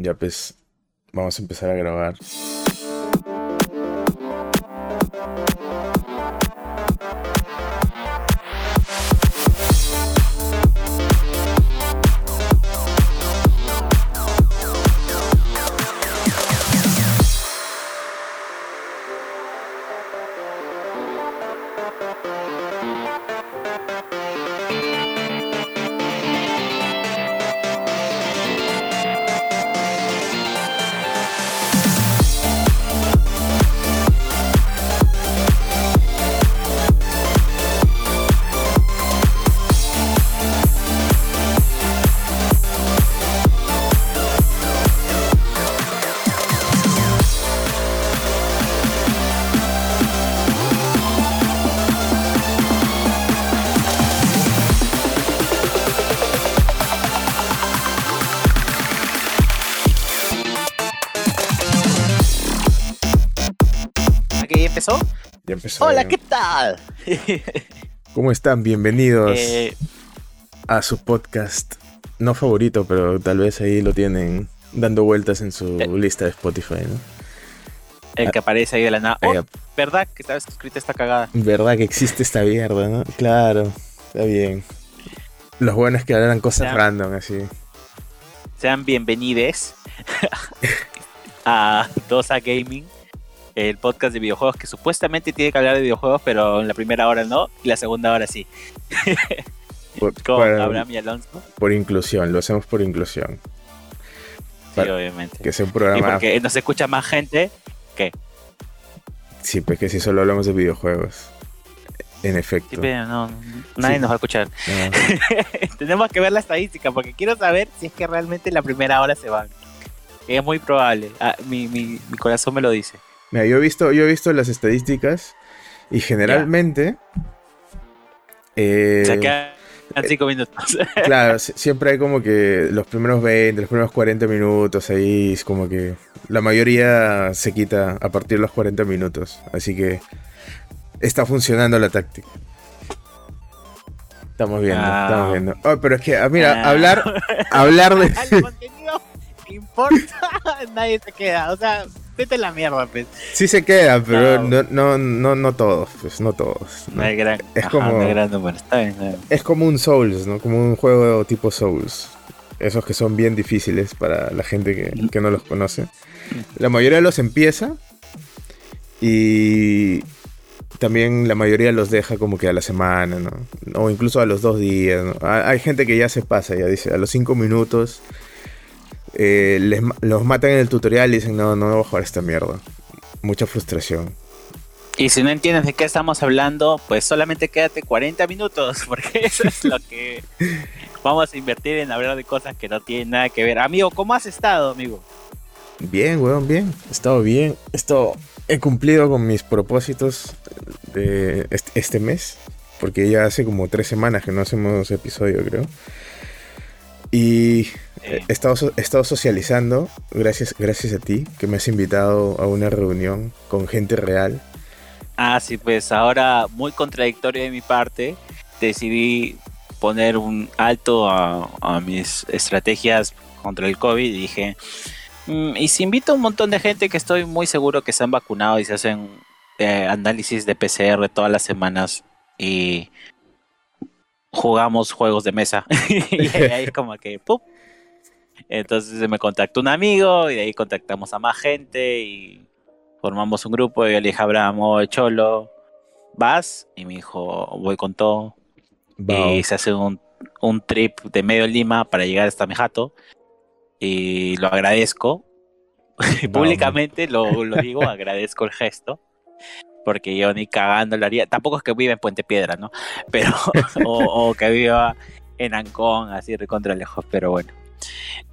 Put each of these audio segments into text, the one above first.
Ya pues, vamos a empezar a grabar. Hola, ya. ¿qué tal? ¿Cómo están? Bienvenidos Eh, a su podcast. No favorito, pero tal vez ahí lo tienen dando vueltas en su Eh. lista de Spotify, ¿no? el que aparece ahí de la nada. Oh, Eh, ¿Verdad que sabes que escrita esta cagada? ¿Verdad que existe esta mierda, no? Claro, está bien. Los buenos que hablan cosas random, así. Sean bienvenides a Dosa Gaming, el podcast de videojuegos que supuestamente tiene que hablar de videojuegos, pero en la primera hora no, y la segunda hora sí. Por, Con para- Abraham y Alonso. por inclusión, lo hacemos por inclusión. Sí, obviamente. Que sea un Y programa. porque nos escucha más gente. Sí, pues que si solo hablamos de videojuegos. En Sí, efecto. pero no, no, nadie Sí. nos va a escuchar. No. Tenemos que ver la estadística porque quiero saber si es que realmente en la primera hora se van. Es muy probable. Ah, mi, mi, mi corazón me lo dice. Mira, yo he visto, yo he visto las estadísticas y generalmente. eh, Se quedan cinco minutos. claro, si- siempre hay como que los primeros 20, los primeros 40 minutos ahí es como que la mayoría se quita a partir de los 40 minutos. Así que está funcionando la táctica. Estamos viendo, estamos viendo. Oh, pero es que, ah, mira, Ah. hablar, hablar de... Contenido importa, nadie se queda. O sea, vete a la mierda, pues. Sí se queda, pero No. no, no, no, todos, pues no todos. ¿no? No hay gran. Es ajá, como- gran número. Está bien. Es como un Souls, ¿no? Como un juego tipo Souls. Esos que son bien difíciles para la gente que, que no los conoce. La mayoría los empieza y también la mayoría los deja como que a la semana, ¿no? O incluso a los dos días, ¿no? Ha- Hay gente que ya se pasa, ya dice, a los cinco minutos eh, les los matan en el tutorial y dicen, no, no voy a jugar esta mierda. Mucha frustración. Y si no entiendes de qué estamos hablando, pues solamente quédate 40 minutos, porque eso es lo que vamos a invertir en hablar de cosas que no tienen nada que ver. Amigo, ¿cómo has estado, amigo? Bien, weón, bien. He estado bien. He, estado- he cumplido con mis propósitos de este mes. Porque ya hace como tres semanas que no hacemos episodio, creo. Y he estado, he estado socializando, gracias, gracias a ti, que me has invitado a una reunión con gente real. Ah, sí, pues ahora muy contradictorio de mi parte, decidí poner un alto a, a mis estrategias contra el COVID y dije, "Mm, y si invito a un montón de gente que estoy muy seguro que se han vacunado y se hacen eh, análisis de PCR todas las semanas y jugamos juegos de mesa y ahí es como que ¡pum! entonces me contactó un amigo y de ahí contactamos a más gente y formamos un grupo y yo le dije a Abraham, "Oh, Cholo, ¿vas? Y me dijo, voy con todo. Y se hace un, un trip de medio Lima para llegar hasta mi jato. Y lo agradezco. Públicamente lo, lo digo, agradezco el gesto. Porque yo ni cagando lo haría. Tampoco es que viva en Puente Piedra, ¿no? Pero, o, o que viva en Ancón, así recontra lejos, pero bueno.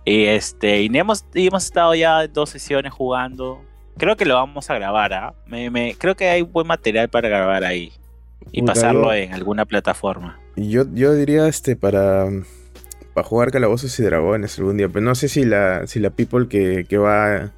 Y este, y hemos, y hemos estado ya dos sesiones jugando. Creo que lo vamos a grabar, ¿ah? Me, me- creo que hay buen material para grabar ahí. Y Puta, pasarlo yo- en alguna plataforma. Yo, yo diría este para, para jugar calabozos y dragones algún día. Pero no sé si la, si la people que, que va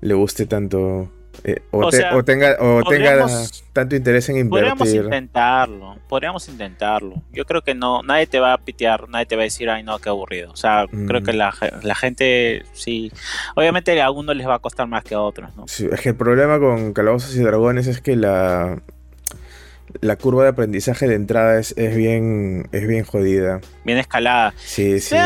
le guste tanto Eh, o, tenga, o tenga tanto interés en invertir. Podríamos intentarlo, podríamos intentarlo. Yo creo que no, nadie te va a pitear, nadie te va a decir, ay no, qué aburrido. O sea, creo que mm. la, la, gente, sí, obviamente a algunos les va a costar más que a otros, ¿no? Sí, es que el problema con Calabozos y Dragones es que la, la curva de aprendizaje de entrada es, es, bien, es bien jodida. Bien escalada. Sí, sí.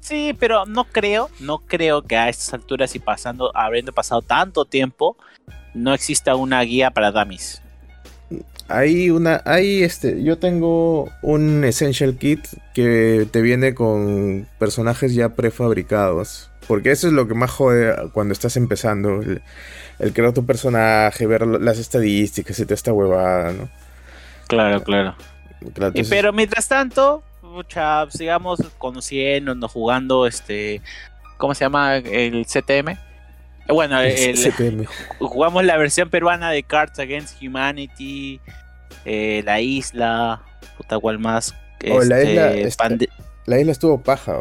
sí, pero no creo, no creo que a estas alturas y pasando, habiendo pasado tanto tiempo, no exista una guía para dummies. Hay una, hay este, yo tengo un Essential Kit que te viene con personajes ya prefabricados. Porque eso es lo que más jode cuando estás empezando. El, crear tu personaje, ver las estadísticas y toda esta huevada, ¿no? Claro, claro. pero mientras tanto, mucha, sigamos conociendo, jugando este. ¿Cómo se llama? El CTM. Bueno, jugamos la versión peruana de Cards Against Humanity, eh, La Isla, puta cual más. la, isla la isla estuvo paja.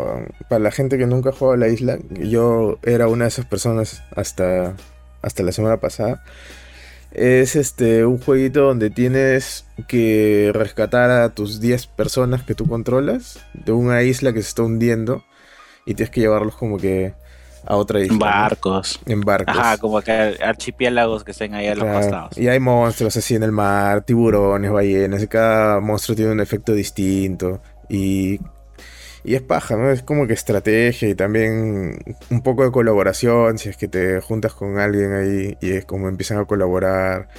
Para la gente que nunca ha jugado la isla, yo era una de esas personas hasta, hasta la semana pasada. Es este un jueguito donde tienes que rescatar a tus 10 personas que tú controlas de una isla que se está hundiendo y tienes que llevarlos como que a otra isla. En barcos. En barcos. Ajá, como que archipiélagos que estén ahí a los costados. Y hay monstruos así en el mar, tiburones, ballenas, y cada monstruo tiene un efecto distinto. Y, y es paja, ¿no? Es como que estrategia y también un poco de colaboración, si es que te juntas con alguien ahí y es como empiezan a colaborar.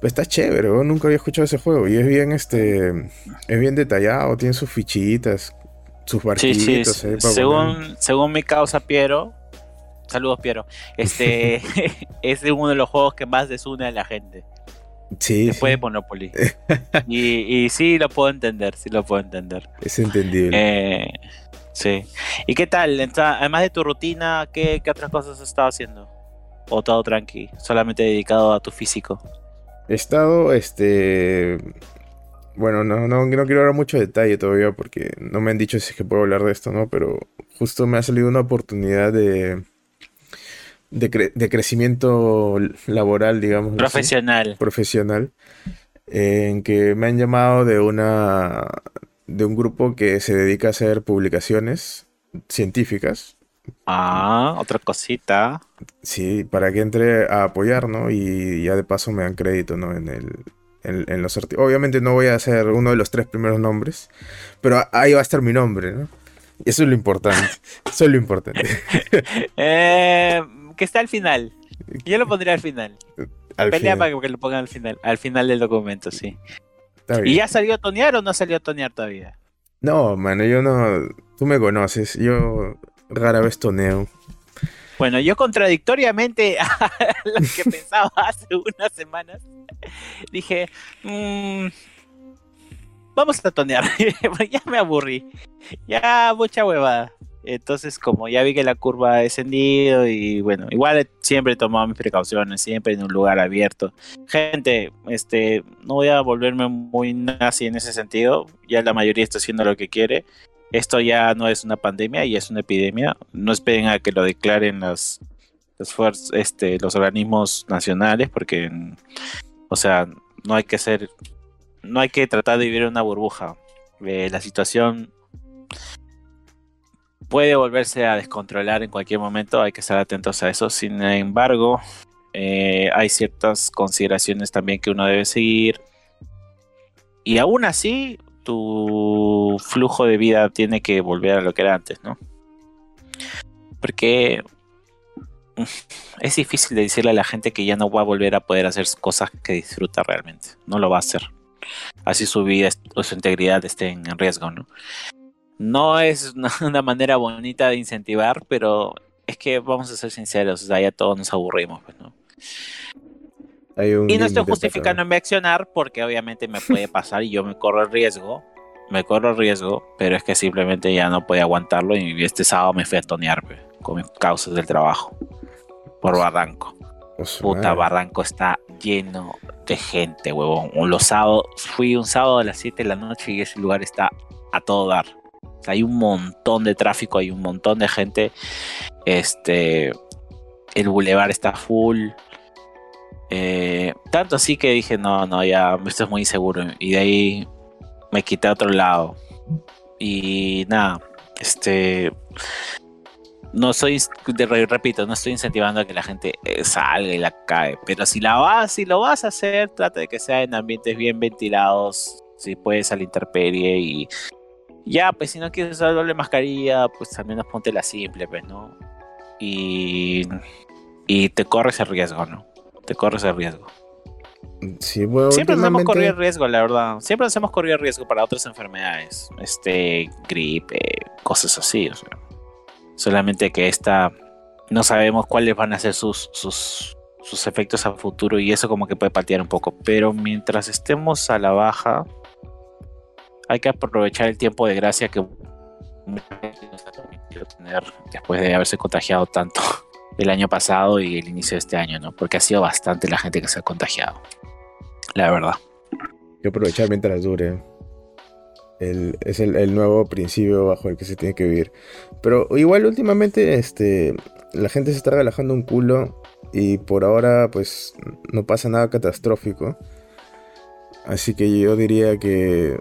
Pues está chévere, ¿no? nunca había escuchado ese juego y es bien este es bien detallado, tiene sus fichitas, sus barquitos. Sí, sí. según, según mi causa Piero, Saludos, Piero. Este es uno de los juegos que más desune a la gente. Sí. Después de Monopoly. y, y, sí lo puedo entender, sí lo puedo entender. Es entendible. Eh, sí. ¿Y qué tal? Además de tu rutina, ¿qué, otras cosas has estado haciendo? ¿O todo tranqui? Solamente dedicado a tu físico. He estado, este. Bueno, no, no, no quiero hablar mucho de detalle todavía porque no me han dicho si es que puedo hablar de esto, ¿no? Pero justo me ha salido una oportunidad de de, crecimiento laboral, digamos. Profesional. profesional. En que me han llamado de una de un grupo que se dedica a hacer publicaciones científicas. Ah, otra cosita. Sí, para que entre a apoyar, ¿no? Y ya de paso me dan crédito, ¿no? En el, en, los Obviamente no voy a ser uno de los tres primeros nombres, pero ahí va a estar mi nombre, ¿no? Eso es lo importante. Eso es lo importante. eh, que está al final. Yo lo pondría al final. Pelea para que lo pongan al final, al final del documento, sí. ¿Y ya salió a tonear o no salió a tonear todavía? No, mano, yo no. Tú me conoces, yo rara vez toneo. Bueno, yo contradictoriamente a lo que pensaba hace unas semanas, dije, mmm, vamos a tonear. ya me aburrí. Ya mucha huevada. Entonces, como ya vi que la curva ha descendido y bueno, igual siempre he tomado mis precauciones, siempre en un lugar abierto. Gente, este, no voy a volverme muy nazi en ese sentido, ya la mayoría está haciendo lo que quiere. Esto ya no es una pandemia y es una epidemia. No esperen a que lo declaren las, este, los organismos nacionales porque, o sea, no hay que ser, no hay que tratar de vivir en una burbuja. Eh, la situación puede volverse a descontrolar en cualquier momento, hay que estar atentos a eso. Sin embargo, eh, hay ciertas consideraciones también que uno debe seguir. Y aún así, tu flujo de vida tiene que volver a lo que era antes, ¿no? Porque mm, es difícil de decirle a la gente que ya no va a volver a poder hacer cosas que disfruta realmente. No lo va a hacer. Así su vida o su integridad esté en riesgo, ¿no? No es una, manera bonita de incentivar, pero es que vamos a ser sinceros, o sea, ya todos nos aburrimos, pues, ¿no? y no estoy justificando mi accionar porque obviamente me puede pasar y yo me corro el riesgo, me corro el riesgo, pero es que simplemente ya no podía aguantarlo y este sábado me fui a tonear pues, con mis causas del trabajo por Barranco. Puta, Barranco está lleno de gente, huevón. Los sábados, fui un sábado a las 7 de la noche y ese lugar está a todo dar hay un montón de tráfico, hay un montón de gente. Este, el bulevar está full. Eh, tanto así que dije, no, no, ya, esto es muy inseguro. Y de ahí me quité a otro lado. Y nada, este. No soy, repito, no estoy incentivando a que la gente eh, salga y la cae, pero si la vas, si lo vas a hacer, trata de que sea en ambientes bien ventilados, si puedes a la intemperie y ya, pues si no quieres usar doble mascarilla, pues al menos ponte la simple, pues, ¿no? Y, y te corres el riesgo, ¿no? Te corres el riesgo. Sí, bueno, Siempre nos hemos corrido el riesgo, la verdad. Siempre nos hemos corrido el riesgo para otras enfermedades. Este, gripe, cosas así. O sea. Solamente que esta no sabemos cuáles van a ser sus, sus, sus efectos a futuro y eso como que puede patear un poco. Pero mientras estemos a la baja, hay que aprovechar el tiempo de gracia que tener después de haberse contagiado tanto el año pasado y el inicio de este año, ¿no? Porque ha sido bastante la gente que se ha contagiado la verdad. Y aprovechar mientras dure. es el, nuevo principio bajo el que se tiene que vivir. Pero igual últimamente este, la gente se está relajando un culo y por ahora pues no pasa nada catastrófico. Así que yo diría que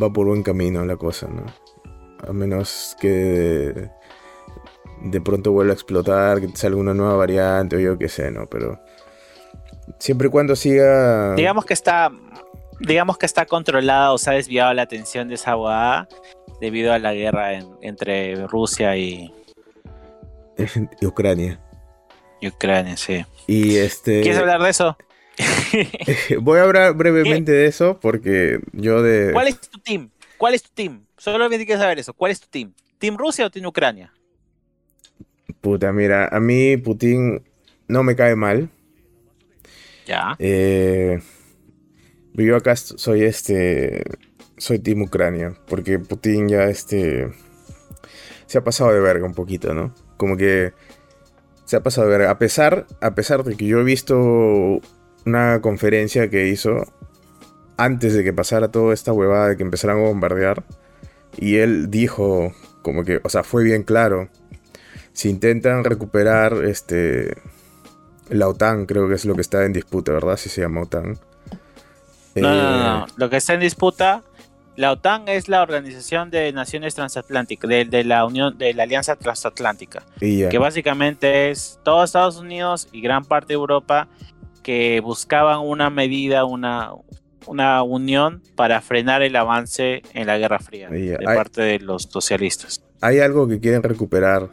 va por buen camino la cosa, ¿no? A menos que de, pronto vuelva a explotar, que salga una nueva variante o yo qué sé, ¿no? Pero Siempre y cuando siga. Digamos que está. Digamos que está controlada o se ha desviado la atención de esa abogada debido a la guerra entre Rusia y. Ucrania. Y Ucrania, sí. Y este. ¿Quieres hablar de eso? Voy a hablar brevemente de eso porque yo de. ¿Cuál es tu team? ¿Cuál es tu team? Solo me que saber eso. ¿Cuál es tu team? ¿Team Rusia o Team Ucrania? Puta, mira, a mí Putin no me cae mal. Ya. Eh, yo acá soy este. Soy Team Ucrania. Porque Putin ya este. Se ha pasado de verga un poquito, ¿no? Como que. Se ha pasado de verga. A pesar, a pesar de que yo he visto una conferencia que hizo antes de que pasara toda esta huevada de que empezaran a bombardear. Y él dijo, como que, o sea, fue bien claro. Si intentan recuperar este la OTAN creo que es lo que está en disputa, ¿verdad? Si se llama OTAN. No, no, no, Lo que está en disputa, la OTAN es la Organización de Naciones Transatlánticas, de, la Unión, de la Alianza Transatlántica, que básicamente es todo Estados Unidos y gran parte de Europa que buscaban una medida, una, una unión para frenar el avance en la Guerra Fría de parte de los socialistas. Hay algo que quieren recuperar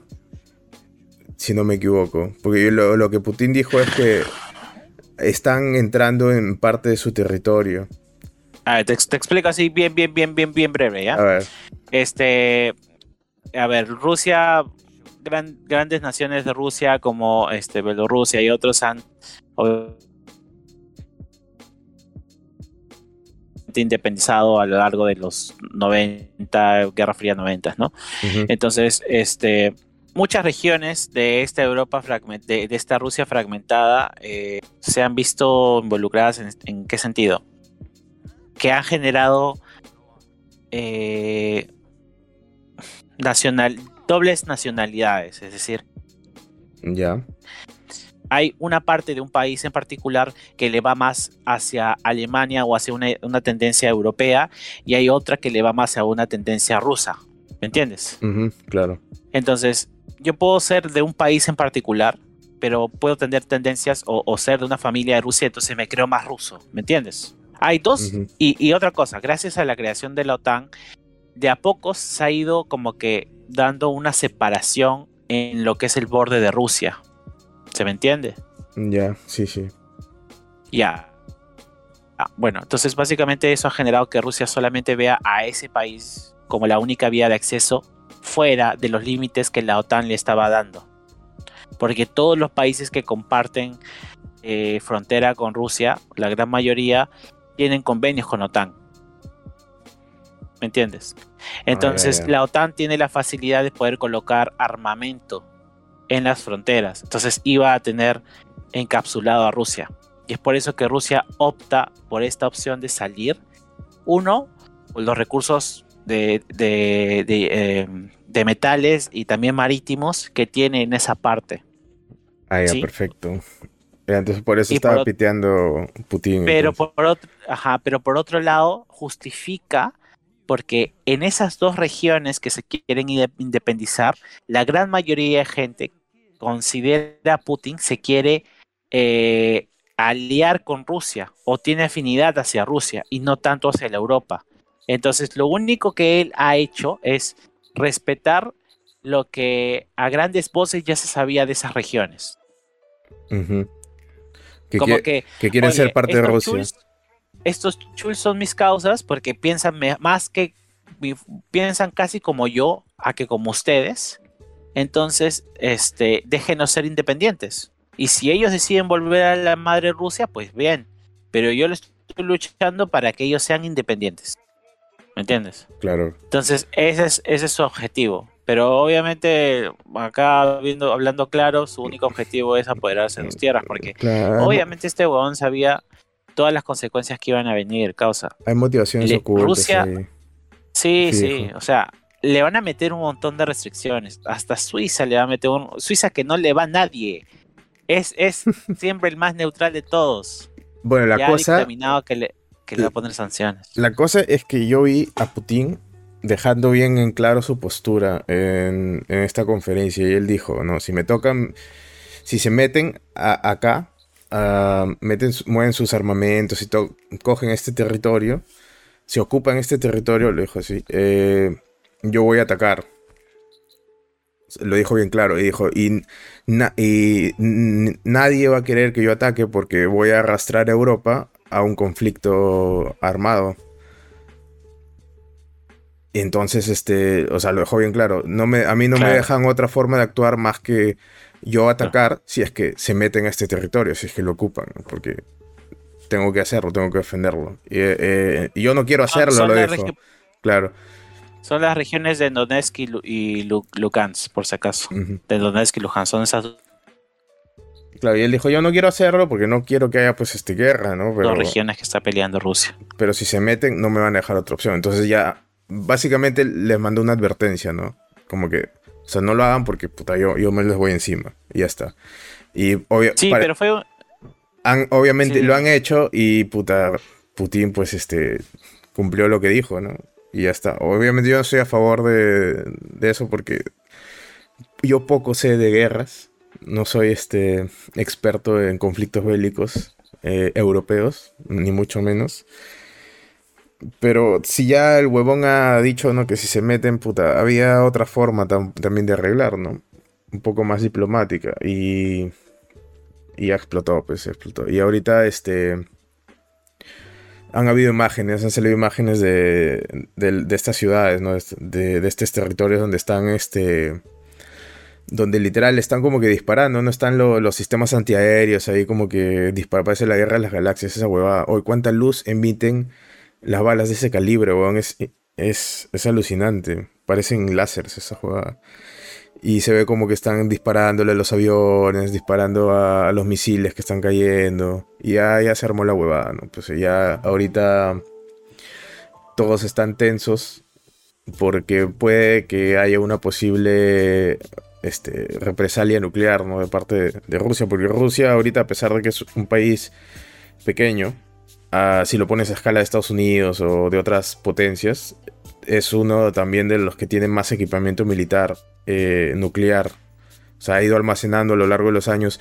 si no me equivoco. Porque lo, que Putin dijo es que están entrando en parte de su territorio. A ver, te, explico así bien, bien, bien, bien, bien breve, ¿ya? A ver. Este, a ver, Rusia, grandes naciones de Rusia como este, Bielorrusia y otros han independizado a lo largo de los 90, Guerra Fría 90, ¿no? Entonces, este, muchas regiones de esta Europa, de, de esta Rusia fragmentada, eh, se han visto involucradas en, qué sentido? Que han generado eh, nacional, dobles nacionalidades, es decir, ya. Hay una parte de un país en particular que le va más hacia Alemania o hacia una, tendencia europea y hay otra que le va más a una tendencia rusa. ¿Me entiendes? claro. Entonces, yo puedo ser de un país en particular, pero puedo tener tendencias o, ser de una familia de Rusia, entonces me creo más ruso, ¿me entiendes? Hay dos, y, otra cosa, gracias a la creación de la OTAN, de a poco se ha ido como que dando una separación en lo que es el borde de Rusia. ¿Se me entiende? Ya, sí, sí. Ya. Ah, bueno, entonces básicamente eso ha generado que Rusia solamente vea a ese país como la única vía de acceso fuera de los límites que la OTAN le estaba dando. Porque todos los países que comparten eh, frontera con Rusia, la gran mayoría, tienen convenios con OTAN. ¿Me entiendes? Entonces la OTAN tiene la facilidad de poder colocar armamento en las fronteras. Entonces iba a tener encapsulado a Rusia. Y es por eso que Rusia opta por esta opción de salir. Uno, los recursos de, em, de, metales y también marítimos que tiene en esa parte. Ah, ya, perfecto. Entonces por eso estaba piteando Putin. Pero por, otro, ajá, pero por otro lado, justifica porque en esas dos regiones que se quieren independizar, la gran mayoría de gente considera a Putin se quiere eh, aliar con Rusia o tiene afinidad hacia Rusia y no tanto hacia la Europa. Entonces, lo único que él ha hecho es respetar lo que a grandes voces ya se sabía de esas regiones. Como que, quieren ser parte de Rusia. estos chuls son mis causas porque piensan más que piensan casi como yo a que como ustedes. Entonces, este, déjenos ser independientes. Y si ellos deciden volver a la madre Rusia, pues bien. Pero yo les estoy luchando para que ellos sean independientes. ¿Me entiendes? Claro. Entonces, ese es, ese es su objetivo. Pero obviamente, acá viendo, hablando claro, su único objetivo es apoderarse de sus tierras. Porque obviamente este huevón sabía todas las consecuencias que iban a venir, causa. Hay motivaciones ocultas. Rusia, sí, sí, o sea, le van a meter un montón de restricciones. Hasta Suiza le va a meter un. Suiza que no le va a nadie. Es, es siempre el más neutral de todos. Bueno, la cosa. Ha que le, que le va a poner sanciones. La cosa es que yo vi a Putin dejando bien en claro su postura en, esta conferencia y él dijo, no, si me tocan, si se meten acá, meten, mueven sus armamentos y cogen este territorio, si ocupan este territorio, lo dijo así, eh, yo voy a atacar. Lo dijo bien claro y dijo, y, y nadie va a querer que yo ataque porque voy a arrastrar a Europa a un conflicto armado. Entonces, este, o sea, lo dejó bien claro. No me, a mí no me dejan otra forma de actuar más que yo atacar si es que se meten a este territorio, si es que lo ocupan, porque tengo que hacerlo, tengo que defenderlo. Y, eh, yo no quiero hacerlo, lo dejo. Claro. Son las regiones de Donetsk y, Lugansk, por si acaso. De Donetsk y Lugansk, son esas Claro, y él dijo, yo no quiero hacerlo porque no quiero que haya pues este guerra, ¿no? Pero, Dos regiones que está peleando Rusia. Pero si se meten, no me van a dejar otra opción. Entonces ya básicamente les mandó una advertencia, ¿no? Como que, o sea, no lo hagan porque, puta, yo, yo me les voy encima. Y ya está. Y Sí, pero fue... obviamente lo han hecho y, puta, Putin, pues, este, cumplió lo que dijo, ¿no? Y ya está. Obviamente yo no estoy a favor de, de eso porque yo poco sé de guerras. No soy, este, experto en conflictos bélicos eh, europeos, ni mucho menos. Pero si ya el huevón ha dicho, ¿no? Que si se meten, puta, había otra forma también de arreglar, ¿no? Un poco más diplomática. Y. Y ha explotado, pues explotó. Y ahorita, este. Han habido imágenes, han salido imágenes de, de, estas ciudades, ¿no? De, de, estos territorios donde están, este. Donde literal están como que disparando, no están los sistemas antiaéreos ahí como que disparan, parece la guerra de las galaxias, esa huevada. Hoy, ¿cuánta luz emiten? las balas de ese calibre, weón, es, es, es alucinante. Parecen láseres esa jugada. Y se ve como que están disparándole a los aviones, disparando a, los misiles que están cayendo. Y ya, se armó la huevada, ¿no? Pues ya ahorita todos están tensos porque puede que haya una posible este, represalia nuclear ¿no? de parte de, de Rusia. Porque Rusia ahorita, a pesar de que es un país pequeño, si lo pones a escala de Estados Unidos o de otras potencias, es uno también de los que tienen más equipamiento militar eh, nuclear. O sea, ha ido almacenando a lo largo de los años,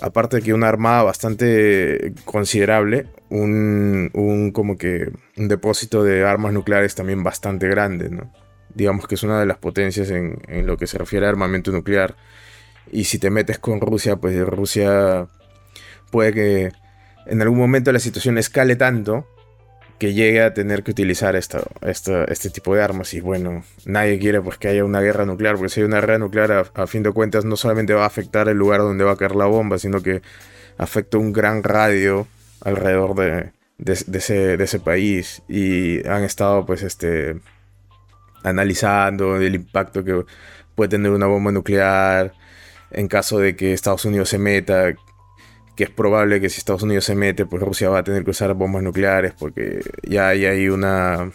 aparte de que una armada bastante considerable, un, como que un depósito de armas nucleares también bastante grande, ¿no? Digamos que es una de las potencias en, en lo que se refiere a armamento nuclear. Y si te metes con Rusia, pues Rusia puede que en algún momento la situación escale tanto que llegue a tener que utilizar este tipo de armas. Y bueno, nadie quiere pues que haya una guerra nuclear, porque si hay una guerra nuclear, a, fin de cuentas, no solamente va a afectar el lugar donde va a caer la bomba, sino que afecta un gran radio alrededor de, ese, de ese país. Y han estado pues este analizando el impacto que puede tener una bomba nuclear en caso de que Estados Unidos se meta, que es probable que si Estados Unidos se mete, pues Rusia va a tener que usar bombas nucleares porque ya, hay una...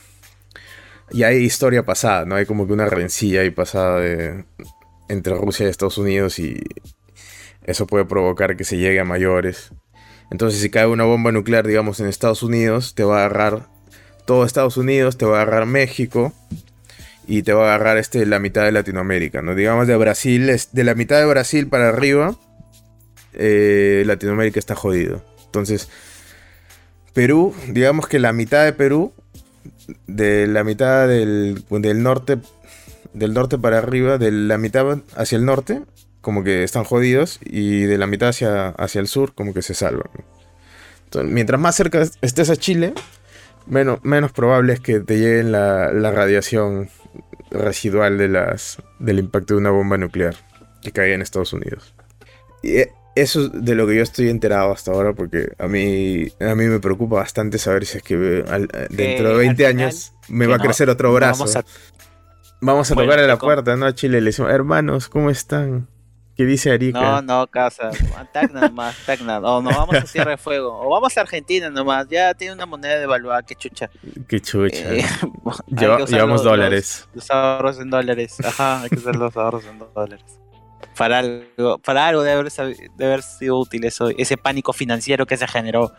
Ya hay historia pasada, ¿no? Hay como que una rencilla ahí pasada entre Rusia y Estados Unidos y eso puede provocar que se llegue a mayores. Entonces, si cae una bomba nuclear, digamos, en Estados Unidos, te va a agarrar todo Estados Unidos, te va a agarrar México y te va a agarrar este, la mitad de Latinoamérica, ¿no? Digamos de Brasil, de la mitad de Brasil para arriba, eh, Latinoamérica está jodido. Entonces, Perú, digamos que la mitad de Perú, de la mitad del, del norte, del norte para arriba, de la mitad hacia el norte, como que están jodidos, y de la mitad hacia, hacia el sur, como que se salvan. Entonces, mientras más cerca estés a Chile, menos, menos probable es que te llegue la, la radiación residual de las, del impacto de una bomba nuclear que caiga en Estados Unidos. Eh, eso es de lo que yo estoy enterado hasta ahora, porque a mí, a mí me preocupa bastante saber si es que dentro de 20 años me va a crecer otro brazo. vamos a, tocar a la puerta, ¿no? A Chile le decimos, hermanos, ¿cómo están? ¿Qué dice Arica? No, no, casa. Tacna nomás, Tacna. O nos vamos a Tierra de Fuego. O vamos a Argentina nomás. Ya tiene una moneda devaluada. Qué chucha. Qué chucha. Eh, llevamos dólares. Los, ahorros en dólares. Ajá, hay que usar los ahorros en dólares. Para algo, para algo debe haber, sido útil eso, ese pánico financiero que se generó.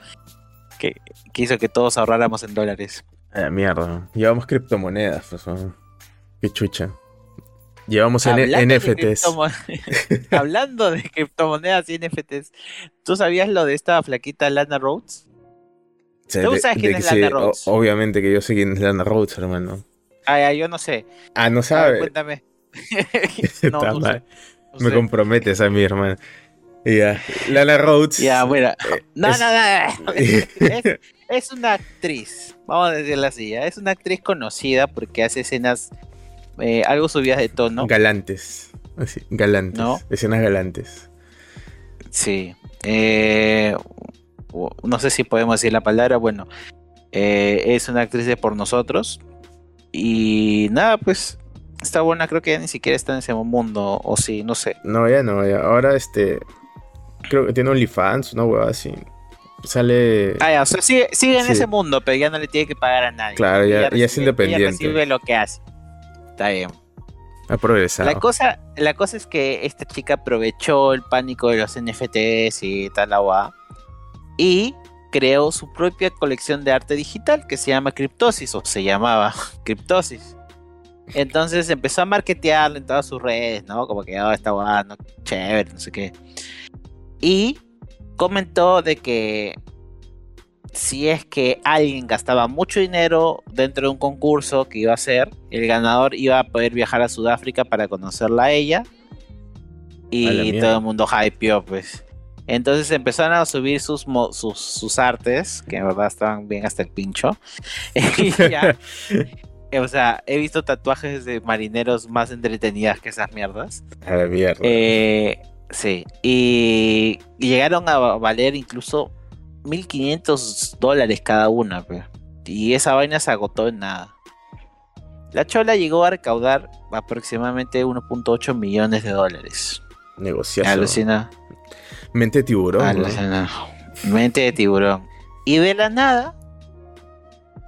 Que, que hizo que todos ahorráramos en dólares. Ah, mierda. Llevamos criptomonedas. Pues, Qué chucha. Llevamos en NFTs. Hablando de criptomonedas y NFTs, ¿tú sabías lo de esta flaquita Lana Rhodes? ¿Tú sabes quién es Lana Rhodes? obviamente que yo sé quién es Lana Rhodes, hermano. Ah, yo no sé. Ah, no sabes. cuéntame. no, Me comprometes a mi hermano. Ya, Lana Rhodes. Ya, bueno. Eh, no, no, no, es, es, una actriz, vamos a decirlo así, es una actriz conocida porque hace escenas eh, algo subidas de tono. Galantes. galantes. ¿No? Escenas galantes. Sí. Eh, no sé si podemos decir la palabra. Bueno, eh, es una actriz de por nosotros. Y nada, pues está buena. Creo que ya ni siquiera está en ese mundo. O sí, no sé. No, ya no. Ya. Ahora este. Creo que tiene OnlyFans, una hueva así. Sale. Ah, ya, o sea, sigue, en ese mundo, pero ya no le tiene que pagar a nadie. Claro, ya, ya, es independiente. Ya recibe lo que hace. Está bien. Ha progresado. La cosa, la cosa es que esta chica aprovechó el pánico de los NFTs y tal agua y creó su propia colección de arte digital que se llama Cryptosis o se llamaba Cryptosis. Entonces empezó a marketearlo en todas sus redes, ¿no? Como que oh, está bueno, chévere, no sé qué. Y comentó de que si es que alguien gastaba mucho dinero dentro de un concurso que iba a hacer, el ganador iba a poder viajar a Sudáfrica para conocerla a ella. Y todo el mundo hypeó, pues. Entonces empezaron a subir sus, sus, artes, que en verdad estaban bien hasta el pincho. o sea, he visto tatuajes de marineros más entretenidas que esas mierdas. A la mierda. Eh, sí, y llegaron a valer incluso 1500 dólares cada una, y esa vaina se agotó en nada. La chola llegó a recaudar aproximadamente 1.8 millones de dólares. Negociación. Alucina. Mente de tiburón. Mente de tiburón. Y de la nada,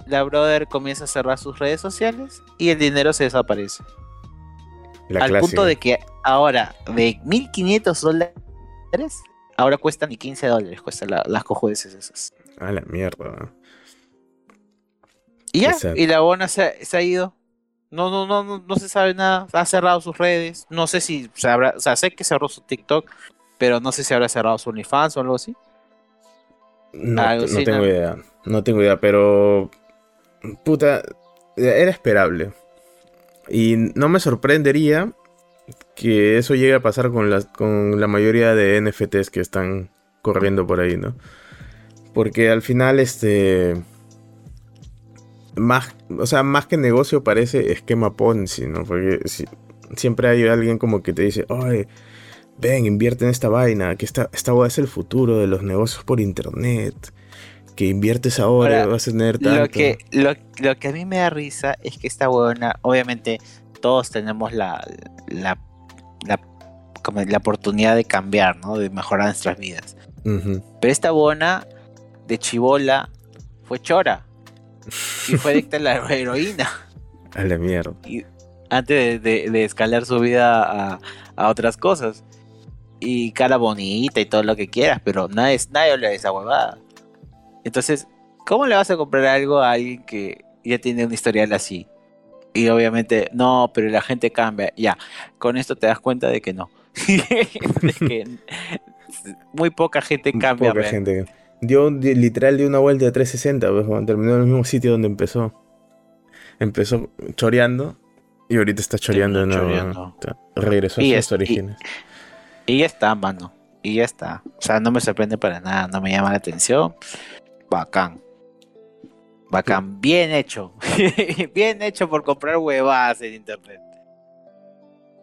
la brother comienza a cerrar sus redes sociales y el dinero se desaparece. Al punto de que ahora, de 1500 dólares, Ahora cuestan ni 15 dólares, cuestan las cojudeces esas. A la mierda. Y ya, y la bona se, ha ido. No, no, no, no, no se sabe nada. Ha cerrado sus redes. No sé si se habrá, o sea, sé que cerró su TikTok, pero no sé si habrá cerrado su OnlyFans o algo así. No, no tengo idea. No tengo idea, pero. Puta, era esperable. Y no me sorprendería que eso llegue a pasar con la, con la mayoría de NFTs que están corriendo por ahí, ¿no? Porque al final, este. Más, o sea, más que negocio parece esquema Ponzi, ¿no? Porque siempre hay alguien como que te dice, oye, ven, invierte en esta vaina, que esta, esta es el futuro de los negocios por internet. Que inviertes ahora, vas a tener tanto. Lo que, lo, lo, que a mí me da risa es que esta buena, obviamente, todos tenemos la, la la, como la oportunidad de cambiar, ¿no? De mejorar nuestras vidas. Pero esta buena de chivola fue chora. Y fue adicta a la heroína. A la mierda. antes de, escalar su vida a, otras cosas. y cara bonita y todo lo que quieras, pero nadie, nadie habla de esa huevada. Entonces, ¿cómo le vas a comprar algo a alguien que ya tiene un historial así? Y obviamente, no, pero la gente cambia. Ya, con esto te das cuenta de que no. de que muy poca gente cambia. Poca gente. Dio literal de una vuelta de 360, pues, terminó en el mismo sitio donde empezó. Empezó choreando y ahorita está choreando, ¿no? Regresó a sus orígenes. Y, ya está, mano. Y ya está. O sea, no me sorprende para nada, no me llama la atención. Bacán. Bacán, bien hecho. bien hecho por comprar huevadas en internet.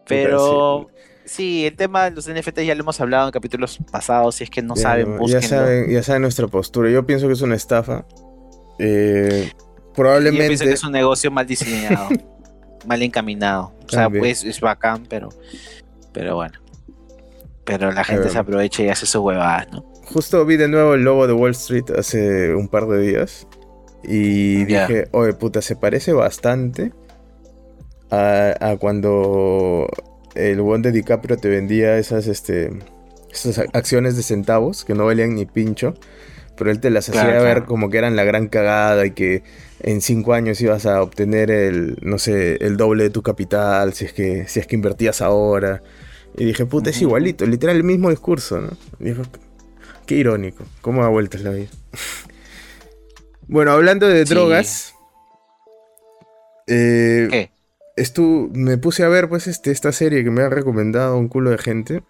Pero sí, el tema de los NFT ya lo hemos hablado en capítulos pasados. Si es que no saben, ya saben, ya saben nuestra postura. Yo pienso que es una estafa. Eh, probablemente. Yo pienso que es un negocio mal diseñado. mal encaminado. O sea, pues es bacán, pero, pero bueno. Pero la gente se aprovecha y hace sus huevadas, ¿no? Justo vi de nuevo el logo de Wall Street hace un par de días. Y dije, oye, puta, se parece bastante a, cuando el buen de DiCaprio te vendía esas, este, esas acciones de centavos que no valían ni pincho. Pero él te las hacía ver como que eran la gran cagada y que en cinco años ibas a obtener el, no sé, el doble de tu capital si es que, si es que invertías ahora. Y dije, puta, es igualito, literal el mismo discurso, ¿no? dijo, qué irónico, cómo da vueltas la vida. bueno, hablando de drogas. Eh, ¿Qué? Estu me puse a ver, pues, este, esta serie que me ha recomendado un culo de gente.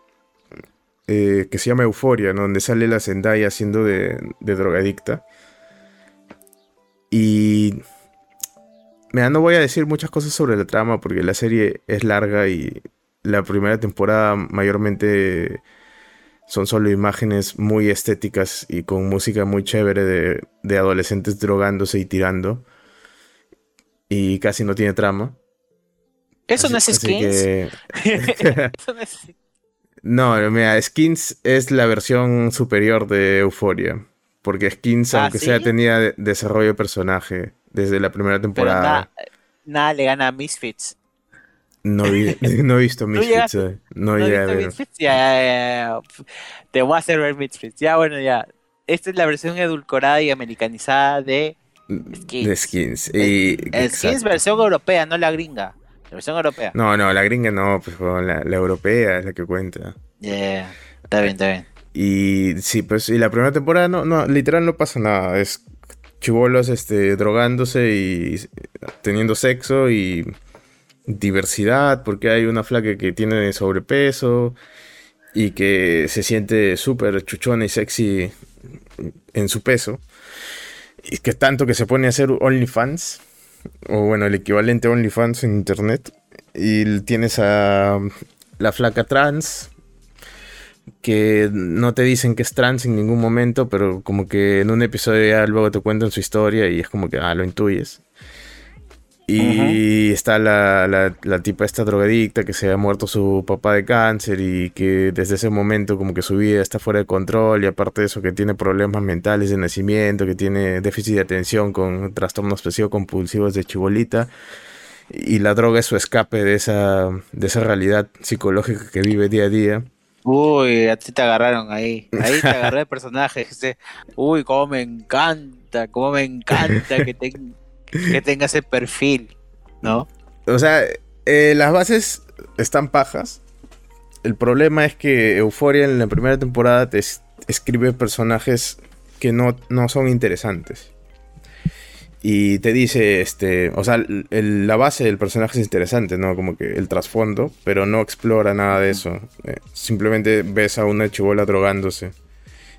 Eh, que se llama Euforia, donde sale la Zendaya siendo de, de drogadicta. Y. Mira, no voy a decir muchas cosas sobre la trama porque la serie es larga y la primera temporada mayormente son solo imágenes muy estéticas y con música muy chévere de, adolescentes drogándose y tirando. Y casi no tiene trama. ¿Eso no es Skins? Eso no es... No, mira, Skins es la versión superior de Euphoria. Porque Skins, ¿Ah, aunque sea, tenía desarrollo de personaje desde la primera temporada. nada le gana a Misfits. No, no he visto Misfits. Eh. No, ¿No he visto Misfits. Ya, ya, ya, Te voy a hacer ver Misfits. Ya, bueno, ya. Esta es la versión edulcorada y americanizada de Skins. De Skins. Y, Skins versión europea, no la gringa. La versión europea. No, no, la gringa no, pues la, la europea es la que cuenta. Yeah, está bien, está bien. Y sí, pues, y la primera temporada no, no, literal no pasa nada. Es chivolos este, drogándose y teniendo sexo y diversidad, porque hay una flaca que tiene sobrepeso y que se siente súper chuchona y sexy en su peso. Y que tanto que se pone a hacer OnlyFans, o bueno, el equivalente OnlyFans en internet. Y tienes a la flaca trans, que no te dicen que es trans en ningún momento, pero como que en un episodio ya luego te cuentan su historia y es como que, ah, lo intuyes. Y está la, la, tipa esta drogadicta que se ha muerto su papá de cáncer y que desde ese momento como que su vida está fuera de control y aparte de eso que tiene problemas mentales de nacimiento, que tiene déficit de atención con trastornos obsesivos compulsivos de chibolita y la droga es su escape de esa, de esa realidad psicológica que vive día a día. Uy, a ti te agarraron ahí. Ahí te agarré el personaje. Uy, cómo me encanta, cómo me encanta que, que tenga ese perfil, ¿no? O sea, eh, las bases están pajas. El problema es que Euforia en la primera temporada te escribe personajes que no, no son interesantes y te dice, este, o sea, la base del personaje es interesante, ¿no? Como que el trasfondo, pero no explora nada de eso. Eh, simplemente ves a una chivola drogándose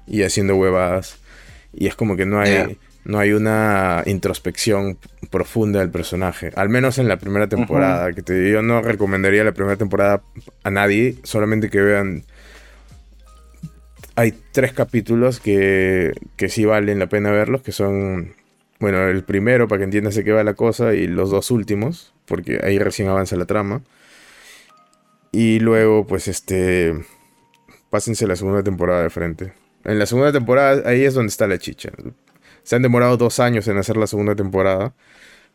y haciendo huevadas. Y es como que no hay, no hay una introspección profunda del personaje. Al menos en la primera temporada. Que te, yo no recomendaría la primera temporada a nadie, solamente que vean hay tres capítulos que, que sí valen la pena verlos, que son bueno, el primero para que entiendas de qué va la cosa y los dos últimos, porque ahí recién avanza la trama. Y luego, pues este, pásense la segunda temporada de frente. En la segunda temporada, ahí es donde está la chicha. Se han demorado dos años en hacer la segunda temporada.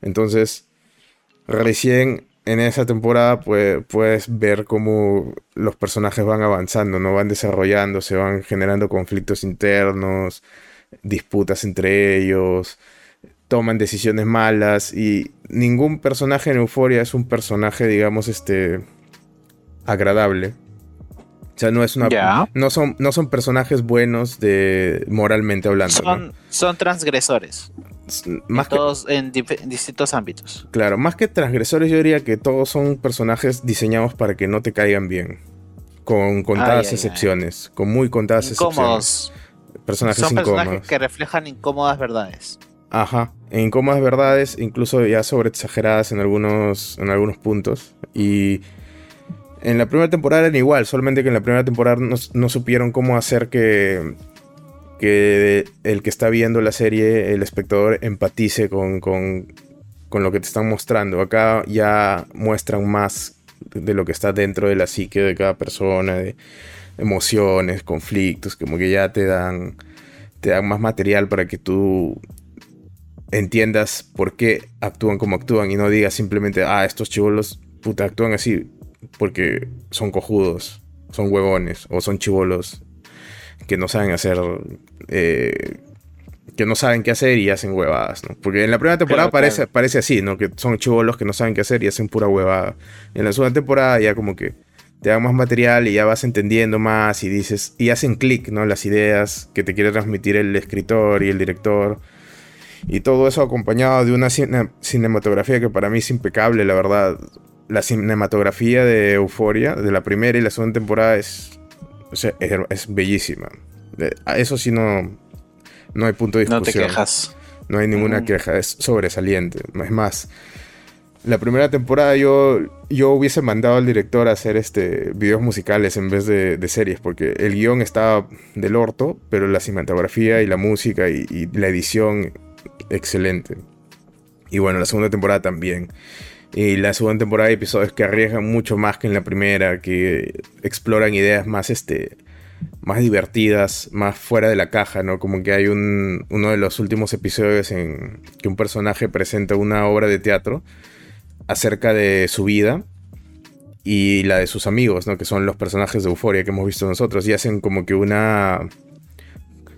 Entonces, recién en esa temporada pues, puedes ver cómo los personajes van avanzando, ¿no? Van desarrollando, se van generando conflictos internos, disputas entre ellos, toman decisiones malas y ningún personaje en Euforia es un personaje, digamos, este agradable. O sea, no es una no son no son personajes buenos de moralmente hablando. Son, son transgresores. Más todos en, distintos ámbitos. Claro, más que transgresores, yo diría que todos son personajes diseñados para que no te caigan bien. Con contadas excepciones. Con muy contadas excepciones. Personajes son personajes que reflejan incómodas verdades. Ajá. incómodas verdades, incluso ya sobre exageradas en algunos, en algunos puntos. Y en la primera temporada eran igual, solamente que en la primera temporada no supieron cómo hacer que el que está viendo la serie, el espectador, empatice con, lo que te están mostrando. Acá ya muestran más de lo que está dentro de la psique de cada persona, de emociones, conflictos, como que ya te dan, te dan más material para que tú entiendas por qué actúan como actúan y no digas simplemente, ah, estos chivolos, puta, actúan así porque son cojudos, son huevones o son chivolos que no saben hacer. Eh, que no saben qué hacer y hacen huevadas, ¿no? Porque en la primera temporada parece, parece así, ¿no? Que son chivolos que no saben qué hacer y hacen pura huevada. En la segunda temporada ya como que te dan más material y ya vas entendiendo más y dices, y hacen clic, ¿no? Las ideas que te quiere transmitir el escritor y el director. Y todo eso acompañado de una cinematografía que para mí es impecable, la verdad. La cinematografía de Euforia, de la primera y la segunda temporada, es o sea, es, bellísima. eso sí no, no hay punto de discusión. No te quejas. No hay ninguna mm. queja, es sobresaliente. Es más, la primera temporada yo, yo hubiese mandado al director a hacer este, videos musicales en vez de, series, porque el guion estaba del orto, pero la cinematografía y la música y, y la edición, excelente. Y bueno, la segunda temporada también. Y la segunda temporada de episodios que arriesgan mucho más que en la primera, que exploran ideas más, este, más divertidas, más fuera de la caja, ¿no? Como que hay un, uno de los últimos episodios en que un personaje presenta una obra de teatro acerca de su vida y la de sus amigos, ¿no? Que son los personajes de Euforia que hemos visto nosotros y hacen como que una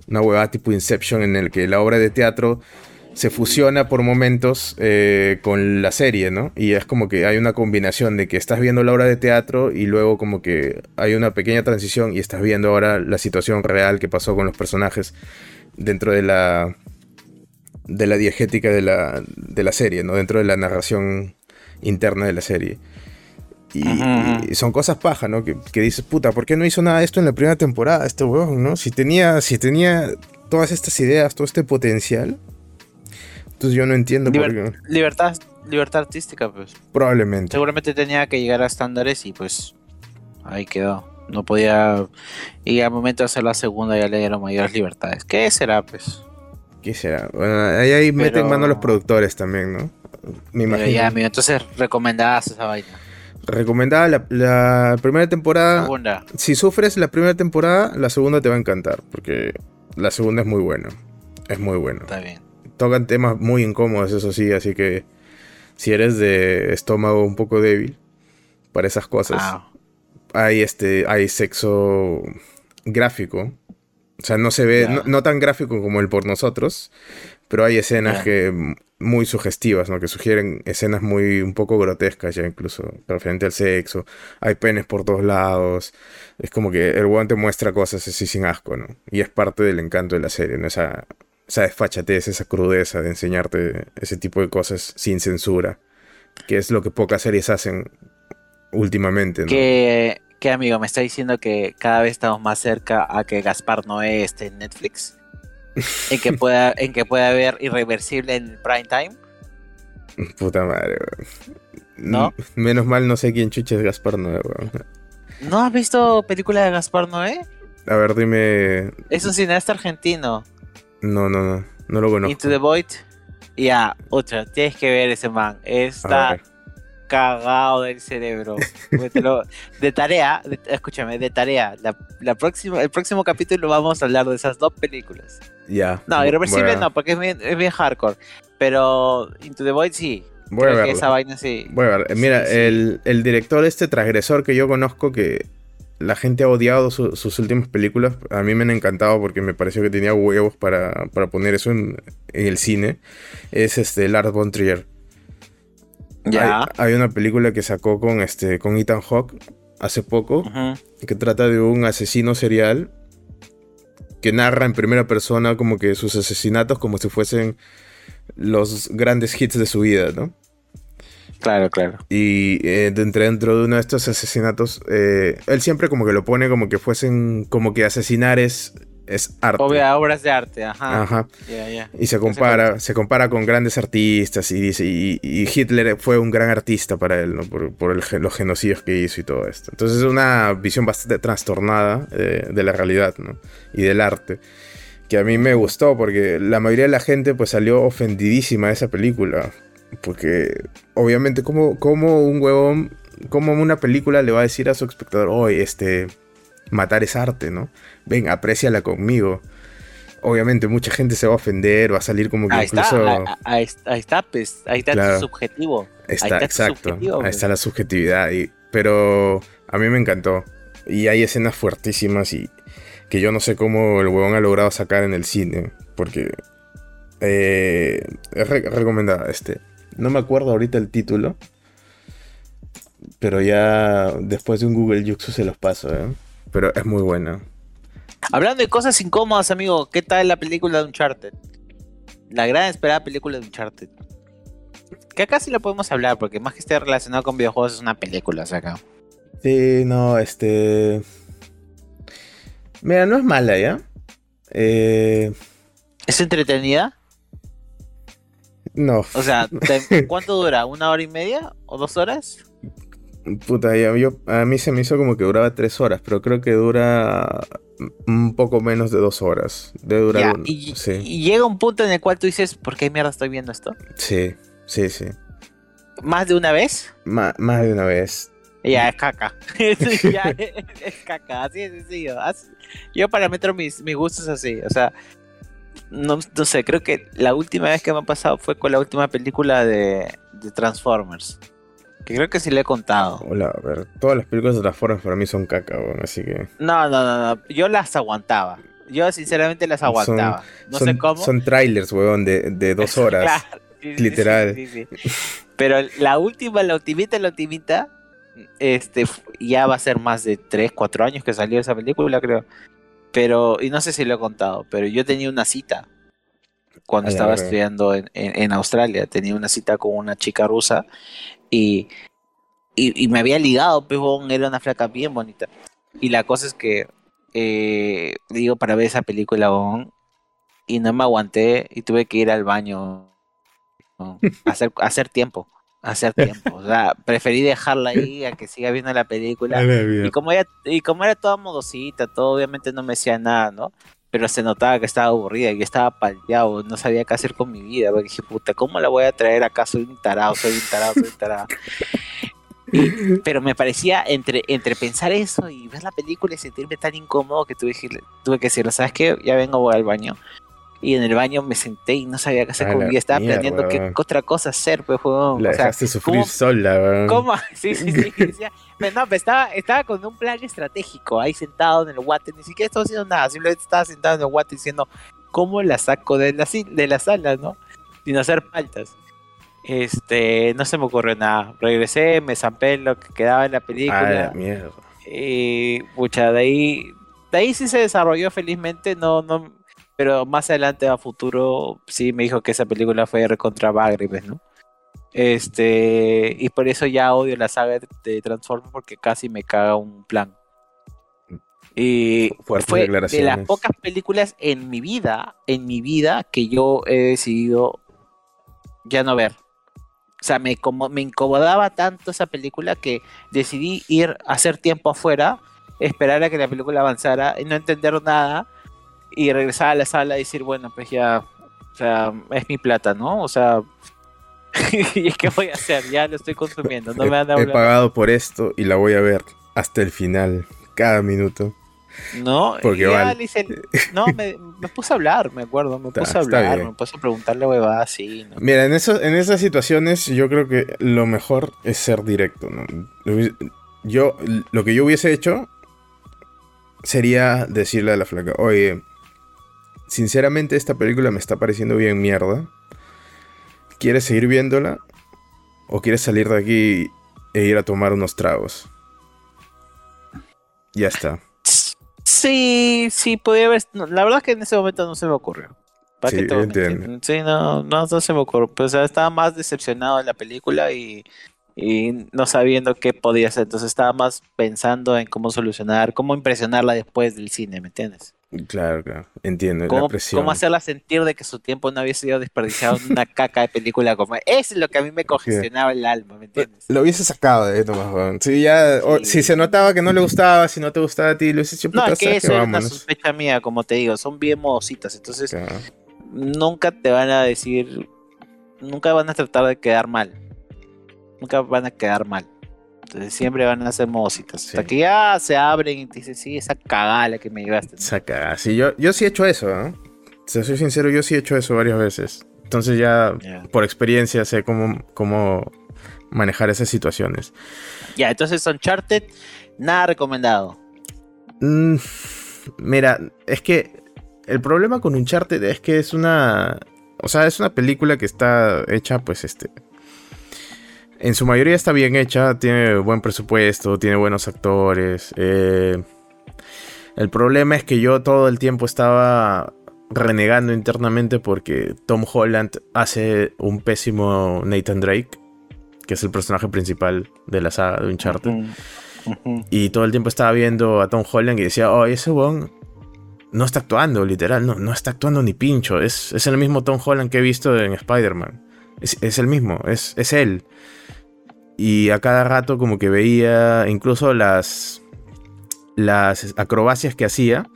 una huevada tipo Inception en el que la obra de teatro se fusiona por momentos eh, con la serie, ¿no? Y es como que hay una combinación de que estás viendo la obra de teatro y luego como que hay una pequeña transición y estás viendo ahora la situación real que pasó con los personajes dentro de la de la diegética de la, de la serie, ¿no? Dentro de la narración interna de la serie. Y, son cosas paja, ¿no? Que, que, dices, puta, ¿por qué no hizo nada de esto en la primera temporada? Este huevón, ¿no? Si tenía, si tenía todas estas ideas, todo este potencial, entonces yo no entiendo por qué. Libertad, libertad artística, pues. Probablemente. Seguramente tenía que llegar a estándares y pues ahí quedó. No podía. Y al momento de hacer la segunda ya le dieron mayores libertades. ¿Qué será, pues? ¿Qué será? Bueno, ahí, ahí meten mano los productores también, ¿no? Me imagino. Ya, amigo, entonces recomendadas esa vaina. Recomendada la, la, primera temporada. Segunda. Si sufres la primera temporada, la segunda te va a encantar. Porque la segunda es muy buena. Es muy buena. Está bien tocan temas muy incómodos, eso sí, así que si eres de estómago un poco débil para esas cosas, hay este, hay sexo gráfico. O sea, no se ve, no, tan gráfico como el por nosotros, pero hay escenas que muy sugestivas, ¿no? Que sugieren escenas muy un poco grotescas ya incluso, referente al sexo. Hay penes por todos lados. Es como que el guante muestra cosas así sin asco, ¿no? Y es parte del encanto de la serie, ¿no? Esa esa desfachatez, esa crudeza de enseñarte ese tipo de cosas sin censura, que es lo que pocas series hacen últimamente. ¿no? ¿Qué, amigo? ¿Me está diciendo que cada vez estamos más cerca a que Gaspar Noé esté en Netflix? ¿En que pueda, en que pueda ver Irreversible en prime time? Puta madre, ¿No? Menos mal no sé quién chucha es Gaspar Noé, ¿No has visto película de Gaspar Noé? A ver, dime. Es un cineasta argentino. No, no, no. No lo conozco. Into the Void. Ya, otra. Tienes que ver ese man. Está cagado del cerebro. de tarea, escúchame, de tarea. La, próxima, el próximo capítulo vamos a hablar de esas dos películas. Ya. No, Irreversible no, porque es bien, hardcore. Pero Into the Void sí. Voy a que verlo. esa vaina sí. Voy a ver. Mira, Sí, sí. El, el director, este transgresor que yo conozco, que la gente ha odiado su- sus últimas películas, a mí me han encantado porque me pareció que tenía huevos para, para poner eso en, en el cine, es este Lars von Trier. Ya. Hay, hay una película que sacó con, este, con Ethan Hawke hace poco, que trata de un asesino serial que narra en primera persona como que sus asesinatos como si fuesen los grandes hits de su vida, ¿no? Claro, claro. Y eh, dentro, de uno de estos asesinatos, eh, él siempre como que lo pone como que fuesen, como que asesinar es, es arte. Obvia, obras de arte, ajá. Ajá. Ya, ya. Y se compara, se compara con grandes artistas y dice, y, y Hitler fue un gran artista para él, ¿no? Por, por el los genocidios que hizo y todo esto. Entonces es una visión bastante trastornada eh, de la realidad, ¿no? Y del arte. Que a mí me gustó porque la mayoría de la gente pues salió ofendidísima de esa película. Porque obviamente como, como un huevón, como una película le va a decir a su espectador, oye, este, matar es arte, ¿no? Ven, apréciala conmigo. Obviamente mucha gente se va a ofender, va a salir como que Ahí incluso... está, ahí, ahí está, pues, ahí está Claro. tu subjetivo. Está, ahí está tu exacto. subjetivo, Ahí está la subjetividad. y- pero a mí me encantó. Y hay escenas fuertísimas y que yo no sé cómo el huevón ha logrado sacar en el cine. Porque eh, es re- recomendada. Este. No me acuerdo ahorita el título. Pero ya después de un Google Yuxu se los paso, ¿eh? Pero es muy buena. Hablando de cosas incómodas, amigo, ¿qué tal la película de Uncharted? La gran esperada película de Uncharted. Que acá sí lo podemos hablar, porque más que esté relacionado con videojuegos es una película, o sea, acá. Sí, no, este. Mira, no es mala, ¿ya? Eh, ¿Es entretenida? No. O sea, ¿cuánto dura? ¿Una hora y media? ¿O dos horas? Puta, yo, a mí se me hizo como que duraba tres horas, pero creo que dura un poco menos de dos horas. Debe durar Ya, un- y, sí, y llega un punto en el cual tú dices, ¿por qué mierda estoy viendo esto? sí, sí, sí. ¿Más de una vez? Ma- más de una vez. Ya, es caca. ya, es, es caca, así de sencillo. Así- Yo parametro mis, mis gustos así, o sea, no, no sé, creo que la última vez que me ha pasado fue con la última película de, de Transformers. Que creo que sí le he contado. Hola, a ver, todas las películas de Transformers para mí son caca, weón, así que... No, no, no, no, yo las aguantaba. Yo sinceramente las aguantaba. no son, sé cómo. Son trailers, weón, de, de dos horas. Claro, sí, sí, literal. sí, sí, sí. Pero la última, la ultimita, la ultimita, este, ya va a ser más de 3, 4 años que salió esa película, creo. Pero, y no sé si lo he contado, pero yo tenía una cita cuando estaba estudiando en, en- en Australia. Tenía una cita con una chica rusa y, y, y me había ligado, pues, era una flaca bien bonita. Y la cosa es que, eh, digo, para ver esa película, y no me aguanté y tuve que ir al baño ¿no? hacer, a hacer tiempo. Hacer tiempo. O sea, preferí dejarla ahí a que siga viendo la película. Y como ella, y como era toda modosita, todo obviamente no me decía nada, ¿no? Pero se notaba que estaba aburrida, que estaba palteado, no sabía qué hacer con mi vida. Porque dije, puta, ¿cómo la voy a traer acá? Soy un tarado, soy un tarado, soy un tarado. Y- pero me parecía entre, entre pensar eso y ver la película y sentirme tan incómodo que tuve, que- tuve que decirle, ¿sabes qué? Ya vengo, voy al baño. Y en el baño me senté y no sabía qué hacer con mi la vida. Estaba mierda, planeando qué weón. otra cosa hacer, pues, huevón. La O sea, dejaste sufrir ¿cómo- sola, weón. ¿Cómo? Sí, sí, sí. decía, pero no, pero estaba, estaba con un plan estratégico, ahí sentado en el water, ni siquiera estaba haciendo nada, simplemente estaba sentado en el water diciendo, ¿cómo la saco de la, de la sala, no? Sin hacer faltas. Este, no se me ocurrió nada. Regresé, me zampé lo que quedaba en la Ah, la película. mierda. y, pucha, de ahí, de ahí sí se desarrolló felizmente, no, no, pero más adelante a futuro sí me dijo que esa película fue recontra bagre, pues, ¿no? Este, y por eso ya odio la saga de- Transformers porque casi me caga un plan. Y Fuertes fue de las pocas películas en mi vida, en mi vida, que yo he decidido ya no ver. O sea, me, como, me incomodaba tanto esa película que decidí ir a hacer tiempo afuera, esperar a que la película avanzara y no entender nada y regresar a la sala y decir, bueno, pues ya, o sea, es mi plata, ¿no? O sea, ¿y qué voy a hacer? Ya lo estoy consumiendo, no me van a he, pagado por esto y la voy a ver hasta el final, cada minuto. No, Porque vale. hice- no, me, me puse a hablar, me acuerdo, me Está- puse a hablar, me puse a preguntarle huevadas así, ¿no? Mira, en, eso, en esas situaciones yo creo que lo mejor es ser directo, ¿no? Yo, lo que yo hubiese hecho sería decirle a la flaca, oye, sinceramente esta película me está pareciendo bien mierda. ¿Quieres seguir viéndola? ¿O quieres salir de aquí e ir a tomar unos tragos? Ya está. Sí, sí, podía haber. no, la verdad es que en ese momento no se me ocurrió. ¿Para Sí, voy a entiendo. Sí, no, no, no se me ocurrió. Pues, o sea, estaba más decepcionado de la película y, y no sabiendo qué podía hacer. Entonces estaba más pensando en cómo solucionar, cómo impresionarla después del cine, ¿me entiendes? Claro, claro. Entiendo. La Cómo, presión. cómo hacerla sentir de que su tiempo no había sido desperdiciado en una caca de película como. Eso es lo que a mí me congestionaba el alma, ¿me entiendes? Lo hubiese sacado de nomás, weón. Si ya, o- si se notaba que no le gustaba, si no te gustaba a ti, lo hubiese hecho No, es que ¿sabes eso es una sospecha mía, como te digo, son bien modositas, entonces Claro. nunca te van a decir, nunca van a tratar de quedar mal, nunca van a quedar mal, entonces siempre van a ser modositas, Sí. hasta que ya se abren y te dicen, sí, esa cagada que me llevaste. ¿no? Saca, sí, yo, yo sí he hecho eso, ¿no? Si soy sincero, yo sí he hecho eso varias veces. Entonces ya, por experiencia, sé cómo, cómo manejar esas situaciones. Ya, entonces Uncharted, nada recomendado. Mm, mira, es que el problema con Uncharted es que es una... O sea, es una película que está hecha, pues, este... En su mayoría está bien hecha, tiene buen presupuesto, tiene buenos actores. eh, el problema es que yo todo el tiempo estaba renegando internamente porque Tom Holland hace un pésimo Nathan Drake, que es el personaje principal de la saga de Uncharted. Y todo el tiempo estaba viendo a Tom Holland y decía, oh, ese weón no está actuando, literal, no, no está actuando ni pincho. Es, es el mismo Tom Holland que he visto en Spider-Man. Es, es el mismo, es, es él. Y a cada rato como que veía incluso las, las acrobacias que hacía.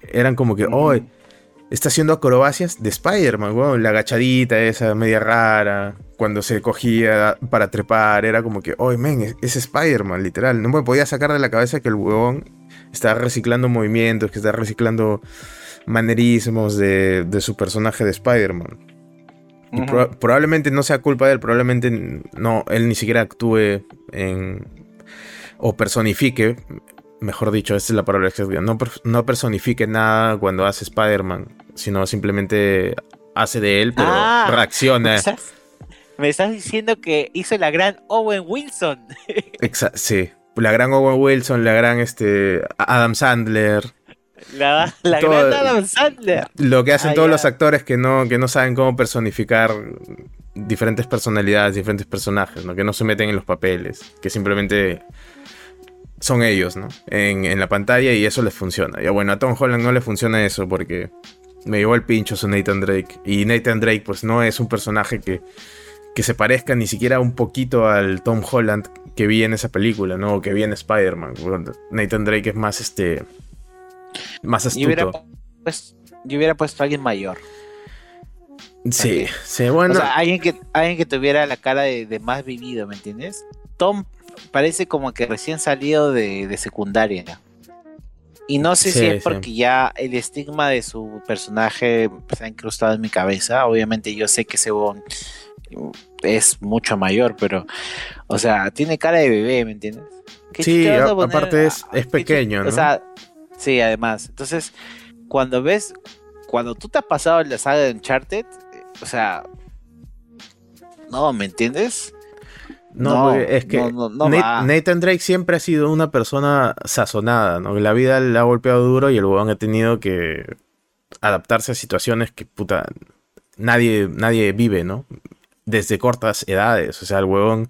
Eran como que, oh, está haciendo acrobacias de Spider-Man, weón. La agachadita esa media rara. Cuando se cogía para trepar. Era como que, oh, men, es, es Spider-Man, literal. No me podía sacar de la cabeza que el huevón está reciclando movimientos, que está reciclando manerismos de, de su personaje de Spider-Man. Y probablemente no sea culpa de él, probablemente no, él ni siquiera actúe en. o personifique, mejor dicho, esta es la palabra exacta, no, no personifique nada cuando hace Spider-Man, sino simplemente hace de él, pero Ah, reacciona. ¿Me estás, me estás diciendo que hizo la gran Owen Wilson. Exa- sí, la gran Owen Wilson, la gran este, Adam Sandler, La, la Todo- gran Adam Sandler. lo que hacen Ah, todos los actores que no, que no saben cómo personificar diferentes personalidades, diferentes personajes, ¿no? que no se meten en los papeles, que simplemente son ellos, ¿no? En, en la pantalla y eso les funciona. Ya bueno, a Tom Holland no le funciona eso porque me llevó el pincho su Nathan Drake. Y Nathan Drake pues no es un personaje que, que se parezca ni siquiera un poquito al Tom Holland que vi en esa película, ¿no? O que vi en Spider-Man. Nathan Drake es más este... Más Yo hubiera, astuto. pues, yo hubiera puesto a alguien mayor. Sí, sí, bueno. o sea, alguien que, alguien que tuviera la cara de, de más vivido, ¿me entiendes? Tom parece como que recién salido de, de secundaria. Y no sé Sí, si es sí. porque ya el estigma de su personaje se ha incrustado en mi cabeza. Obviamente yo sé que ese bon es mucho mayor, pero, o sea, tiene cara de bebé, ¿me entiendes? ¿Qué Sí, a- aparte es- es pequeño, ¿no? O sea, sí, además. Entonces, cuando ves, cuando tú te has pasado la saga de Uncharted, o sea, no, ¿me entiendes? No, porque es que no, no, no Na- va. Nathan Drake siempre ha sido una persona sazonada, ¿no? La vida le ha golpeado duro y el huevón ha tenido que adaptarse a situaciones que, puta, nadie, nadie vive, ¿no? Desde cortas edades. O sea, el huevón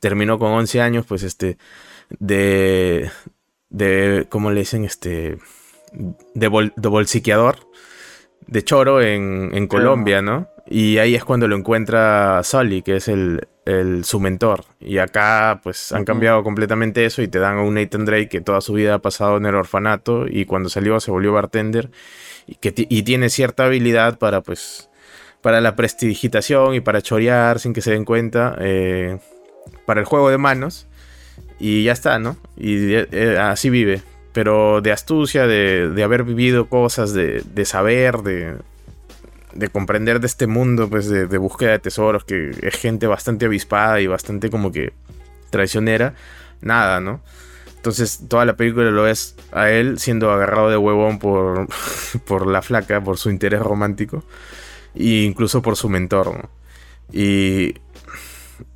terminó con 11 años, pues, este, de, de, ¿cómo le dicen? Este, de, bol- de bolsiqueador, de choro en, en Colombia, ¿no? Y ahí es cuando lo encuentra Sully, que es el, el- su mentor. Y acá, pues, han cambiado completamente eso y te dan a un Nathan Drake que toda su vida ha pasado en el orfanato y cuando salió se volvió bartender y, que y tiene cierta habilidad para, pues, para la prestidigitación y para chorear sin que se den cuenta, eh, para el juego de manos. Y ya está, ¿no? Y eh, así vive. pero de astucia, de, de haber vivido cosas, de, de saber, de, de comprender de este mundo, pues de, de, búsqueda de tesoros, que es gente bastante avispada y bastante como que traicionera, nada, ¿no? Entonces toda la película lo es a él siendo agarrado de huevón por, por la flaca, por su interés romántico, e incluso por su mentor, ¿no? Y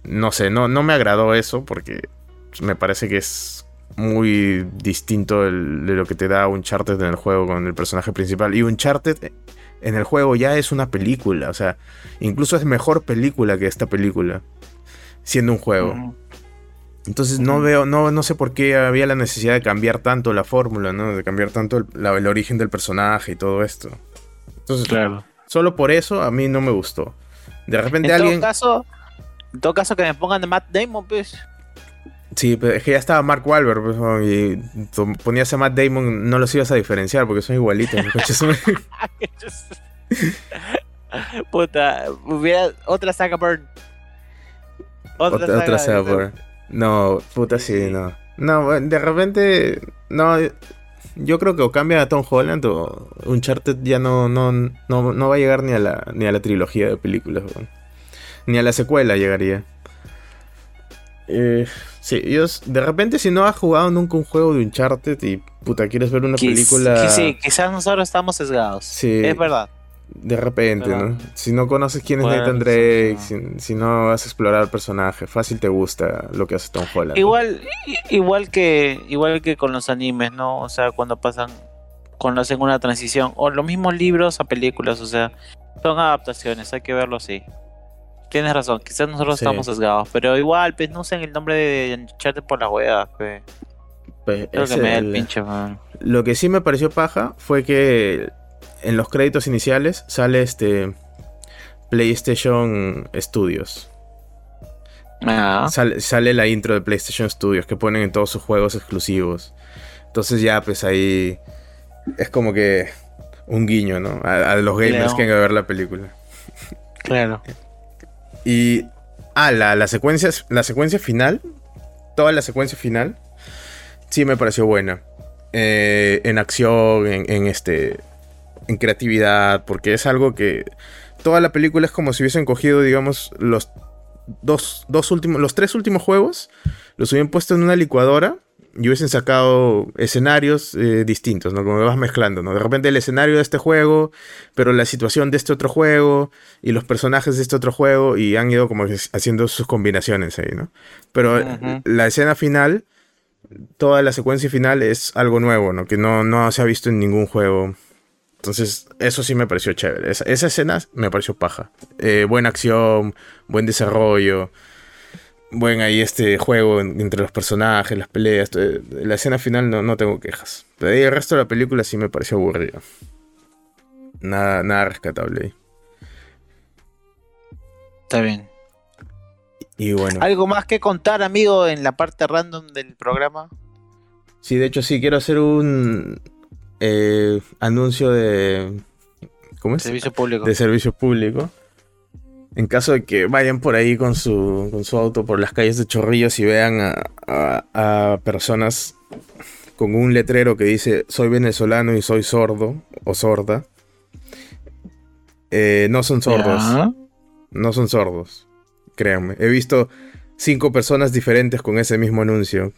no sé, no, no me agradó eso porque me parece que es muy distinto de lo que te da Uncharted en el juego con el personaje principal. Y Uncharted en el juego ya es una película, o sea, incluso es mejor película que esta película, siendo un juego. Entonces no veo, no, no sé por qué había la necesidad de cambiar tanto la fórmula, ¿no? De cambiar tanto el, la, el, origen del personaje y todo esto. Entonces, claro. solo por eso a mí no me gustó. De repente en alguien... Todo caso, en todo caso que me pongan de Matt Damon, pues... Sí, pero es que ya estaba Mark Wahlberg pues, y ponías a Matt Damon, no los ibas a diferenciar porque son igualitos. Puta, hubiera otra saga Burn. Otra, otra, saga, otra saga Burn. No, puta sí, no. No, de repente, no, yo creo que o cambia a Tom Holland o Uncharted ya no, no, no, no va a llegar ni a la, ni a la trilogía de películas, ni a la secuela llegaría. Eh, sí, ellos, de repente si no has jugado nunca un juego de Uncharted y puta, quieres ver una película... Sí, quizás nosotros estamos sesgados. Sí. Es verdad. De repente, ¿no? Si no conoces quién es Nathan Drake, si, si, no vas a explorar el personaje, fácil te gusta lo que hace Tom Holland. Igual, igual que, igual que con los animes, ¿no? O sea, cuando pasan, cuando hacen una transición, o los mismos libros a películas, o sea, son adaptaciones, hay que verlo así. Tienes razón, quizás nosotros sí. estamos sesgados, pero igual, pues no usen el nombre de Uncharted por las huevas, pues. pues Creo que me da el pinche, man. Lo que sí me pareció paja fue que en los créditos iniciales sale este PlayStation Studios. Ah. Sale, sale, la intro de PlayStation Studios que ponen en todos sus juegos exclusivos. Entonces ya pues ahí es como que un guiño, ¿no? A, a los gamers claro. que van a ver la película. Claro. Y ah, la, la secuencia la secuencia final, toda la secuencia final sí me pareció buena. Eh, en acción, en, este en creatividad, porque es algo que toda la película es como si hubiesen cogido, digamos, los dos, dos últimos, los tres últimos juegos, los hubieran puesto en una licuadora y hubiesen sacado escenarios eh, distintos, ¿no? Como vas mezclando, ¿no? De repente el escenario de este juego, pero la situación de este otro juego y los personajes de este otro juego y han ido como haciendo sus combinaciones ahí, ¿no? Pero uh -huh. la escena final, toda la secuencia final es algo nuevo, ¿no? Que no, no se ha visto en ningún juego entonces, eso sí me pareció chévere. Esa, esa escena me pareció paja. Eh, buena acción, buen desarrollo, buen ahí este juego entre los personajes, las peleas. La escena final no, no tengo quejas. Pero ahí el resto de la película sí me pareció aburrido. Nada, nada rescatable ahí. Está bien. Y bueno. ¿Algo más que contar, amigo, en la parte random del programa? Sí, de hecho sí, quiero hacer un, eh, anuncio de. ¿Cómo es? Servicio público. De servicio público. En caso de que vayan por ahí con su, con su auto por las calles de Chorrillos y vean a, a, a personas con un letrero que dice soy venezolano y soy sordo o sorda. Eh, no son sordos. No son sordos. Créanme. He visto cinco personas diferentes con ese mismo anuncio.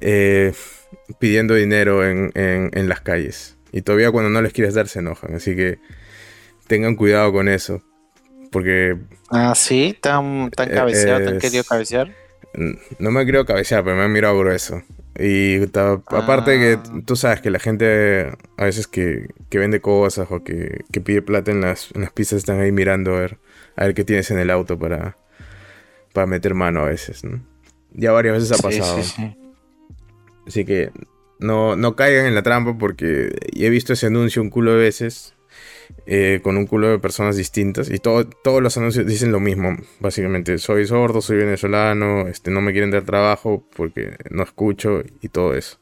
Eh, pidiendo dinero en, en, en, las calles. Y todavía cuando no les quieres dar se enojan. Así que tengan cuidado con eso. Porque... Ah, sí, tan, tan cabeceado, es, tan querido cabecear. No me creo cabecear, pero me han mirado grueso. Y ta, ah. aparte que tú sabes que la gente a veces que, que vende cosas o que, que, pide plata en las, en las pistas están ahí mirando a ver, a ver qué tienes en el auto para, para meter mano a veces, ¿no? Ya varias veces ha pasado. Sí, sí, sí. Así que no, no caigan en la trampa porque he visto ese anuncio un culo de veces eh, con un culo de personas distintas y todo, todos los anuncios dicen lo mismo, básicamente. Soy sordo, soy venezolano, este, no me quieren dar trabajo porque no escucho y todo eso.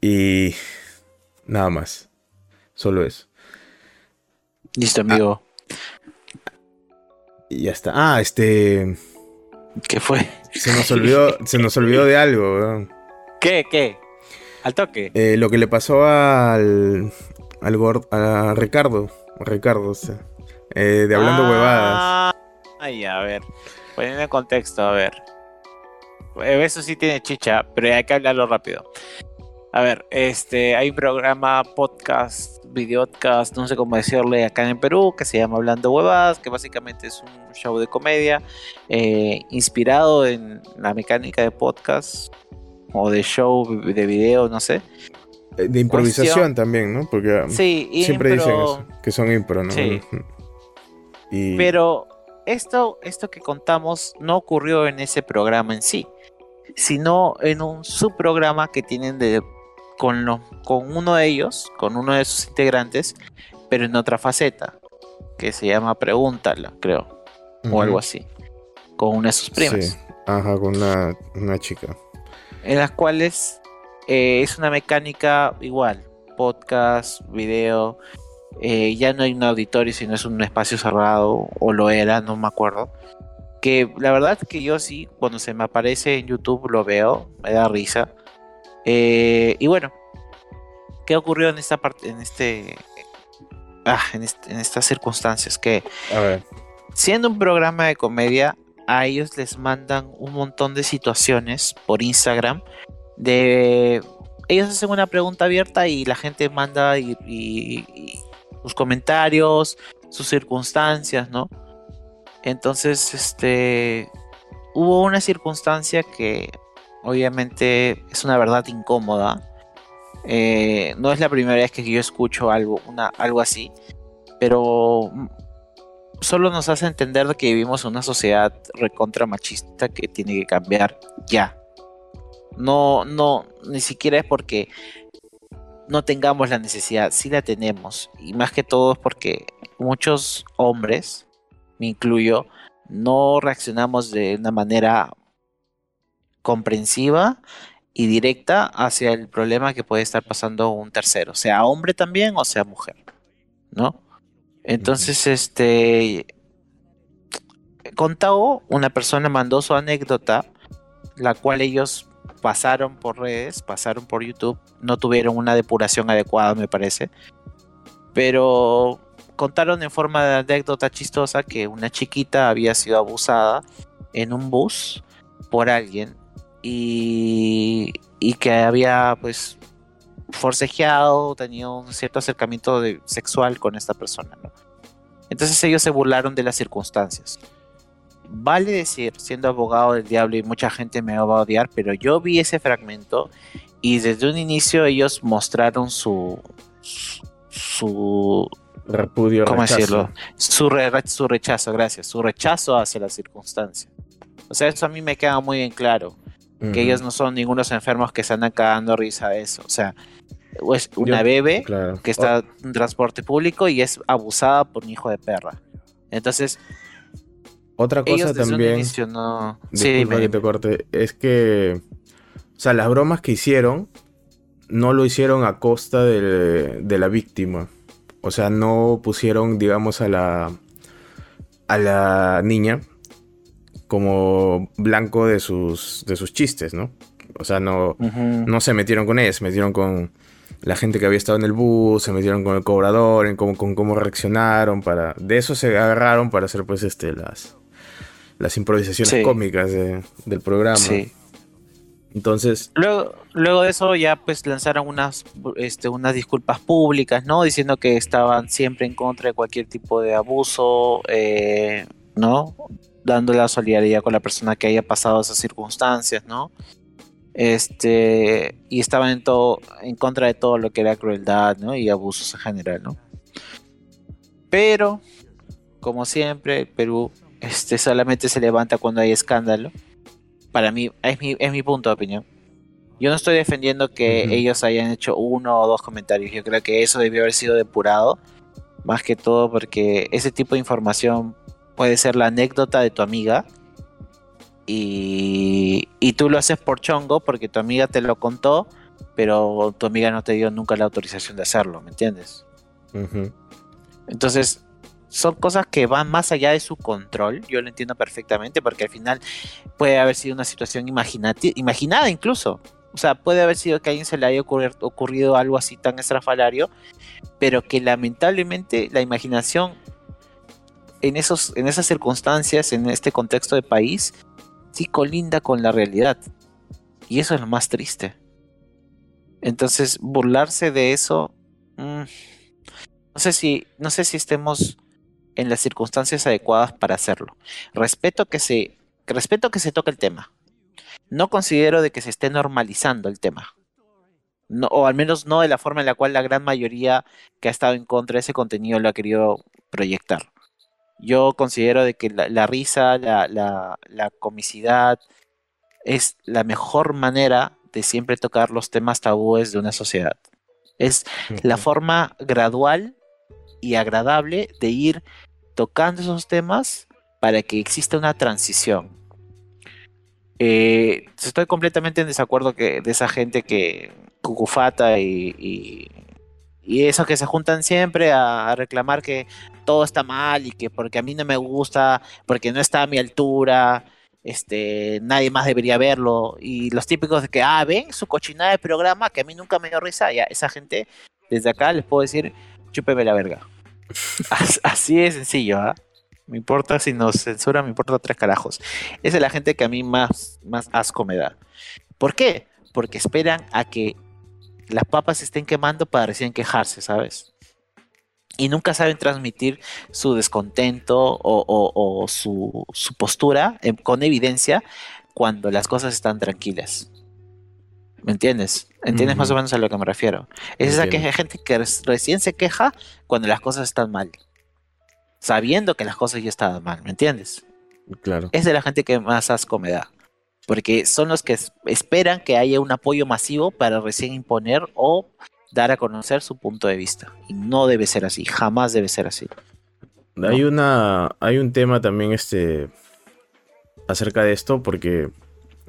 Y nada más. Solo eso. Listo, amigo. Ah, y ya está. Ah, este... ¿Qué fue? Se nos olvidó, se nos olvidó de algo. ¿Qué? ¿Qué? Al toque. Eh, lo que le pasó al, al a Ricardo. Ricardo, o sea, eh, de hablando ah, huevadas. Ay, a ver. Poniendo en contexto, a ver. Eh, eso sí tiene chicha, pero hay que hablarlo rápido. A ver, este, hay un programa, podcast, videocast, no sé cómo decirle acá en Perú, que se llama Hablando Huevadas, que básicamente es un show de comedia eh, inspirado en la mecánica de podcast o de show de video, no sé. Eh, de improvisación también, ¿no? Porque um, sí, siempre dicen eso, que son impro, ¿no? Sí. Pero esto, esto que contamos no ocurrió en ese programa en sí, sino en un subprograma que tienen de con, con uno de ellos, con uno de sus integrantes, pero en otra faceta, que se llama Pregúntala, creo, o algo así, con una de sus primas. Sí, ajá, con una, una chica. En las cuales eh, es una mecánica igual, podcast, video, eh, ya no hay un auditorio, sino es un espacio cerrado, o lo era, no me acuerdo. Que la verdad que yo sí, cuando se me aparece en YouTube lo veo, me da risa. Eh, y bueno, ¿qué ocurrió en esta parte, en este, ah, en, estas circunstancias? Que siendo un programa de comedia, a ellos les mandan un montón de situaciones por Instagram de ellos hacen una pregunta abierta y la gente manda sus comentarios, sus circunstancias, ¿no? Entonces, este hubo una circunstancia que obviamente es una verdad incómoda. Eh, no es la primera vez que yo escucho algo, una, algo así, pero solo nos hace entender que vivimos en una sociedad recontra machista que tiene que cambiar ya. No, no, ni siquiera es porque no tengamos la necesidad, sí la tenemos. Y más que todo es porque muchos hombres, me incluyo, no reaccionamos de una manera comprensiva y directa hacia el problema que puede estar pasando un tercero, sea hombre también o sea mujer, ¿no? Entonces, este, con una persona mandó su anécdota, la cual ellos pasaron por redes, pasaron por YouTube, no tuvieron una depuración adecuada, me parece, pero contaron en forma de anécdota chistosa que una chiquita había sido abusada en un bus por alguien y, que había pues forcejeado, tenía un cierto acercamiento sexual con esta persona. Entonces ellos se burlaron de las circunstancias. Vale decir, siendo abogado del diablo y mucha gente me va a odiar, pero yo vi ese fragmento y desde un inicio ellos mostraron su su repudio, ¿cómo decirlo? Su, su rechazo, gracias, su rechazo hacia la circunstancia. O sea, eso a mí me queda muy bien claro que ellos no son ningunos enfermos que se andan cagando risa de eso. O sea, es una bebé que está en transporte público y es abusada por un hijo de perra. Entonces, otra cosa también. Inicio no... Sí, que te corte. Es que. O sea, las bromas que hicieron no lo hicieron a costa de, de la víctima. O sea, no pusieron, digamos, a la. a la niña como blanco de sus, de sus chistes, ¿no? O sea, no, no se metieron con ella, se metieron con la gente que había estado en el bus, se metieron con el cobrador, en cómo, con cómo reaccionaron, para... De eso se agarraron para hacer, pues, este, las, las improvisaciones cómicas del programa. Sí. Entonces. Luego, luego de eso ya pues lanzaron unas, este, unas disculpas públicas, ¿no? Diciendo que estaban siempre en contra de cualquier tipo de abuso, eh, ¿no? dando la solidaridad con la persona que haya pasado esas circunstancias, ¿no? Este, y estaban en todo, en contra de todo lo que era crueldad, ¿no? Y abusos en general, ¿no? Pero, como siempre, Perú este, solamente se levanta cuando hay escándalo. Para mí, es mi, es mi punto de opinión. Yo no estoy defendiendo que ellos hayan hecho uno o dos comentarios. Yo creo que eso debió haber sido depurado. Más que todo porque ese tipo de información puede ser la anécdota de tu amiga y, tú lo haces por chongo porque tu amiga te lo contó, pero tu amiga no te dio nunca la autorización de hacerlo, ¿me entiendes? Entonces, son cosas que van más allá de su control, yo lo entiendo perfectamente porque al final puede haber sido una situación imaginada incluso, O sea, puede haber sido que a alguien se le haya ocurrido algo así tan estrafalario, pero que lamentablemente la imaginación en, esos, en esas circunstancias, en este contexto de país, sí colinda con la realidad. Y eso es lo más triste. Entonces, burlarse de eso, mm, no sé si, no sé si estemos en las circunstancias adecuadas para hacerlo. Respeto que se, respeto que se toque el tema. No considero de que se esté normalizando el tema. No, o al menos no de la forma en la cual la gran mayoría que ha estado en contra de ese contenido lo ha querido proyectar. Yo considero de que la, risa, la, la, comicidad es la mejor manera de siempre tocar los temas tabúes de una sociedad. Es la forma gradual y agradable de ir tocando esos temas para que exista una transición. Eh, estoy completamente en desacuerdo que, de esa gente que cucufata y, y, esos que se juntan siempre a, reclamar que todo está mal y que porque a mí no me gusta, porque no está a mi altura, este, nadie más debería verlo. Y los típicos de que, ah, ven su cochinada de programa que a mí nunca me dio risa, ya, esa gente, desde acá les puedo decir, chúpeme la verga. Así de sencillo, ¿ah? Me importa si nos censura, me importa tres carajos. Esa es la gente que a mí más, más asco me da. ¿Por qué? Porque esperan a que las papas se estén quemando para recién quejarse, ¿sabes? Y nunca saben transmitir su descontento o, su, postura con evidencia cuando las cosas están tranquilas. ¿Me entiendes? ¿Entiendes más o menos a lo que me refiero? Es esa que gente que recién se queja cuando las cosas están mal. Sabiendo que las cosas ya estaban mal, ¿me entiendes? Claro. Es de la gente que más asco me da. Porque son los que esperan que haya un apoyo masivo para recién imponer o dar a conocer su punto de vista. Y no debe ser así, jamás debe ser así. Hay una. Hay un tema también este. acerca de esto, porque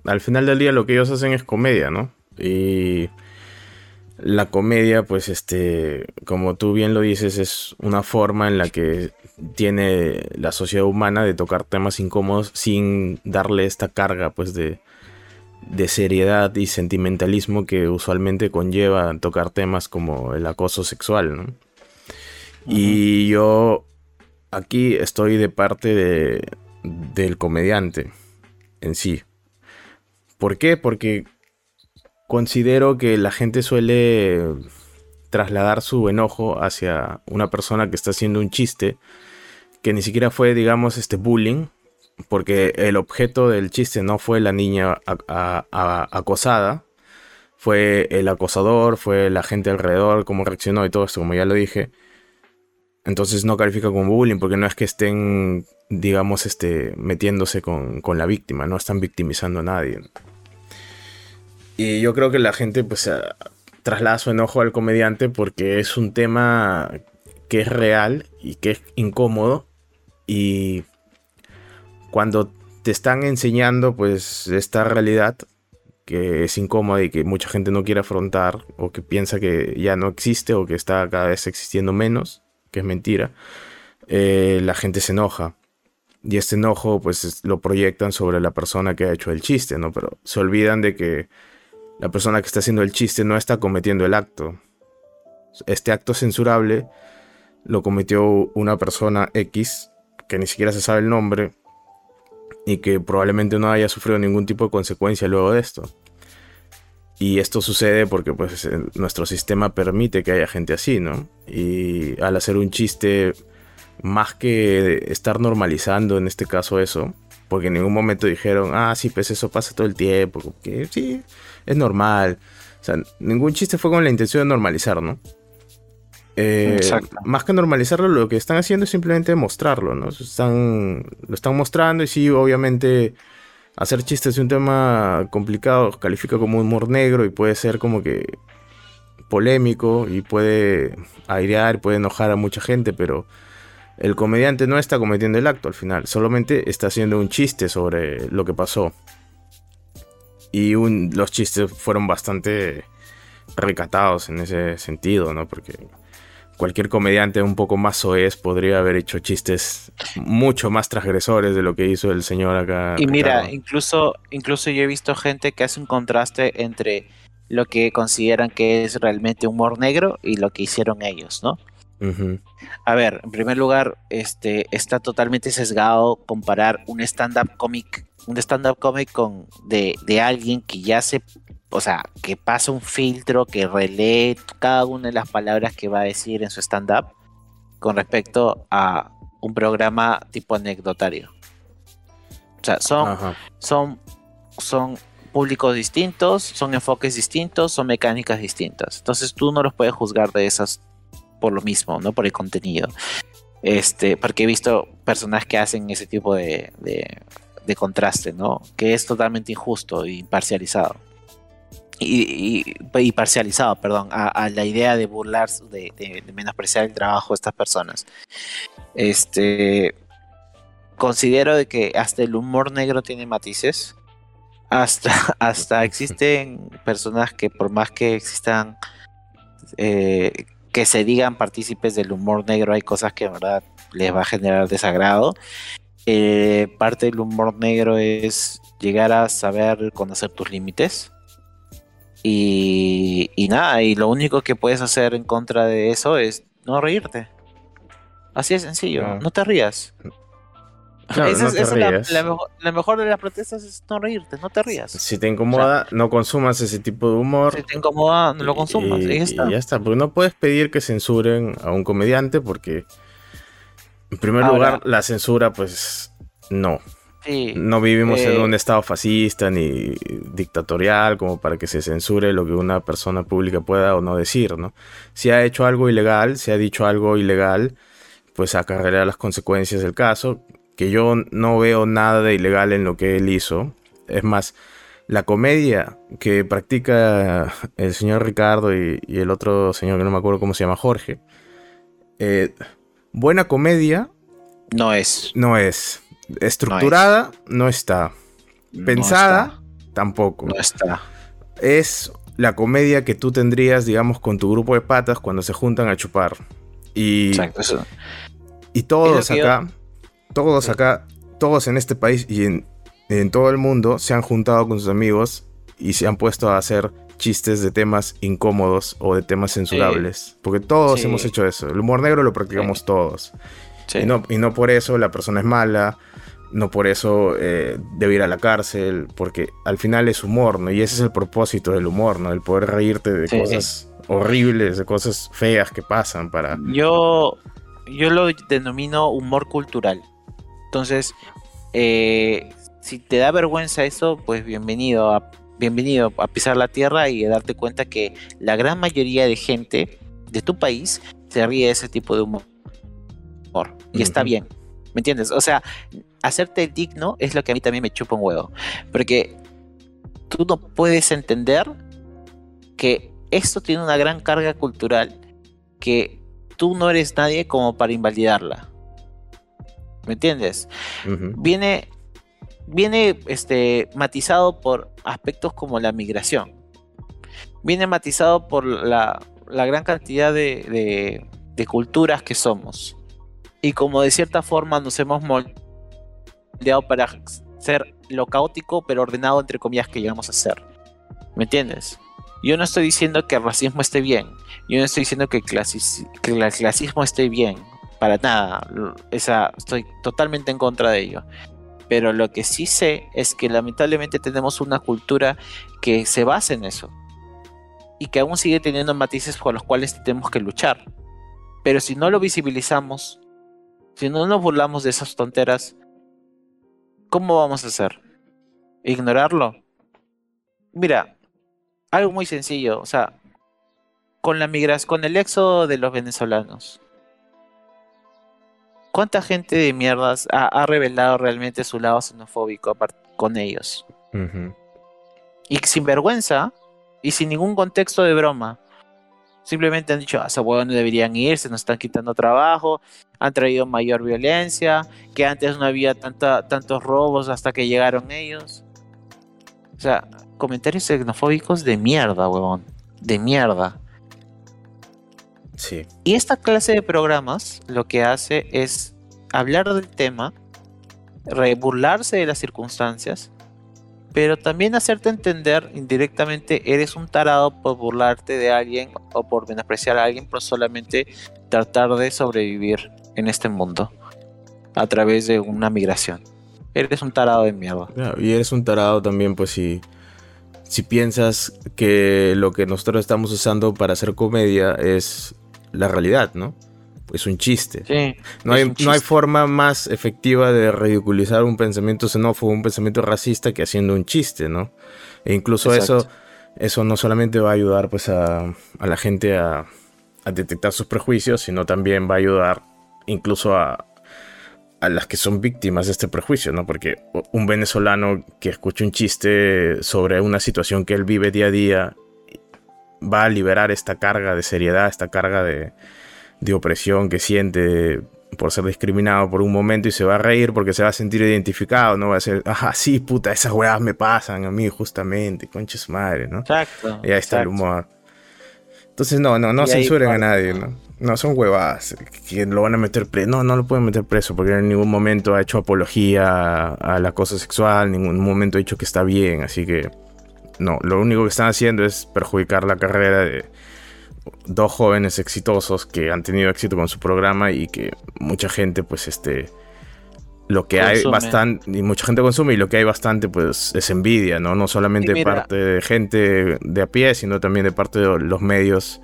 al final del día lo que ellos hacen es comedia, ¿no? Y la comedia, pues, este, como tú bien lo dices, es una forma en la que tiene la sociedad humana de tocar temas incómodos sin darle esta carga, pues, de, de seriedad y sentimentalismo que usualmente conlleva tocar temas como el acoso sexual, ¿no? Y yo aquí estoy de parte de, del comediante en sí. ¿Por qué? Porque considero que la gente suele trasladar su enojo hacia una persona que está haciendo un chiste que ni siquiera fue, digamos, este bullying, porque el objeto del chiste no fue la niña acosada, fue el acosador, fue la gente alrededor, cómo reaccionó y todo esto, como ya lo dije. Entonces no califica como bullying, porque no es que estén, digamos, este, metiéndose con, con la víctima, no están victimizando a nadie. Y yo creo que la gente pues traslada su enojo al comediante porque es un tema que es real y que es incómodo. Y cuando te están enseñando pues esta realidad que es incómoda y que mucha gente no quiere afrontar o que piensa que ya no existe o que está cada vez existiendo menos, que es mentira, eh, la gente se enoja. Y este enojo pues lo proyectan sobre la persona que ha hecho el chiste, ¿no? Pero se olvidan de que la persona que está haciendo el chiste no está cometiendo el acto. Este acto censurable lo cometió una persona X, que ni siquiera se sabe el nombre, y que probablemente no haya sufrido ningún tipo de consecuencia luego de esto. Y esto sucede porque pues, nuestro sistema permite que haya gente así, ¿no? Y al hacer un chiste, más que estar normalizando en este caso eso, porque en ningún momento dijeron, ah, sí, pues eso pasa todo el tiempo, que sí, es normal. O sea, ningún chiste fue con la intención de normalizar, ¿no? Eh, más que normalizarlo, lo que están haciendo es simplemente mostrarlo, ¿no? Están, lo están mostrando y sí, obviamente, hacer chistes de un tema complicado califica como humor negro y puede ser como que polémico y puede airear, puede enojar a mucha gente, pero el comediante no está cometiendo el acto al final, solamente está haciendo un chiste sobre lo que pasó. Y los chistes fueron bastante recatados en ese sentido, ¿no? Porque cualquier comediante un poco más soez podría haber hecho chistes mucho más transgresores de lo que hizo el señor acá. Y mira, incluso, incluso yo he visto gente que hace un contraste entre lo que consideran que es realmente humor negro y lo que hicieron ellos, ¿no? A ver, en primer lugar, este está totalmente sesgado comparar un stand-up comic, un stand-up comic con de, de alguien que ya se o sea, que pasa un filtro, que relee cada una de las palabras que va a decir en su stand-up con respecto a un programa tipo anecdotario. O sea, son, son, son públicos distintos, son enfoques distintos, son mecánicas distintas. Entonces tú no los puedes juzgar de esas por lo mismo, ¿no? Por el contenido. Este, porque he visto personas que hacen ese tipo de, de, contraste, ¿no? Que es totalmente injusto y parcializado y, parcializado, perdón, a, la idea de burlar, de, de, menospreciar el trabajo de estas personas. Este, considero de que hasta el humor negro tiene matices. Hasta, hasta existen personas que por más que existan, eh, que se digan partícipes del humor negro, hay cosas que en verdad les va a generar desagrado. Eh, parte del humor negro es llegar a saber conocer tus límites y, nada, y lo único que puedes hacer en contra de eso es no reírte. Así de sencillo, no, te rías. la, mejor, de las protestas es no reírte, no te rías. Si te incomoda, no consumas ese tipo de humor. Si te incomoda, no lo consumas. Y, ya, está. porque no puedes pedir que censuren a un comediante porque, en primer lugar, la censura, pues no. No vivimos en un eh, estado fascista ni dictatorial como para que se censure lo que una persona pública pueda o no decir, ¿no? Si ha hecho algo ilegal, si ha dicho algo ilegal, pues acarreará las consecuencias del caso, que yo no veo nada de ilegal en lo que él hizo. Es más, la comedia que practica el señor Ricardo y, el otro señor que no me acuerdo cómo se llama, Jorge, eh, buena comedia. No es. No es. Estructurada no, está. Pensada tampoco. No está. Es la comedia que tú tendrías, digamos, con tu grupo de patas cuando se juntan a chupar. Y, Exacto, y todos acá, todos acá, todos en este país y en, todo el mundo se han juntado con sus amigos y se han puesto a hacer chistes de temas incómodos o de temas censurables. Porque todos hemos hecho eso. El humor negro lo practicamos todos. Y, no, y no por eso la persona es mala, no por eso eh, debe ir a la cárcel, porque al final es humor, ¿no? Y ese es el propósito del humor, ¿no? El poder reírte de cosas horribles, de cosas feas que pasan para... Yo, yo lo denomino humor cultural. Entonces, eh, si te da vergüenza eso, pues bienvenido a, bienvenido a pisar la tierra y a darte cuenta que la gran mayoría de gente de tu país se ríe de ese tipo de humor. Y está bien. ¿Me entiendes? O sea, hacerte digno es lo que a mí también me chupa un huevo. Porque tú no puedes entender que esto tiene una gran carga cultural que tú no eres nadie como para invalidarla. ¿Me entiendes? Viene, viene este, matizado por aspectos como la migración. Viene matizado por la, gran cantidad de, de culturas que somos y como de cierta forma nos hemos moldeado para ser lo caótico pero ordenado entre comillas que llegamos a ser. ¿Me entiendes? Yo no estoy diciendo que el racismo esté bien, yo no estoy diciendo que, que el clasismo esté bien, para nada, Esa, estoy totalmente en contra de ello. Pero lo que sí sé es que lamentablemente tenemos una cultura que se basa en eso y que aún sigue teniendo matices por los cuales tenemos que luchar. Pero si no lo visibilizamos, si no nos burlamos de esas tonteras, ¿cómo vamos a hacer? ¿Ignorarlo? Mira, algo muy sencillo, o sea, con la migración, con el éxodo de los venezolanos. ¿Cuánta gente de mierdas ha, revelado realmente su lado xenofóbico con ellos? Y sin vergüenza y sin ningún contexto de broma. Simplemente han dicho, a ah, esos huevos no deberían irse, nos están quitando trabajo, han traído mayor violencia, que antes no había tanta, tantos robos hasta que llegaron ellos. O sea, comentarios xenofóbicos de mierda, huevón. De mierda. Sí. Y esta clase de programas lo que hace es hablar del tema, burlarse de las circunstancias, pero también hacerte entender indirectamente eres un tarado por burlarte de alguien o por menospreciar a alguien por solamente tratar de sobrevivir en este mundo a través de una migración. Eres un tarado de mierda. y eres un tarado también, pues si, si piensas que lo que nosotros estamos usando para hacer comedia es la realidad, ¿no? Es un chiste. Sí, no, hay, no hay forma más efectiva de ridiculizar un pensamiento xenófobo, un pensamiento racista que haciendo un chiste, ¿no? E incluso eso, eso no solamente va a ayudar pues a, a la gente a, a detectar sus prejuicios, sino también va a ayudar incluso a, a las que son víctimas de este prejuicio, ¿no? Porque un venezolano que escucha un chiste sobre una situación que él vive día a día va a liberar esta carga de seriedad, esta carga de, de opresión que siente por ser discriminado por un momento y se va a reír porque se va a sentir identificado, no va a ser, ajá, sí, puta, esas weas me pasan a mí justamente, concha su madre, ¿no? Exacto. Y ahí está el humor. Entonces, no, no, no censuren a nadie, ¿no? No, son huevadas que lo van a meter preso. No, no lo pueden meter preso porque en ningún momento ha hecho apología al acoso sexual, en ningún momento ha dicho que está bien, así que no, lo único que están haciendo es perjudicar la carrera de dos jóvenes exitosos que han tenido éxito con su programa y que mucha gente, pues, este, lo que hay bastante, y mucha gente consume y lo que hay bastante, pues, es envidia, ¿no? No solamente de parte de gente de a pie, sino también de parte de los medios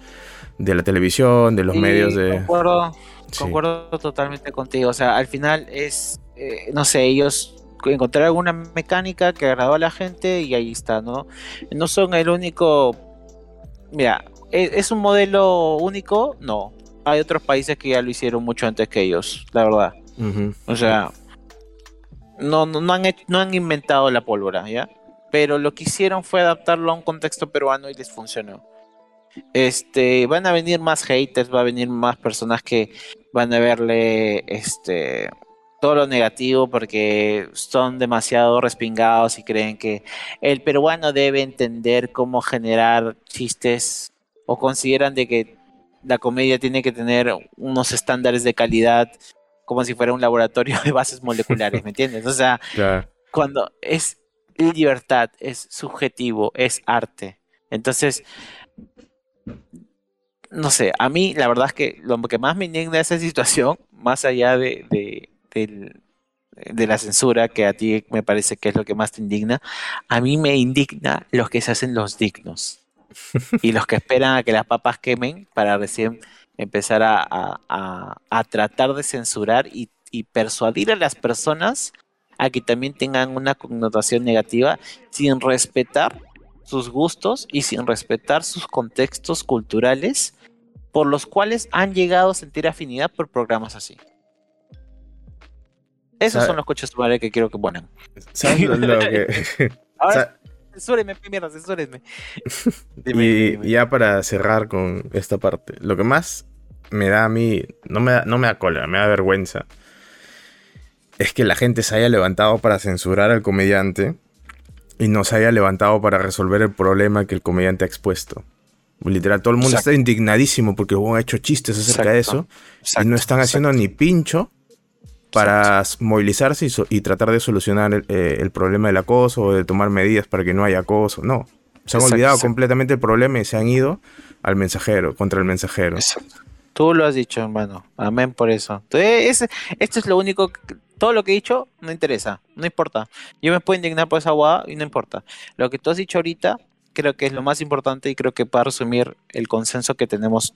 de la televisión, de los medios de... Concuerdo, concuerdo totalmente contigo, o sea, al final es, eh, no sé, ellos encontrar alguna mecánica que agradó a la gente y ahí está, ¿no? No son el único... Mira, ¿Es un modelo único? No. Hay otros países que ya lo hicieron mucho antes que ellos, la verdad. O sea, no, no, han no han inventado la pólvora, ¿ya? Pero lo que hicieron fue adaptarlo a un contexto peruano y les funcionó. Este, van a venir más haters, va a venir más personas que van a verle este todo lo negativo porque son demasiado respingados y creen que el peruano debe entender cómo generar chistes o consideran de que la comedia tiene que tener unos estándares de calidad como si fuera un laboratorio de bases moleculares, ¿me entiendes? O sea, cuando es libertad, es subjetivo, es arte. Entonces, no sé, a mí la verdad es que lo que más me indigna esa situación, más allá de, de la censura, que a ti me parece que es lo que más te indigna, a mí me indigna los que se hacen los dignos y los que esperan a que las papas quemen para recién empezar a, tratar de censurar y, persuadir a las personas a que también tengan una connotación negativa sin respetar sus gustos y sin respetar sus contextos culturales por los cuales han llegado a sentir afinidad por programas así. Esos son los coches de que quiero que ponen. Censúrenme, mierda, censúrenme. y ya para cerrar con esta parte, lo que más me da a mí, no me da, no me da cólera, me da vergüenza, es que la gente se haya levantado para censurar al comediante y no se haya levantado para resolver el problema que el comediante ha expuesto. Literal, todo el mundo está indignadísimo porque hubo hecho chistes acerca de eso y no están haciendo ni pincho para movilizarse y, tratar de solucionar eh, el, problema del acoso o de tomar medidas para que no haya acoso. No, se han olvidado completamente el problema y se han ido al mensajero, contra el mensajero. Tú lo has dicho, hermano. Amén por eso. Entonces, esto es lo único, todo lo que he dicho no interesa, no importa. Yo me puedo indignar por esa guada y no importa. Lo que tú has dicho ahorita creo que es lo más importante y creo que para resumir el consenso que tenemos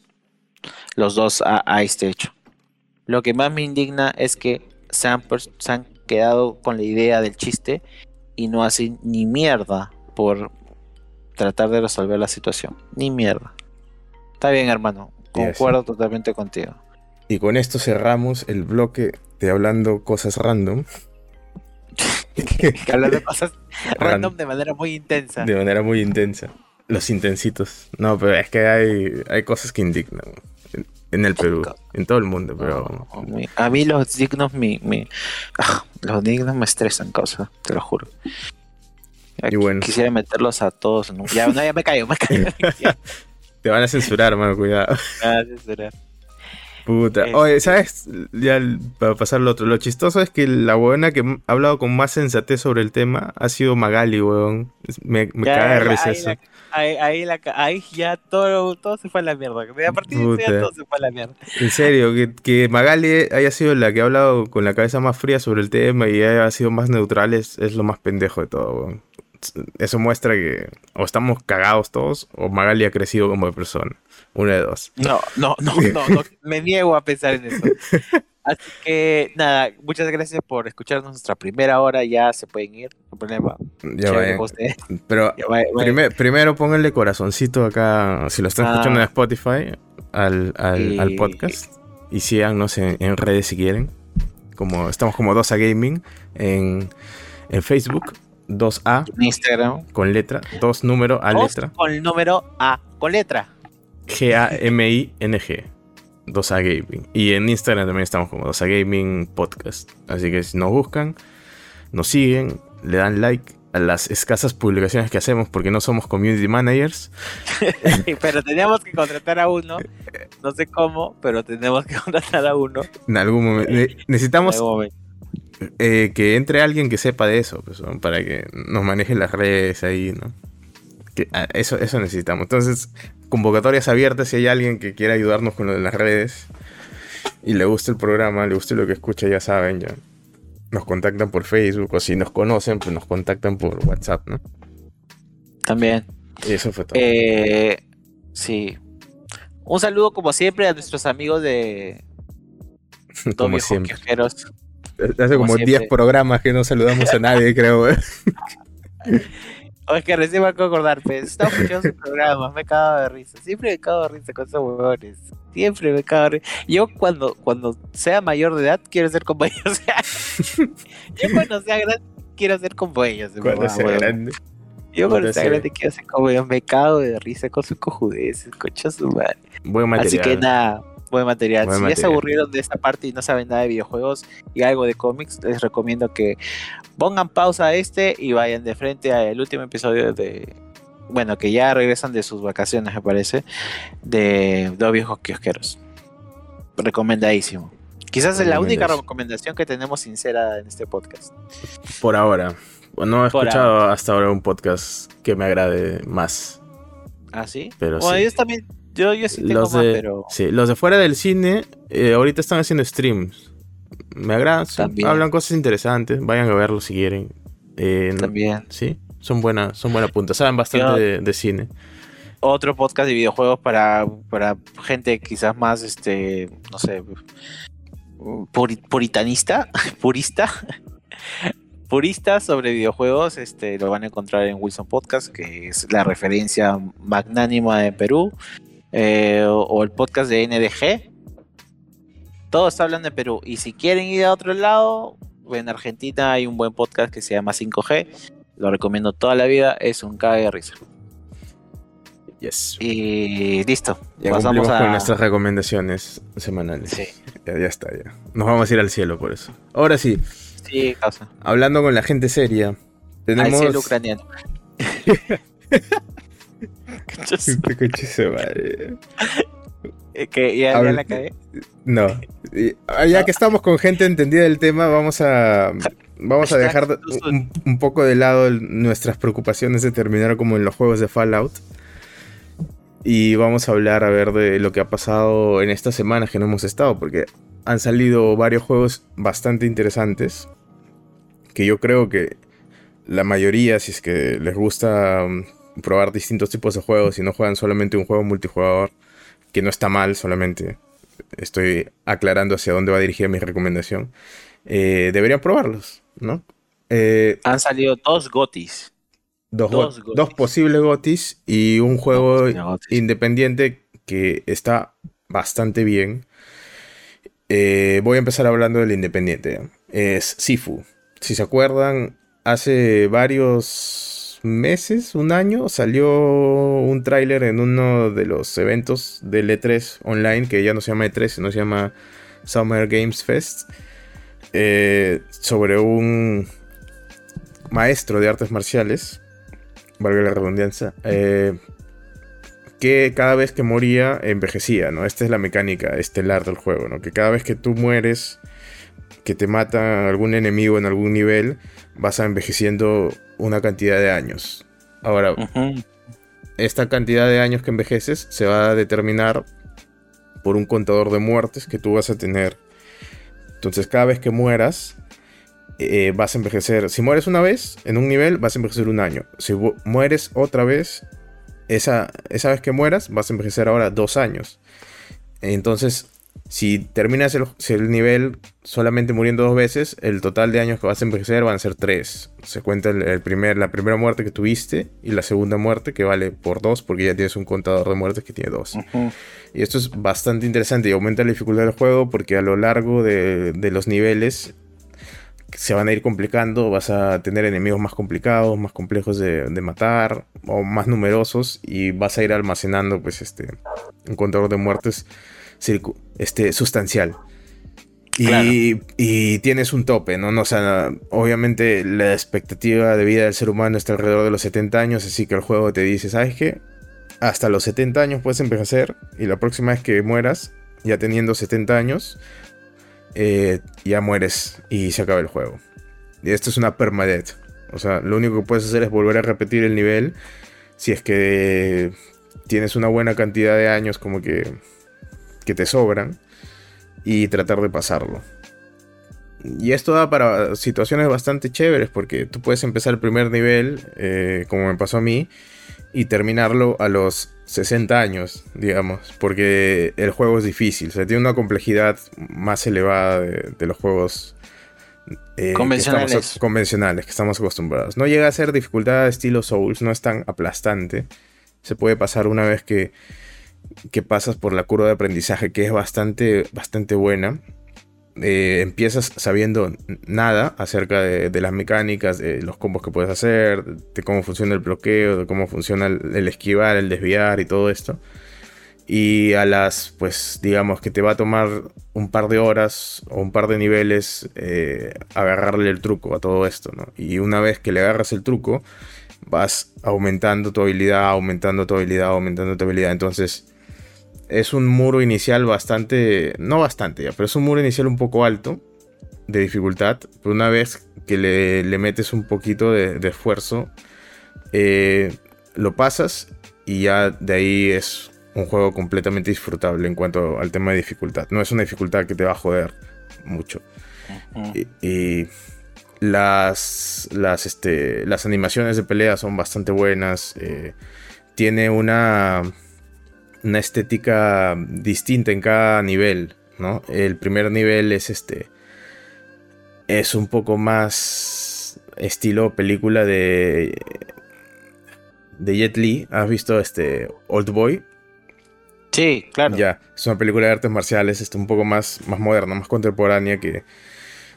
los dos a este hecho. Lo que más me indigna es que se han, quedado con la idea del chiste y no hacen ni mierda por tratar de resolver la situación. Ni mierda. Está bien, hermano. Concuerdo totalmente contigo. Y con esto cerramos el bloque de hablando cosas random. hablando cosas random de manera muy intensa. De manera muy intensa. Los intensitos. No, pero es que hay, hay cosas que indignan en el Perú, en todo el mundo, pero... A mí los dignos me... Ah, los dignos me estresan, cosa, te lo juro. Y bueno. Quisiera meterlos a todos. Ya, no, ya me callo, me callo. Te van a censurar, mano, cuidado. Me van a censurar. Puta. Este- Oye, ¿sabes? Ya para pasar lo otro. Lo chistoso es que la buena que ha hablado con más sensatez sobre el tema ha sido Magali, weón. Es- Me, me Ya, caga de risa ahí eso. la- Ahí, ahí, la ca- ahí ya todo, todo se fue a la mierda. A partir de día todo se fue a la mierda. En serio, que, que Magali haya sido la que ha hablado con la cabeza más fría sobre el tema y haya sido más neutral es, es lo más pendejo de todo, weón. Eso muestra que o estamos cagados todos o Magali ha crecido como persona. Una de dos. No, no, no, no, no, me niego a pensar en eso. Así que nada, muchas gracias por escucharnos nuestra primera hora. Ya se pueden ir, no problema. Ya vayan. Pero Ya primer- primero pónganle corazoncito acá, si lo están Ah. escuchando en Spotify, al, al, Y- al podcast. Y síganos en, en redes si quieren. Como, estamos como 2A Gaming en, en Facebook. 2A En Instagram. con letra, 2 número a Dos letra. Con el número A, con letra. G-A-M-I-N-G. 2A Gaming. Y en Instagram también estamos como 2A Gaming Podcast. Así que si nos buscan, nos siguen, le dan like a las escasas publicaciones que hacemos porque no somos community managers. pero teníamos que contratar a uno. No sé cómo, pero tenemos que contratar a uno. En algún momento. ne- en Necesitamos algún momento. eh, que entre alguien que sepa de eso, pues, para que nos maneje las redes ahí, ¿no? Que, ah, eso, eso necesitamos. Entonces, convocatorias abiertas si hay alguien que quiera ayudarnos con lo de las redes y le gusta el programa, le gusta lo que escucha, ya saben, ya. Nos contactan por Facebook o si nos conocen, pues nos contactan por WhatsApp, ¿no? También. Y eso fue todo. Eh, sí. Un saludo como siempre a nuestros amigos de como siempre. Kiosqueros. Hace como como 10 siempre. programas que no saludamos a nadie, creo. O es que recién me acabo de acordar, pues, estaba escuchando su programa, me cago de risa. Siempre me cago de risa con esos huevones. Siempre me cago de risa. Yo cuando, cuando sea mayor de edad quiero ser como ellos. O sea, yo cuando sea grande quiero ser como ellos. Cuando sea grande. Yo cuando sea- grande quiero ser como ellos. Me cago de risa con sus cojudeces, concha su madre. Buen material. Así que nada, buen material. Buen si ya se aburrieron de esta parte y no saben nada de videojuegos y algo de cómics, les recomiendo que pongan pausa a este y vayan de frente al último episodio de. Bueno, que ya regresan de sus vacaciones, me parece, de Dos Viejos Kiosqueros. Recomendadísimo. Quizás es la única recomendación que tenemos sincera en este podcast. Por ahora. No he Por escuchado hasta ahora un podcast que me agrade más. ¿Ah, sí? Pero bueno, sí. yo también. Yo, yo sí tengo Los más, de, pero. sí, los de fuera del cine eh, ahorita están haciendo streams. Me agradan, hablan cosas interesantes. Vayan a verlo si quieren. Eh, no- También. sí, son buenas, son buenas puntas. Saben bastante Yo- de, de cine. otro podcast de videojuegos para, para gente quizás más, este, no sé, puri- puritanista, purista, purista sobre videojuegos, este, lo van a encontrar en Wilson Podcast, que es la referencia magnánima de Perú, eh, o, o el podcast de NDG. Todo está hablando de Perú. Y si quieren ir a otro lado, en Argentina hay un buen podcast que se llama 5G. Lo recomiendo toda la vida. Es un cague de risa. Yes. Y listo. Ya Pasamos a. con nuestras recomendaciones semanales. Sí, Ya, ya está, ya. Nos vamos a ir al cielo por eso. Ahora sí, sí, causa. hablando con la gente seria. Al Tenemos. cielo ucraniano. Qué coche se. Eh, que ya, la cagué. No. Ah, Ya que estamos con gente entendida del tema, vamos a vamos a dejar de- un, un poco de lado nuestras preocupaciones de terminar como en los juegos de Fallout. Y vamos a hablar a ver de lo que ha pasado en estas semanas que no hemos estado, porque han salido varios juegos bastante interesantes. Que yo creo que la mayoría, si es que les gusta mm, probar distintos tipos de juegos y no juegan solamente un juego multijugador, que no está mal, solamente estoy aclarando hacia dónde va dirigida mi recomendación, eh, deberían probarlos, ¿no? Eh, Han salido dos gotis. dos, Dos go- gotis. dos posibles gotis y un juego gotis. independiente que está bastante bien. Eh, voy a empezar hablando del independiente. Es Sifu. Si se acuerdan, hace varios meses, un año, salió un tráiler en uno de los eventos del E3 online, que ya no se llama E3, sino se llama Summer Games Fest, eh, sobre un maestro de artes marciales, valga la redundancia, eh, que cada vez que moría envejecía, ¿no? Esta es la mecánica estelar del juego, ¿no? Que cada vez que tú mueres, que te mata algún enemigo en algún nivel, vas a envejeciendo una cantidad de años. Ahora, esta cantidad de años que envejeces se va a determinar por un contador de muertes que tú vas a tener. Entonces, cada vez que mueras, eh, vas a envejecer. Si mueres una vez en un nivel, vas a envejecer un año. Si mueres otra vez, esa, esa vez que mueras, vas a envejecer ahora dos años. Entonces, si terminas el, nivel solamente muriendo dos veces, el total de años que vas a envejecer van a ser tres. Se cuenta el, primer, la primera muerte que tuviste y la segunda muerte que vale por dos porque ya tienes un contador de muertes que tiene dos. Y esto es bastante interesante y aumenta la dificultad del juego porque a lo largo de, los niveles se van a ir complicando, vas a tener enemigos más complicados, más complejos de, de, matar o más numerosos y vas a ir almacenando pues este un contador de muertes este, sustancial. Y, tienes un tope, ¿no? O sea, obviamente la expectativa de vida del ser humano está alrededor de los 70 años, así que el juego te dice, ¿sabes qué? Hasta los 70 años puedes envejecer y la próxima vez que mueras, ya teniendo 70 años, eh, ya mueres y se acaba el juego. Y esto es una permadeath. O sea, lo único que puedes hacer es volver a repetir el nivel si es que tienes una buena cantidad de años como que que te sobran y tratar de pasarlo. Y esto da para situaciones bastante chéveres porque tú puedes empezar el primer nivel, eh, como me pasó a mí, y terminarlo a los 60 años, digamos, porque el juego es difícil, o sea, tiene una complejidad más elevada de, los juegos eh, convencionales. Que estamos, convencionales que estamos acostumbrados. No llega a ser dificultad estilo Souls, no es tan aplastante. Se puede pasar una vez que que pasas por la curva de aprendizaje que es bastante, bastante buena. Eh, empiezas sabiendo nada acerca de, las mecánicas, de los combos que puedes hacer, de cómo funciona el bloqueo, de cómo funciona el, esquivar, el desviar y todo esto. Y a las, pues digamos que te va a tomar un par de horas o un par de niveles eh, agarrarle el truco a todo esto, ¿no? Y una vez que le agarras el truco, vas aumentando tu habilidad, aumentando tu habilidad, aumentando tu habilidad. Entonces, es un muro inicial bastante, no bastante ya, pero es un muro inicial un poco alto de dificultad. Pero una vez que le, metes un poquito de, esfuerzo, eh, lo pasas y ya de ahí es un juego completamente disfrutable en cuanto al tema de dificultad. No es una dificultad que te va a joder mucho. y, las, las, este, las animaciones de pelea son bastante buenas. Eh, tiene una una estética distinta en cada nivel, ¿no? El primer nivel es este. Es un poco más estilo película de. de Jet Li. ¿Has visto este Old Boy? Sí, claro. Ya, es una película de artes marciales, este, un poco más, más moderna, más contemporánea que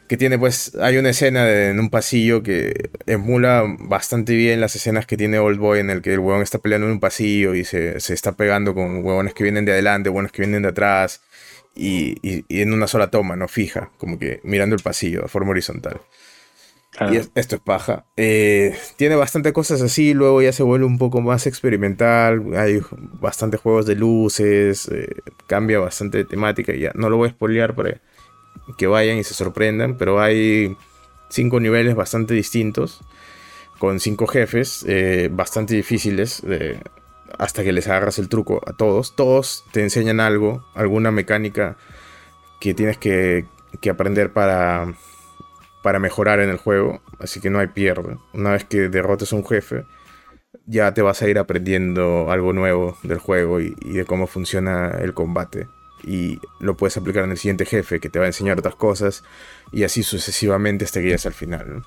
que tiene pues, hay una escena en un pasillo que emula bastante bien las escenas que tiene Old Boy en el que el huevón está peleando en un pasillo y se, está pegando con huevones que vienen de adelante, huevones que vienen de atrás y, en una sola toma, ¿no? Fija, como que mirando el pasillo de forma horizontal. Y esto es paja. Eh, tiene bastante cosas así, luego ya se vuelve un poco más experimental, hay bastantes juegos de luces, eh, cambia bastante de temática y ya no lo voy a spoilear para que vayan y se sorprendan, pero hay cinco niveles bastante distintos, con cinco jefes eh, bastante difíciles, hasta que les agarras el truco a todos. Todos te enseñan algo, alguna mecánica que tienes que, aprender para, para mejorar en el juego, así que no hay pierde. Una vez que derrotes a un jefe, ya te vas a ir aprendiendo algo nuevo del juego y de cómo funciona el combate y lo puedes aplicar en el siguiente jefe que te va a enseñar otras cosas y así sucesivamente hasta que llegues al final.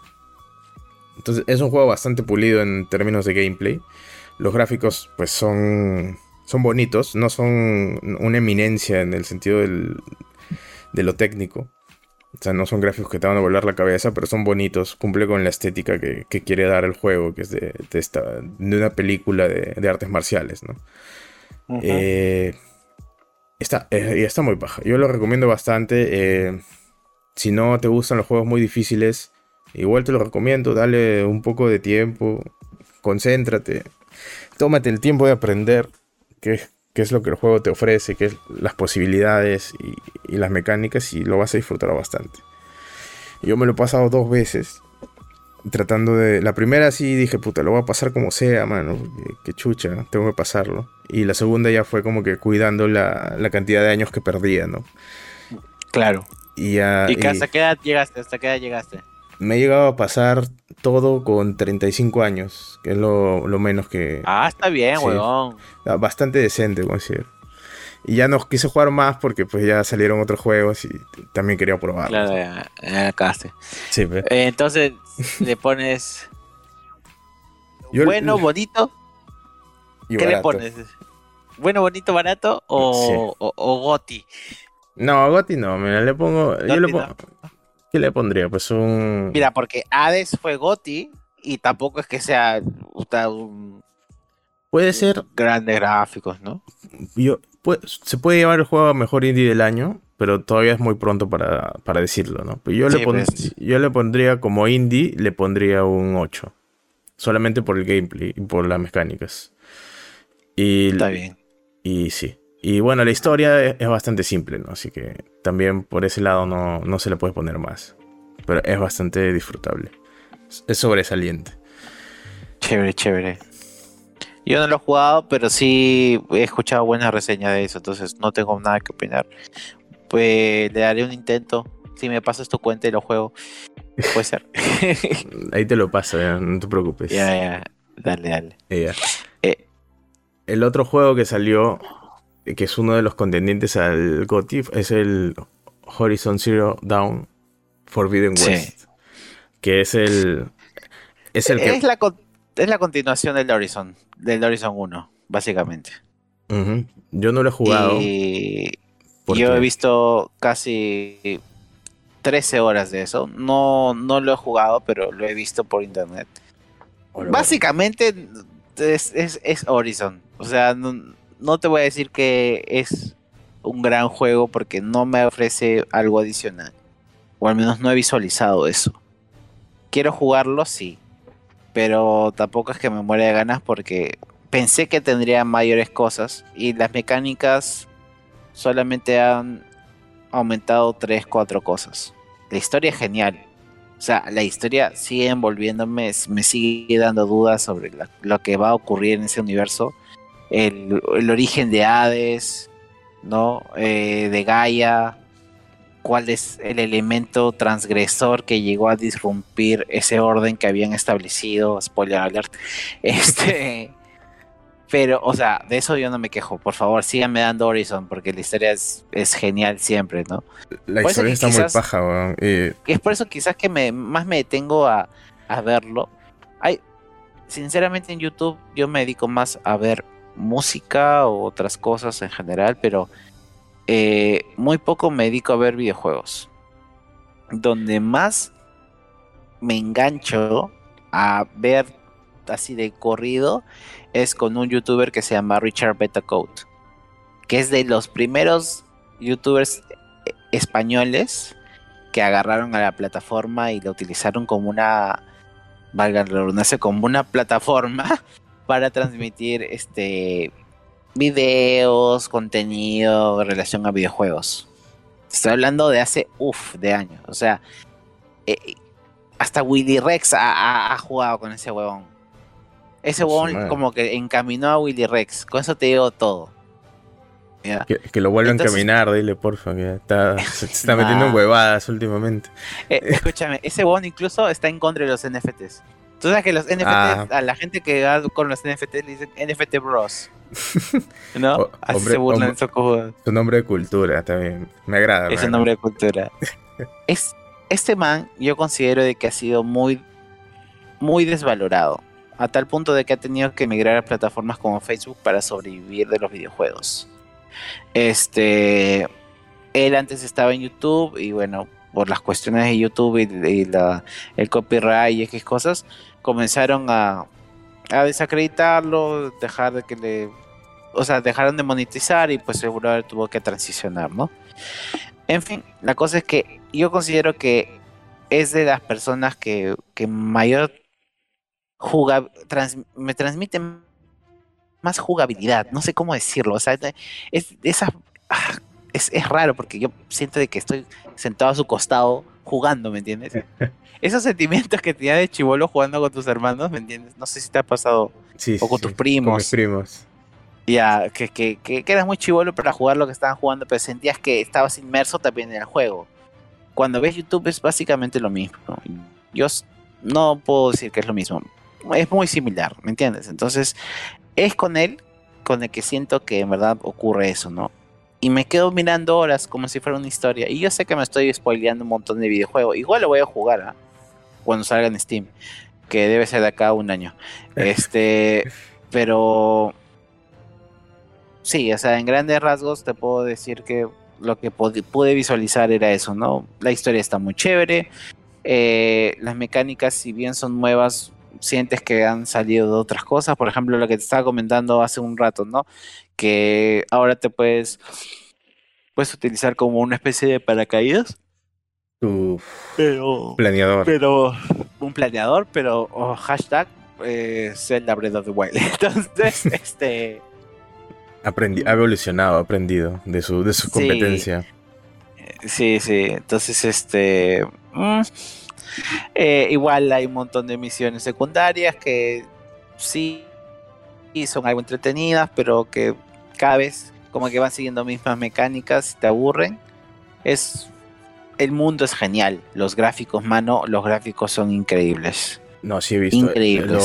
Entonces es un juego bastante pulido en términos de gameplay. Los gráficos pues son, son bonitos, no son una eminencia en el sentido de lo técnico. O sea, no son gráficos que te van a volar la cabeza, pero son bonitos. Cumple con la estética que, quiere dar el juego, que es de, esta, de una película de, artes marciales, ¿no? eh, Está, eh, está muy baja. Yo lo recomiendo bastante. Eh, si no te gustan los juegos muy difíciles, igual te lo recomiendo. Dale un poco de tiempo. Concéntrate. Tómate el tiempo de aprender. qué, es lo que el juego te ofrece, qué es las posibilidades y, y las mecánicas y lo vas a disfrutar bastante. Yo me lo he pasado dos veces tratando de... La primera sí dije, puta, lo voy a pasar como sea, mano. Qué, chucha, tengo que pasarlo. Y la segunda ya fue como que cuidando la, cantidad de años que perdía, ¿no? Claro. Y, ya, ¿Y, hasta qué edad llegaste? ¿Hasta qué edad llegaste? Me he llegado a pasar todo con 35 años, que es lo, menos que... Ah, está bien, sí, Bastante decente, considero. Y ya no quise jugar más porque pues ya salieron otros juegos y también quería probar. Claro, ya, ya Sí, pues. eh, entonces le pones bueno, bonito. ¿Qué le pones? ¿Bueno, bonito, barato o, o, Goti? No, Goti no, mira, le pongo... yo le pongo ¿Qué le pondría? Pues un... Mira, porque Hades fue Goti y tampoco es que sea un... Puede ser... Grandes gráficos, ¿no? Yo, se puede llevar el juego a mejor indie del año, pero todavía es muy pronto para, decirlo, ¿no? Pues yo, le pues. yo le pondría como indie, le pondría un 8. Solamente por el gameplay y por las mecánicas. Y, Está bien. Y sí. Y bueno, la historia es, bastante simple, ¿no? Así que también por ese lado no, no se le puede poner más. Pero es bastante disfrutable. Es sobresaliente. Chévere, chévere. Yo no lo he jugado, pero sí he escuchado buenas reseñas de eso, entonces no tengo nada que opinar. Pues le daré un intento. Si me pasas tu cuenta y lo juego, puede ser. Ahí te lo paso, no te preocupes. Ya, ya, dale, dale. Eh. El otro juego que salió, que es uno de los contendientes al GOTY, es el Horizon Zero Dawn Forbidden West. Que es el. Es el que. Es la, es la continuación del Horizon, del Horizon 1, básicamente. Yo no lo he jugado. yo he visto casi 13 horas de eso. No, no lo he jugado, pero lo he visto por internet. Básicamente es, es, Horizon. O sea, no, no, te voy a decir que es un gran juego porque no me ofrece algo adicional. O al menos no he visualizado eso. Quiero jugarlo, sí pero tampoco es que me muera de ganas porque pensé que tendría mayores cosas y las mecánicas solamente han aumentado 3, 4 cosas. La historia es genial. O sea, la historia sigue envolviéndome, me sigue dando dudas sobre lo que va a ocurrir en ese universo. El, origen de Hades, ¿no? Eh, de Gaia, cuál es el elemento transgresor que llegó a disrumpir ese orden que habían establecido, spoiler alert. Este, pero, o sea, de eso yo no me quejo. Por favor, síganme dando Horizon, porque la historia es, genial siempre, ¿no? La historia está muy paja, weón. Es por eso quizás que me, más me detengo a, a verlo. Hay, sinceramente en YouTube yo me dedico más a ver música o otras cosas en general, pero eh, muy poco me dedico a ver videojuegos. Donde más me engancho a ver así de corrido es con un youtuber que se llama Richard Betacode, que es de los primeros youtubers eh, españoles que agarraron a la plataforma y la utilizaron como una, valga la redundancia, como una plataforma para transmitir este videos, contenido en relación a videojuegos. Estoy hablando de hace, uff, de años. O sea, eh, hasta Willy Rex ha, jugado con ese huevón. Ese huevón como que encaminó a Willy Rex. Con eso te digo todo. Que, lo vuelva a encaminar, dile porfa, que está, se, está metiendo en huevadas últimamente. Eh, escúchame, ese huevón incluso está en contra de los NFTs. Tú sabes que los NFTs, ah. a la gente que va con los NFTs le dicen NFT Bros. ¿No? Así se burlan esos Su nombre de cultura también. Me agrada. Es un nombre de cultura. es, este man, yo considero de que ha sido muy, muy desvalorado. A tal punto de que ha tenido que emigrar a plataformas como Facebook para sobrevivir de los videojuegos. Este. Él antes estaba en YouTube y bueno, por las cuestiones de YouTube y, la, el copyright y X cosas, comenzaron a, a desacreditarlo, dejar de que le o sea, dejaron de monetizar y pues seguro tuvo que transicionar, ¿no? En fin, la cosa es que yo considero que es de las personas que, que mayor juega, me transmiten más jugabilidad, no sé cómo decirlo, o sea, es esa ah, es, es, raro porque yo siento de que estoy sentado a su costado jugando, ¿me entiendes? Esos sentimientos que tenías de chivolo jugando con tus hermanos, ¿me entiendes? No sé si te ha pasado sí, o con tus primos. Con mis primos. Ya, que, que, que, eras muy chivolo para jugar lo que estaban jugando, pero sentías que estabas inmerso también en el juego. Cuando ves YouTube es básicamente lo mismo. Yo no puedo decir que es lo mismo. Es muy similar, ¿me entiendes? Entonces, es con él con el que siento que en verdad ocurre eso, ¿no? Y me quedo mirando horas como si fuera una historia. Y yo sé que me estoy spoileando un montón de videojuegos. Igual lo voy a jugar ¿ah? cuando salga en Steam, que debe ser de acá a un año. Este, pero sí, o sea, en grandes rasgos te puedo decir que lo que pude visualizar era eso, ¿no? La historia está muy chévere. Eh, las mecánicas, si bien son nuevas, sientes que han salido de otras cosas. Por ejemplo, lo que te estaba comentando hace un rato, ¿no? Que ahora te puedes, puedes utilizar como una especie de paracaídas. Tu planeador. Pero un planeador, pero oh, hashtag eh, Zelda Breath of the Wild. Entonces, este... Aprendi ha evolucionado, ha aprendido de su, de su competencia. Sí, sí. Entonces, este... Mm, eh, igual hay un montón de misiones secundarias que sí son algo entretenidas, pero que cada vez como que van siguiendo mismas mecánicas y te aburren. Es el mundo es genial. Los gráficos, mano, los gráficos son increíbles. No, sí he visto. Increíbles.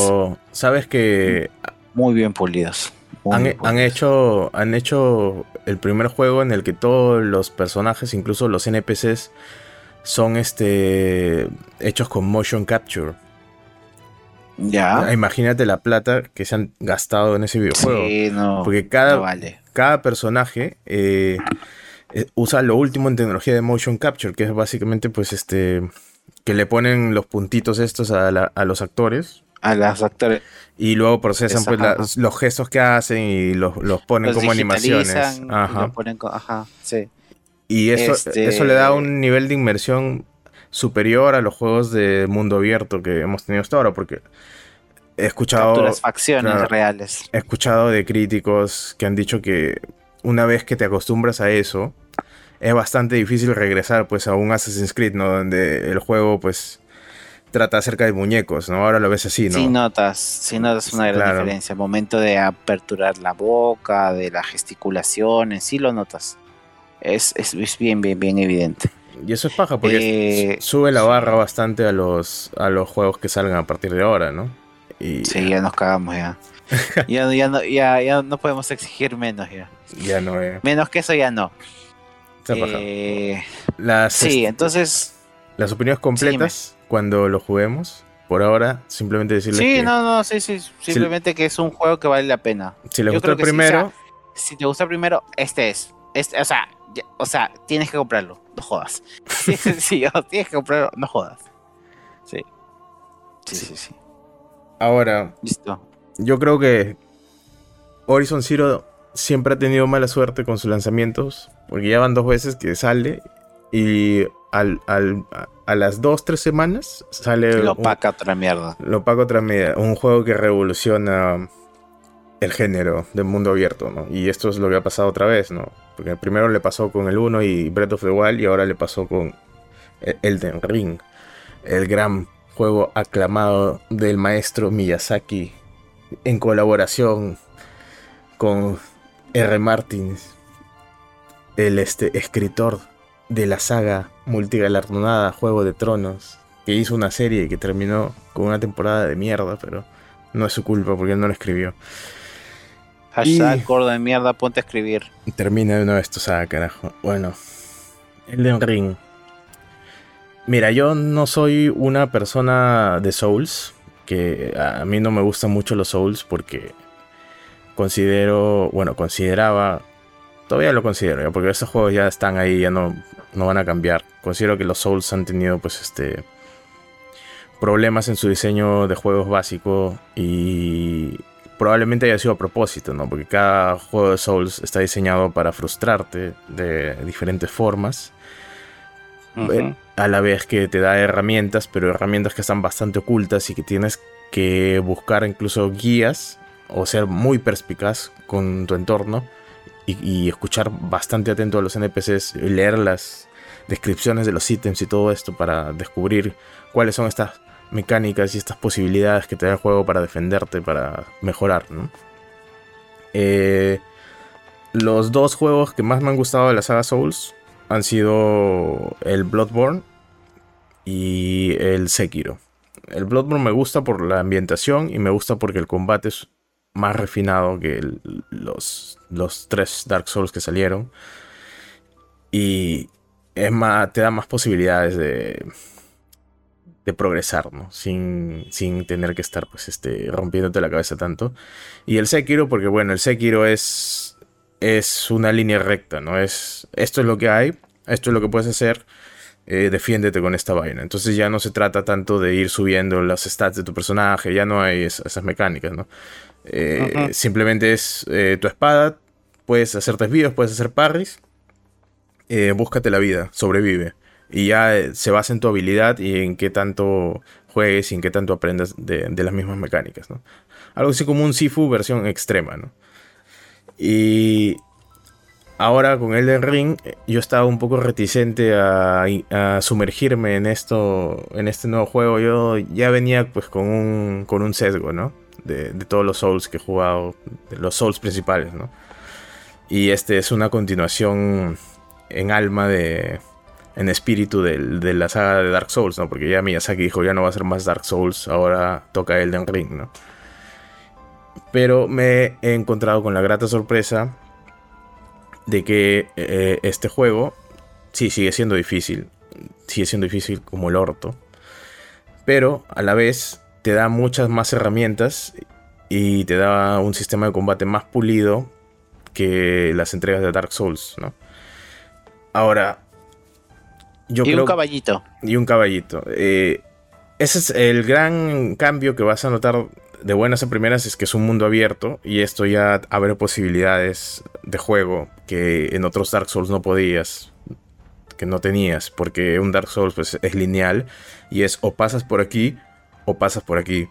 Sabes que muy bien pulidos. han, hecho han hecho el primer juego en el que todos los personajes, incluso los NPCs, son este hechos con motion capture. Ya. Ah, imagínate la plata que se han gastado en ese videojuego. Sí, no. Porque cada, cada personaje eh, eh, usa lo último en tecnología de motion capture, que es básicamente pues este que le ponen los puntitos estos a, los actores. A los actores. Y luego procesan pues los gestos que hacen y los, ponen como animaciones. Ajá. ponen, ajá, sí. Y eso, eso le da este un nivel de inmersión superior a los juegos de mundo abierto que hemos tenido hasta ahora, porque he escuchado... facciones reales. He escuchado de críticos que han dicho que una vez que te acostumbras a eso, es bastante difícil regresar pues a un Assassin's Creed, ¿no? Donde el juego pues trata acerca de muñecos, ¿no? Ahora lo ves así, ¿no? Sí notas, sí notas una gran diferencia. El momento de aperturar la boca, de la gesticulación, sí lo notas es, es, bien, bien, bien evidente. Y eso es paja, porque eh, sube la barra bastante a los, a los juegos que salgan a partir de ahora, ¿no? Y, sí, ya nos cagamos ya. ya, ya, no, ya, ya no podemos exigir menos ya. Ya no, eh. Menos que eso ya no. Eh, las, sí, entonces... Las opiniones completas cuando lo juguemos. Por ahora, simplemente decirles Sí, no, no, sí, sí. Simplemente que es un juego que vale la pena. Si les gustó el primero... si te gusta el primero, este es. Este, o sea, o sea, tienes que comprarlo, no jodas. Sí, tienes que comprarlo, no jodas. Sí. Sí, sí, sí. Ahora, listo. Yo creo que Horizon Zero siempre ha tenido mala suerte con sus lanzamientos, porque ya van dos veces que sale y al, a las dos, tres semanas sale... Lo paga otra mierda. Lo paga otra mierda. Un juego que revoluciona el género del mundo abierto, ¿no? Y esto es lo que ha pasado otra vez, ¿no? Porque primero le pasó con el 1 y Breath of the Wild y ahora le pasó con Elden Ring, el gran juego aclamado del maestro Miyazaki en colaboración con R. Martins, el este, escritor de la saga multigalardonada Juego de Tronos, que hizo una serie que terminó con una temporada de mierda, pero no es su culpa porque él no la escribió. Hashtag gordo de mierda, ponte a escribir. Termina de una vez tu saga, carajo. Bueno, Elden Ring. Mira, yo no soy una persona de Souls, que a mí no me gustan mucho los Souls porque considero, bueno, consideraba, todavía lo considero, porque esos juegos ya están ahí, ya no, no van a cambiar. Considero que los Souls han tenido pues este problemas en su diseño de juegos básico y probablemente haya sido a propósito, ¿no? Porque cada juego de Souls está diseñado para frustrarte de diferentes formas. Eh, a la vez que te da herramientas, pero herramientas que están bastante ocultas y que tienes que buscar incluso guías o ser muy perspicaz con tu entorno y, escuchar bastante atento a los NPCs, y leer las descripciones de los ítems y todo esto para descubrir cuáles son estas mecánicas y estas posibilidades que te da el juego para defenderte, para mejorar. Eh, los dos juegos que más me han gustado de la saga Souls han sido el Bloodborne y el Sekiro. El Bloodborne me gusta por la ambientación y me gusta porque el combate es más refinado que los, los tres Dark Souls que salieron. Y es más, te da más posibilidades de, de progresar, ¿no? Sin, sin tener que estar, pues, este, rompiéndote la cabeza tanto. Y el Sekiro, porque, bueno, el Sekiro es, es una línea recta, ¿no? Es, esto es lo que hay, esto es lo que puedes hacer, eh, defiéndete con esta vaina. Entonces ya no se trata tanto de ir subiendo las stats de tu personaje, ya no hay esas mecánicas, ¿no? Eh, simplemente es eh, tu espada, puedes hacer desvíos, puedes hacer parries, búscate la vida, sobrevive. Y ya se basa en tu habilidad y en qué tanto juegues y en qué tanto aprendas de, de las mismas mecánicas, ¿no? Algo así como un Sifu versión extrema, ¿no? Y ahora con Elden Ring yo estaba un poco reticente a, sumergirme en esto, en este nuevo juego. Yo ya venía pues con un, con un sesgo, ¿no? De, todos los Souls que he jugado, de los Souls principales, ¿no? Y este es una continuación en alma de, en espíritu de, de, la saga de Dark Souls, ¿no? Porque ya Miyazaki dijo, ya no va a ser más Dark Souls, ahora toca Elden Ring, ¿no? Pero me he encontrado con la grata sorpresa de que eh, este juego sí sigue siendo difícil, sigue siendo difícil como el orto, pero a la vez te da muchas más herramientas y te da un sistema de combate más pulido que las entregas de Dark Souls, ¿no? Ahora, yo y un caballito. Y un caballito. Eh, ese es el gran cambio que vas a notar de buenas a primeras es que es un mundo abierto y esto ya abre posibilidades de juego que en otros Dark Souls no podías, que no tenías, porque un Dark Souls pues es lineal y es o pasas por aquí o pasas por aquí.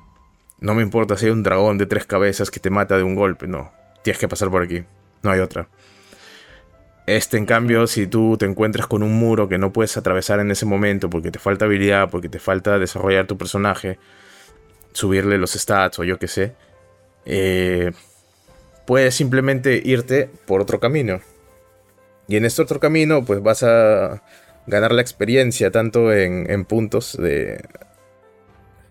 No me importa si hay un dragón de tres cabezas que te mata de un golpe, no, tienes que pasar por aquí, no hay otra. Este, en cambio, si tú te encuentras con un muro que no puedes atravesar en ese momento porque te falta habilidad, porque te falta desarrollar tu personaje, subirle los stats o yo qué sé, eh, puedes simplemente irte por otro camino. Y en este otro camino, pues vas a ganar la experiencia tanto en, puntos de...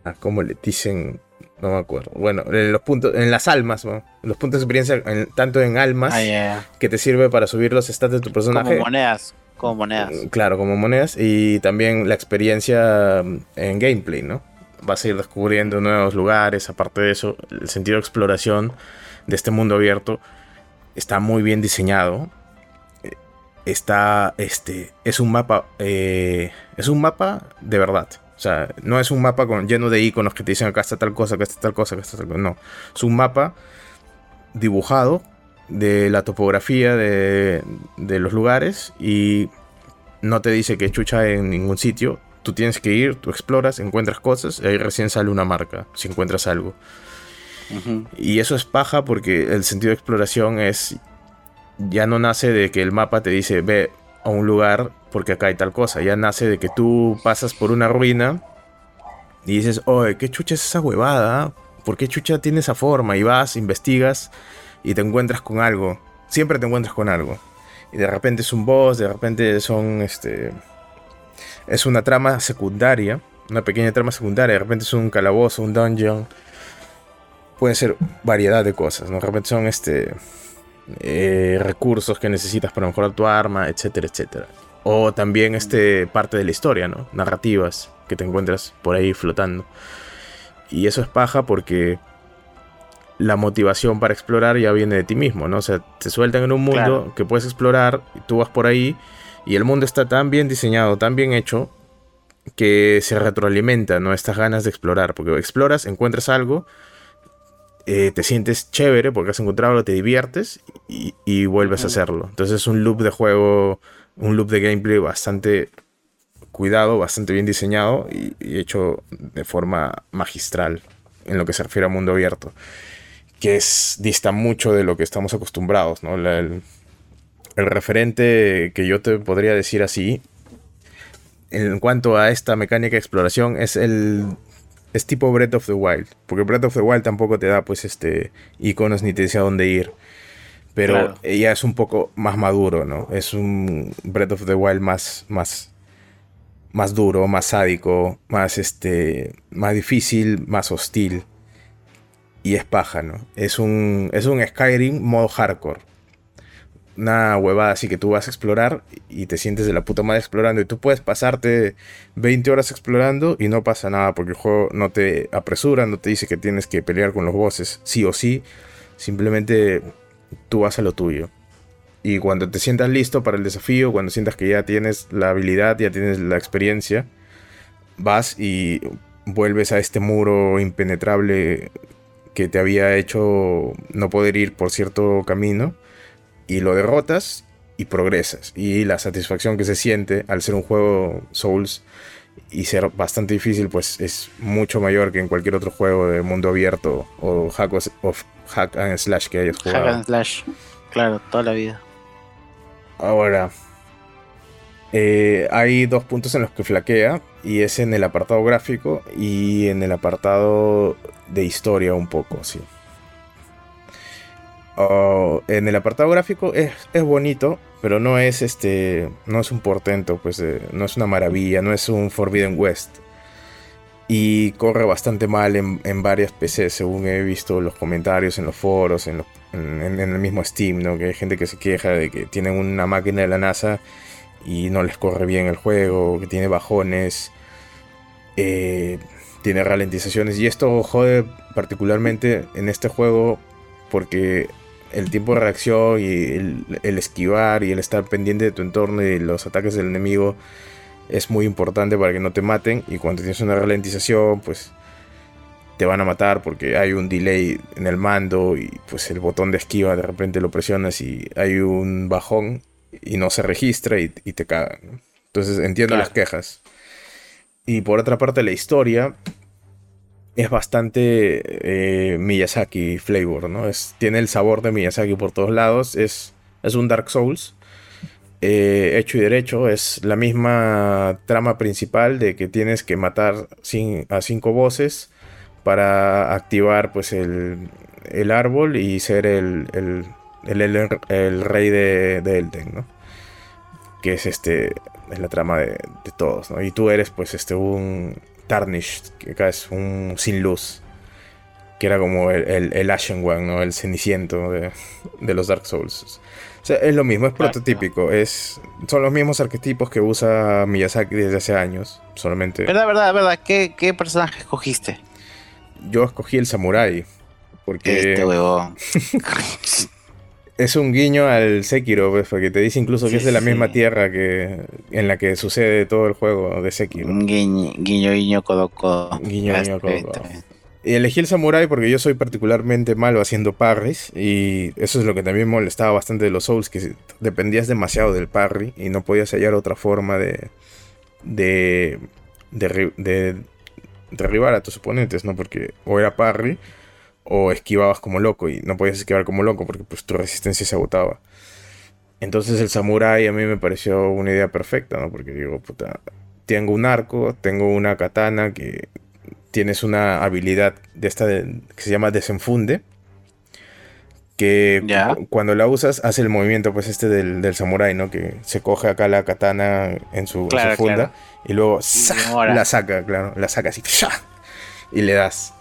Ah, ¿Cómo le dicen? No me acuerdo. Bueno, en los puntos, en las almas, ¿no? los puntos de experiencia, tanto en almas, ah, que te sirve para subir los stats de tu personaje. Como monedas, como monedas. Claro, como monedas. Y también la experiencia en gameplay, ¿no? vas a ir descubriendo nuevos lugares. Aparte de eso, el sentido de exploración de este mundo abierto está muy bien diseñado. Está, este, es un mapa, eh, es un mapa de verdad. O sea, no es un mapa con, lleno de iconos que te dicen acá está tal cosa, acá está tal cosa, acá está tal cosa. No, es un mapa dibujado de la topografía de, de los lugares y no te dice que chucha en ningún sitio, Tú tienes que ir, tú exploras, encuentras cosas y ahí recién sale una marca, si encuentras algo. Y eso es paja porque el sentido de exploración es. Ya no nace de que el mapa te dice ve a un lugar porque acá hay tal cosa. Ya nace de que tú pasas por una ruina y dices, oye, ¿qué chucha es esa huevada? ¿Por qué chucha tiene esa forma? Y vas, investigas y te encuentras con algo. Siempre te encuentras con algo. Y de repente es un boss, de repente son este es una trama secundaria, una pequeña trama secundaria, de repente es un calabozo, un dungeon, puede ser variedad de cosas, ¿no? De repente son este eh, recursos que necesitas para mejorar tu arma, etcétera, etcétera. O también este parte de la historia, ¿no? Narrativas que te encuentras por ahí flotando. Y eso es paja porque la motivación para explorar ya viene de ti mismo, ¿no? O sea, te sueltan en un mundo que puedes explorar y tú vas por ahí y el mundo está tan bien diseñado, tan bien hecho, que se retroalimenta, ¿no? Estas ganas de explorar. Porque exploras, encuentras algo, eh, te sientes chévere porque has encontrado te diviertes y, vuelves a hacerlo. Entonces es un loop de juego, un loop de gameplay bastante cuidado, bastante bien diseñado y, y hecho de forma magistral en lo que se refiere a mundo abierto que es, dista mucho de lo que estamos acostumbrados, ¿no? el, referente que yo te podría decir así, en cuanto a esta mecánica de exploración, es el es tipo Breath of the Wild, porque Breath of the Wild tampoco te da pues este iconos ni te dice a dónde ir. Pero ella es un poco más maduro, ¿no? Es un Breath of the Wild más más más duro, más sádico, más este más difícil, más hostil y es paja, ¿no? Es un, es un Skyrim modo hardcore. Una huevada así que tú vas a explorar y te sientes de la puta madre explorando. Y tú puedes pasarte 20 horas explorando y no pasa nada porque el juego no te apresura, no te dice que tienes que pelear con los bosses, sí o sí. Simplemente tú vas a lo tuyo. Y cuando te sientas listo para el desafío, cuando sientas que ya tienes la habilidad, ya tienes la experiencia, vas y vuelves a este muro impenetrable que te había hecho no poder ir por cierto camino y lo derrotas y progresas. Y la satisfacción que se siente al ser un juego Souls y ser bastante difícil, pues es mucho mayor que en cualquier otro juego de mundo abierto o hack, hack and slash que hayas jugado. Hack and slash, claro, toda la vida. Ahora, eh, hay dos puntos en los que flaquea y es en el apartado gráfico y en el apartado de historia un poco, sí. Oh, en el apartado gráfico es, bonito, pero no es este. No es un portento, pues no es una maravilla, no es un Forbidden West. Y corre bastante mal en, varias PCs, según he visto los comentarios en los foros, en, el mismo Steam, ¿no? Que hay gente que se queja de que tienen una máquina de la NASA y no les corre bien el juego, que tiene bajones. Eh, tiene ralentizaciones. Y esto jode particularmente en este juego porque el tiempo de reacción y el, esquivar y el estar pendiente de tu entorno y los ataques del enemigo es muy importante para que no te maten. Y cuando tienes una ralentización, pues te van a matar porque hay un delay en el mando y pues el botón de esquiva de repente lo presionas y hay un bajón y no se registra y, te cagan. Entonces entiendo las quejas. Y por otra parte, la historia es bastante eh, Miyazaki flavor, ¿no? Es, tiene el sabor de Miyazaki por todos lados. Es, es un Dark Souls. Eh, hecho y derecho. Es la misma trama principal de que tienes que matar a cinco voces para activar pues el, el árbol y ser el, el, el, rey de, de Elden, ¿no? Que es este es la trama de, todos, ¿no? Y tú eres pues este un Tarnished, que acá es un sin luz, que era como el, el, Ashen One, ¿no? El ceniciento de, los Dark Souls. O sea, es lo mismo, es prototípico, es, son los mismos arquetipos que usa Miyazaki desde hace años, solamente... ¿Verdad, verdad, verdad? ¿Qué, qué personaje escogiste? Yo escogí el Samurai, porque... Este huevón. es un guiño al Sekiro, pues, porque te dice incluso que es de la misma tierra que en la que sucede todo el juego de Sekiro. Guiño, guiño, guiño, codo, Guiño, guiño, codo, Y elegí el samurai porque yo soy particularmente malo haciendo parries y eso es lo que también molestaba bastante de los Souls, que dependías demasiado del parry y no podías hallar otra forma de, de, de, de derribar a tus oponentes, ¿no? Porque o era parry o esquivabas como loco y no podías esquivar como loco porque pues tu resistencia se agotaba. Entonces el samurai a mí me pareció una idea perfecta, ¿no? Porque digo, puta, tengo un arco, tengo una katana que tienes una habilidad de esta que se llama desenfunde. Que cuando la usas hace el movimiento pues este del, del samurái, ¿no? Que se coge acá la katana en su, funda y luego la saca, claro, la saca así y le das.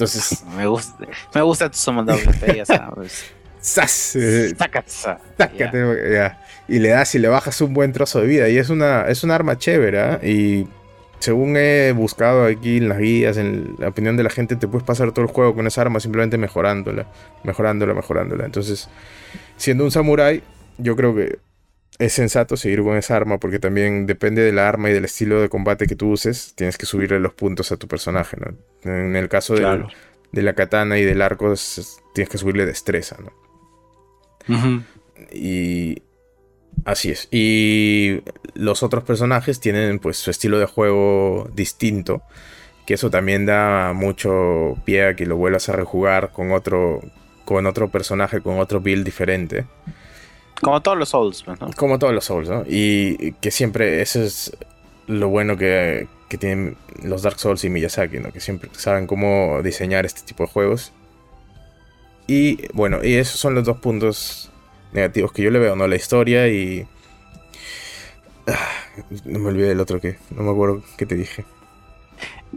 Entonces. Me gusta, me gusta tu WP, ya sabes. ¡Sas! Y le das y le bajas un buen trozo de vida. Y es una, es un arma chévere. ¿ah? Y según he buscado aquí en las guías, en la opinión de la gente, te puedes pasar todo el juego con esa arma simplemente mejorándola, mejorándola, mejorándola. Entonces, siendo un samurái, yo creo que es sensato seguir con esa arma porque también depende de la arma y del estilo de combate que tú uses, tienes que subirle los puntos a tu personaje, ¿no? En el caso de, la katana y del arco, tienes que subirle destreza, ¿no? Y así es. Y los otros personajes tienen pues su estilo de juego distinto, que eso también da mucho pie a que lo vuelvas a rejugar con otro con otro personaje, con otro build diferente. Como todos los Souls, pues, ¿no? Como todos los Souls, ¿no? Y que siempre, eso es lo bueno que, que tienen los Dark Souls y Miyazaki, ¿no? Que siempre saben cómo diseñar este tipo de juegos. Y bueno, y esos son los dos puntos negativos que yo le veo, ¿no? La historia y... Ah, no me olvidé del otro que... No me acuerdo qué te dije.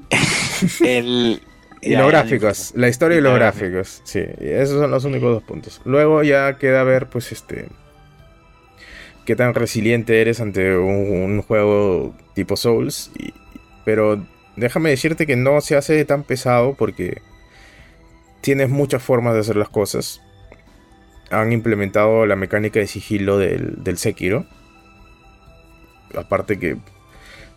el... Y los gráficos, la historia y los gráficos, sí, esos son los únicos dos puntos. Luego ya queda ver, pues, este, qué tan resiliente eres ante un, juego tipo Souls. pero déjame decirte que no se hace tan pesado porque tienes muchas formas de hacer las cosas. Han implementado la mecánica de sigilo del, del Sekiro. Aparte que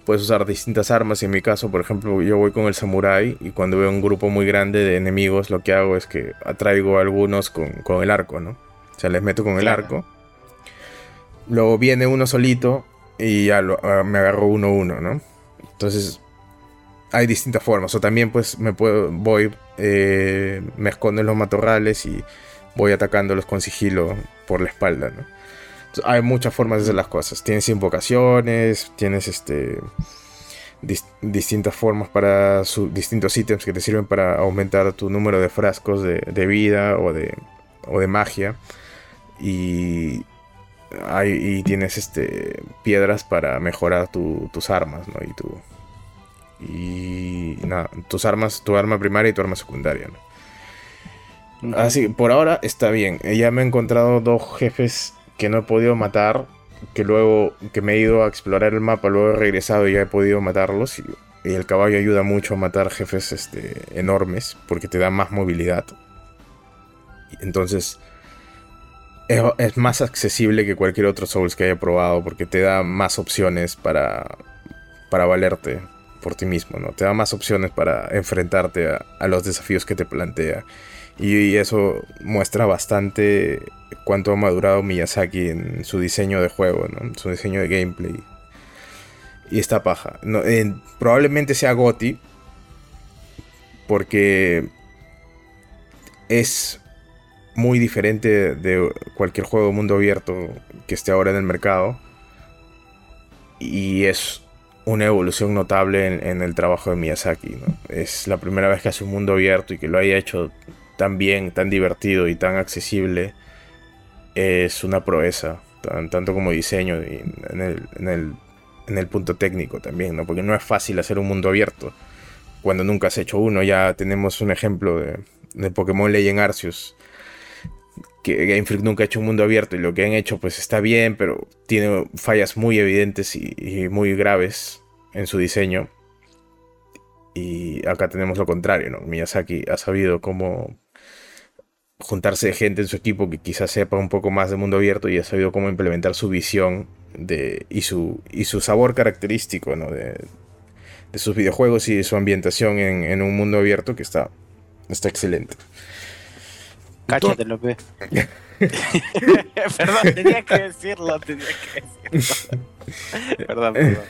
puedes usar distintas armas. En mi caso, por ejemplo, yo voy con el samurai y cuando veo un grupo muy grande de enemigos, lo que hago es que atraigo a algunos con, el arco, ¿no? O sea, les meto con el arco Luego viene uno solito y ya ah, me agarro uno uno, ¿no? Entonces hay distintas formas. O también pues me puedo, voy, eh, me escondo en los matorrales y voy atacándolos con sigilo por la espalda, ¿no? hay muchas formas de hacer las cosas. Tienes invocaciones, tienes este distintas formas para distintos ítems que te sirven para aumentar tu número de frascos de, de vida o de, o de magia. Y y tienes este piedras para mejorar tus armas, ¿no? Y tu y nada, tus armas, tu arma primaria y tu arma secundaria, ¿no? Así por ahora está bien. Ya me he encontrado dos jefes que no he podido matar, que luego que me he ido a explorar el mapa, luego he regresado y ya he podido matarlos y, y el caballo ayuda mucho a matar jefes este, enormes porque te da más movilidad. Entonces, es, más accesible que cualquier otro Souls que haya probado porque te da más opciones para, para valerte por ti mismo, ¿no? Te da más opciones para enfrentarte a, los desafíos que te plantea. Y, eso muestra bastante cuánto ha madurado Miyazaki en su diseño de juego, ¿no? Su diseño de gameplay. Y esta paja. Probablemente sea Goti. Porque es muy diferente de cualquier juego de mundo abierto que esté ahora en el mercado. Y es una evolución notable en, el trabajo de Miyazaki. Es la primera vez que hace un mundo abierto y que lo haya hecho tan bien, tan divertido y tan accesible. Es una proeza, tanto como diseño y en el, en, el, punto técnico también, ¿no? porque no es fácil hacer un mundo abierto cuando nunca has hecho uno. Ya tenemos un ejemplo de, de Pokémon Legend Arceus que Game Freak nunca ha hecho un mundo abierto y lo que han hecho pues está bien, pero tiene fallas muy evidentes y, muy graves en su diseño. Y acá tenemos lo contrario, ¿no? Miyazaki ha sabido cómo juntarse de gente en su equipo que quizás sepa un poco más de mundo abierto y ha sabido cómo implementar su visión de, y, su, y su sabor característico ¿no? de, de sus videojuegos y su ambientación en, en un mundo abierto que está, está excelente. Cáchate, López. perdón, tenía que decirlo, tenía que decirlo. perdón, perdón.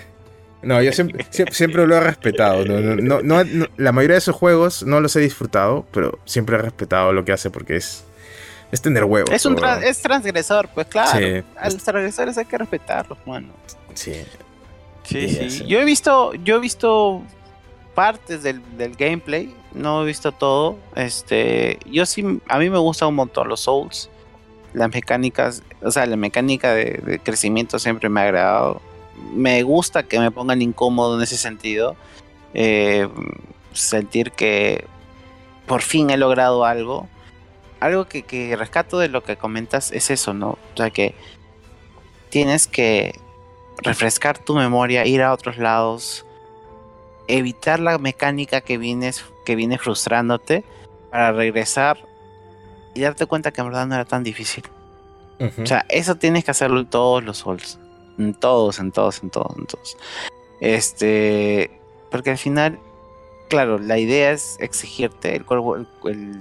No, yo siempre, siempre, lo he respetado. No, no, la mayoría de esos juegos no los he disfrutado, pero siempre he respetado lo que hace porque es, es tener huevos. Es, un es transgresor, pues claro. Sí. A los transgresores hay que respetarlos, mano. Sí. Sí, sí. Yo he visto, yo he visto partes del, gameplay, no he visto todo. Este, yo sí, a mí me gusta un montón los Souls. Las mecánicas, o sea, la mecánica de, crecimiento siempre me ha agradado. Me gusta que me pongan incómodo en ese sentido. Eh, sentir que por fin he logrado algo. Algo que, que rescato de lo que comentas es eso, ¿no? O sea, que tienes que refrescar tu memoria, ir a otros lados, evitar la mecánica que, vienes, que viene frustrándote para regresar y darte cuenta que en verdad no era tan difícil. O sea, eso tienes que hacerlo en todos los Souls. En todos, en todos, en todos, en todos. Este. Porque al final, claro, la idea es exigirte. El, el,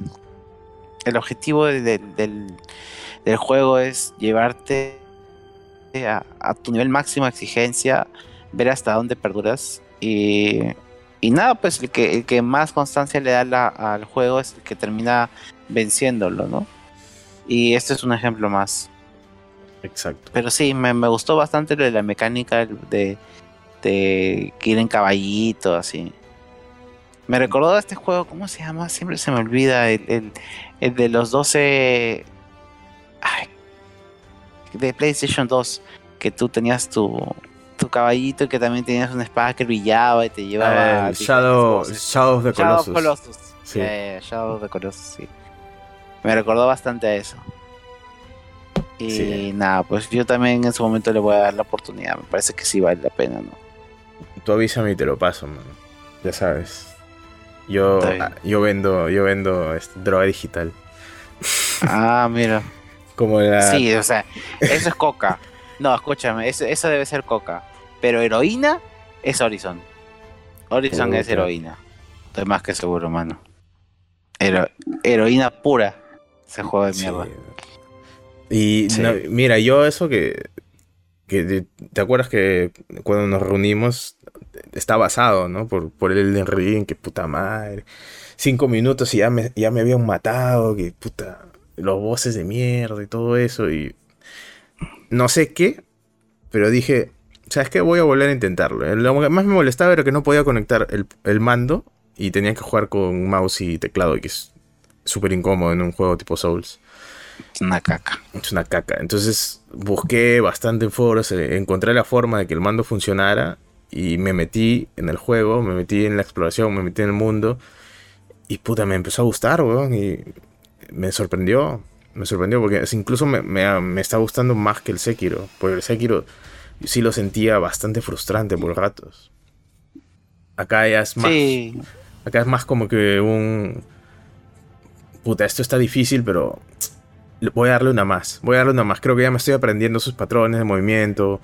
el objetivo del, del, juego es llevarte a, a, tu nivel máximo de exigencia, ver hasta dónde perduras y, y nada, pues el que, el que más constancia le da al juego es el que termina venciéndolo, ¿no? Y este es un ejemplo más. Exacto. Pero sí, me, me gustó bastante lo de la mecánica de, de que ir en caballito, así. Me recordó a este juego, ¿cómo se llama? Siempre se me olvida. El, el, el de los 12. Ay, de PlayStation 2. Que tú tenías tu, tu caballito que también tenías una espada que brillaba y te llevaba. Eh, Shadow. Shadow of the Shadow of Colossus. Colossus. Sí. Ya, Shadow of the Colossus, sí. Me recordó bastante a eso. Y Sí. nada, pues yo también en su momento le voy a dar la oportunidad. Me parece que sí vale la pena, ¿no? Tú avísame y te lo paso, man. Ya sabes. Yo, ah, yo vendo, yo vendo este, droga digital. Ah, mira. Como la. Sí, o sea, eso es coca. No, escúchame, eso, eso debe ser coca. Pero heroína es Horizon. Horizon es heroína. Estoy más que seguro, mano. Hero- heroína pura. Ese juego de Sí. mierda. Y Sí. no, mira, yo eso que, que te, ¿te acuerdas que cuando nos reunimos está basado, ¿no? Por, por el Ring, que puta madre. Cinco minutos y ya me, ya me habían matado, que puta, los voces de mierda y todo eso. Y no sé qué, pero dije, ¿sabes qué? Voy a volver a intentarlo. Lo que más me molestaba era que no podía conectar el, el mando y tenía que jugar con mouse y teclado, que es súper incómodo en un juego tipo Souls. Es una caca. Es una caca. Entonces busqué bastante en foros, eh, encontré la forma de que el mando funcionara y me metí en el juego, me metí en la exploración, me metí en el mundo y puta, me empezó a gustar, weón, y me sorprendió, me sorprendió porque incluso me, me, me está gustando más que el Sekiro, porque el Sekiro sí lo sentía bastante frustrante por ratos. Acá ya es más... Sí, Acá es más como que un. Puta, esto está difícil, pero. Voy a darle una más. Voy a darle una más. Creo que ya me estoy aprendiendo sus patrones de movimiento.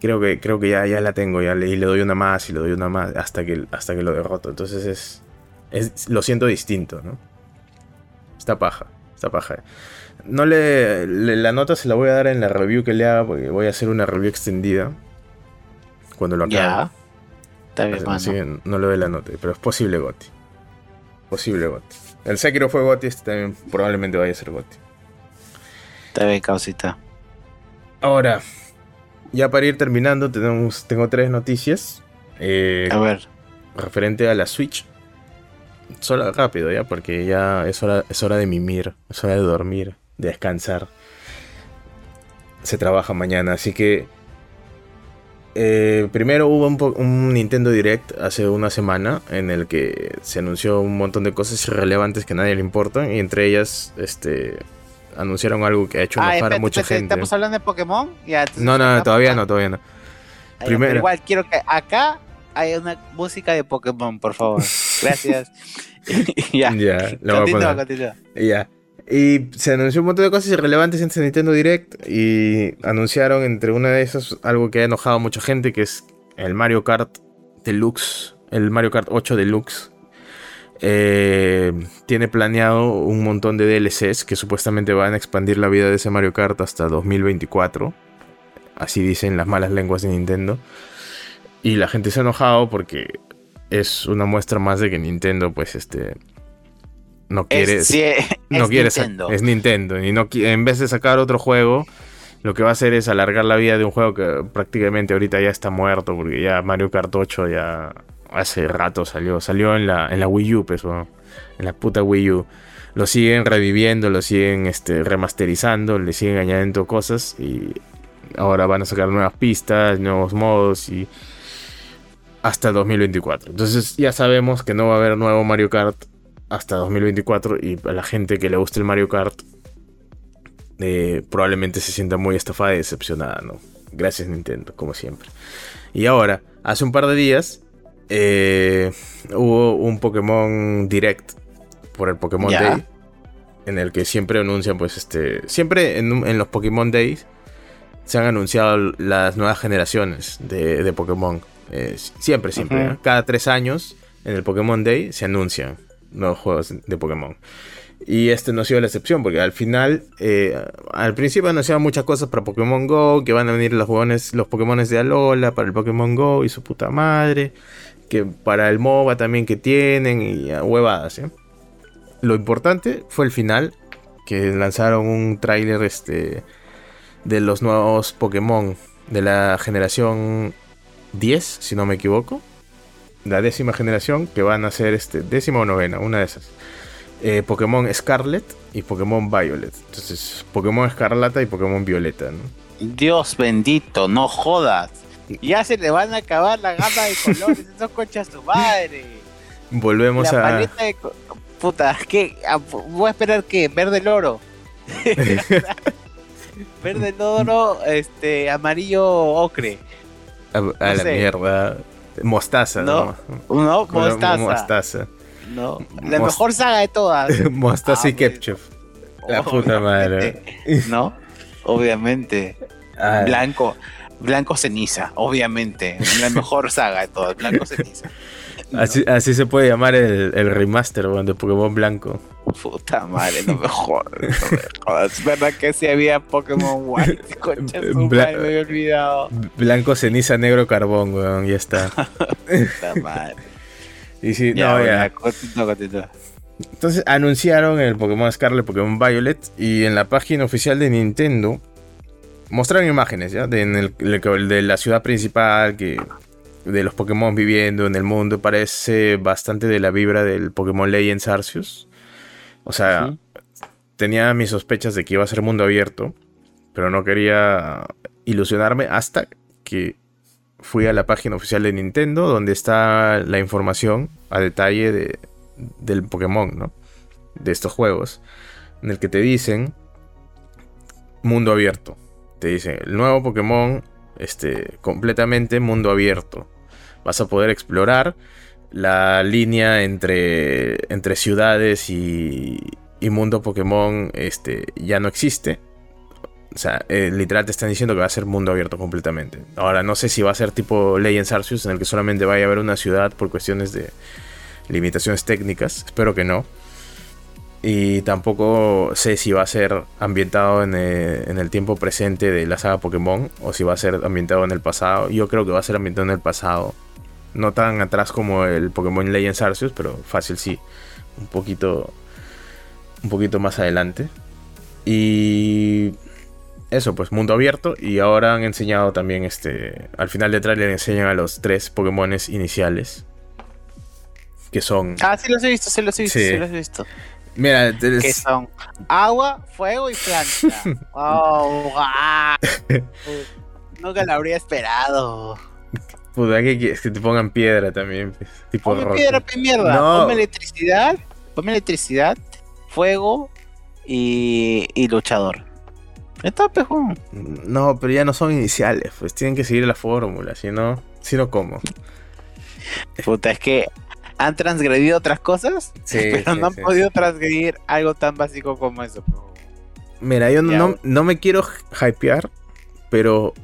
Creo que, creo que ya, ya la tengo. Ya le, y le doy una más y le doy una más. Hasta que, hasta que lo derroto. Entonces es, es. Lo siento distinto, ¿no? Está paja. Está paja. No le, le- La nota se la voy a dar en la review que le haga. Porque voy a hacer una review extendida. Cuando lo acabe. ya. Está bien, Así no le doy la nota, pero es posible Gotti. Posible Gotti. El Sekiro fue Gotti, este también probablemente vaya a ser Gotti. Está bien, causita. Ahora, ya para ir terminando, tenemos, tengo tres noticias. eh, A ver. referente a la Switch. Solo rápido ya, porque ya es hora, es hora de mimir, es hora de dormir, de descansar. Se trabaja mañana, así que... eh, primero hubo un, Nintendo Direct hace una semana en el que se anunció un montón de cosas irrelevantes que a nadie le importan y entre ellas este anunciaron algo que ha hecho Ah, enojar a espérate, mucha gente. ¿Estamos hablando de Pokémon? Ya, No, no, acá- todavía no, todavía no. Ay, primero. Igual quiero que acá haya una música de Pokémon, por favor. Gracias. ya. Ya, lo Continúa, continúa. Ya. Y se anunció un montón de cosas irrelevantes en Nintendo Direct. Y anunciaron entre una de esas algo que ha enojado a mucha gente, que es el Mario Kart Deluxe. El Mario Kart 8 Deluxe. Eh, tiene planeado un montón de DLCs que supuestamente van a expandir la vida de ese Mario Kart hasta 2024. Así dicen las malas lenguas de Nintendo. Y la gente se ha enojado porque es una muestra más de que Nintendo, pues, este. No quiere Es, sí, es no quiere Nintendo. es Nintendo y no en vez de sacar otro juego lo que va a hacer es alargar la vida de un juego que prácticamente ahorita ya está muerto porque ya Mario Kart 8 ya hace rato salió salió en la en la Wii U pues weón, en la puta Wii U lo siguen reviviendo lo siguen este remasterizando le siguen añadiendo cosas y ahora van a sacar nuevas pistas nuevos modos y hasta 2024 entonces ya sabemos que no va a haber nuevo Mario Kart hasta 2024 y a la gente que le guste el Mario Kart eh, probablemente se sienta muy estafada y decepcionada, ¿no? Gracias Nintendo, como siempre. Y ahora, hace un par de días eh, hubo un Pokémon Direct por el Pokémon. Day en el que siempre anuncian, pues, este, siempre en, en los Pokémon Days se han anunciado las nuevas generaciones de, de Pokémon. Eh, siempre, siempre. ¿eh? Cada tres años en el Pokémon Day se anuncian nuevos juegos de Pokémon. Y este no ha sido la excepción, porque al final, eh, al principio anunciaban muchas cosas para Pokémon Go, que van a venir los jugones, los Pokémon de Alola para el Pokémon Go y su puta madre, que para el MOBA también que tienen y huevadas, ¿eh? Lo importante fue el final, que lanzaron un tráiler este, de los nuevos Pokémon de la generación 10, si no me equivoco. La décima generación, que van a ser este, décima o novena, una de esas. Eh, Pokémon Scarlet y Pokémon Violet. Entonces, Pokémon Escarlata y Pokémon Violeta, ¿no? Dios bendito, no jodas. Ya se le van a acabar la gama de colores, esos conchas tu madre. Volvemos La a. paleta de Puta, ¿qué? Ah, Voy a esperar que verde loro. verde loro, este, amarillo ocre. A, a la sé. mierda. Mostaza, ¿no? No, mostaza. Mostaza. No, la mejor saga de todas. Mostaza y Ah. Ketchup. La puta madre. ¿No? Obviamente. Ah, Blanco, blanco ceniza, obviamente. La mejor saga de todas, blanco ceniza. así, así se puede llamar el, el remaster weón, de Pokémon Blanco. Puta madre, no me jodas. No me jodas. Es verdad que sí había Pokémon White. Concha su Bla- madre, me había olvidado. Blanco, ceniza, negro, carbón, weón, ya está. Puta madre. Y sí, Ya, no, bueno, ya. continúa, continúa. Entonces anunciaron el Pokémon Scarlet, Pokémon Violet y en la página oficial de Nintendo mostraron imágenes ya de, en el- el- de la ciudad principal que de los Pokémon viviendo en el mundo parece bastante de la vibra del Pokémon Legends Arceus. O sea, tenía mis sospechas de que iba a ser mundo abierto, pero no quería ilusionarme hasta que fui a la página oficial de Nintendo donde está la información a detalle de, del Pokémon, ¿no? De estos juegos, en el que te dicen mundo abierto. Te dicen el nuevo Pokémon, este, completamente mundo abierto. Vas a poder explorar la línea entre, entre ciudades y, y mundo Pokémon, este, ya no existe. O sea, eh, literal te están diciendo que va a ser mundo abierto completamente. Ahora, no sé si va a ser tipo Legends Arceus, en el que solamente vaya a haber una ciudad por cuestiones de limitaciones técnicas. Espero que no. Y tampoco sé si va a ser ambientado en el, en el tiempo presente de la saga Pokémon o si va a ser ambientado en el pasado. Yo creo que va a ser ambientado en el pasado. No tan atrás como el Pokémon Legends Arceus, pero fácil sí. Un poquito. Un poquito más adelante. Y. Eso, pues mundo abierto. Y ahora han enseñado también este. Al final del trailer enseñan a los tres Pokémones iniciales. Que son. Ah, sí los he visto, sí los he visto, Sí. sí, los he visto. Mira, es- Que son agua, fuego y planta. Oh, ah. Nunca lo habría esperado. puta, ¿qué quieres? Que te pongan piedra también. pues, tipo Ponme roca. piedra, pe mierda. No. Ponme electricidad, ponme electricidad, fuego y, y luchador. Está pejón. No, pero ya no son iniciales, pues tienen que seguir la fórmula, si no, si no, ¿cómo? Puta, es que han transgredido otras cosas, Sí, pero sí, no han sí. podido transgredir algo tan básico como eso. Mira, yo no, no me quiero hypear, pero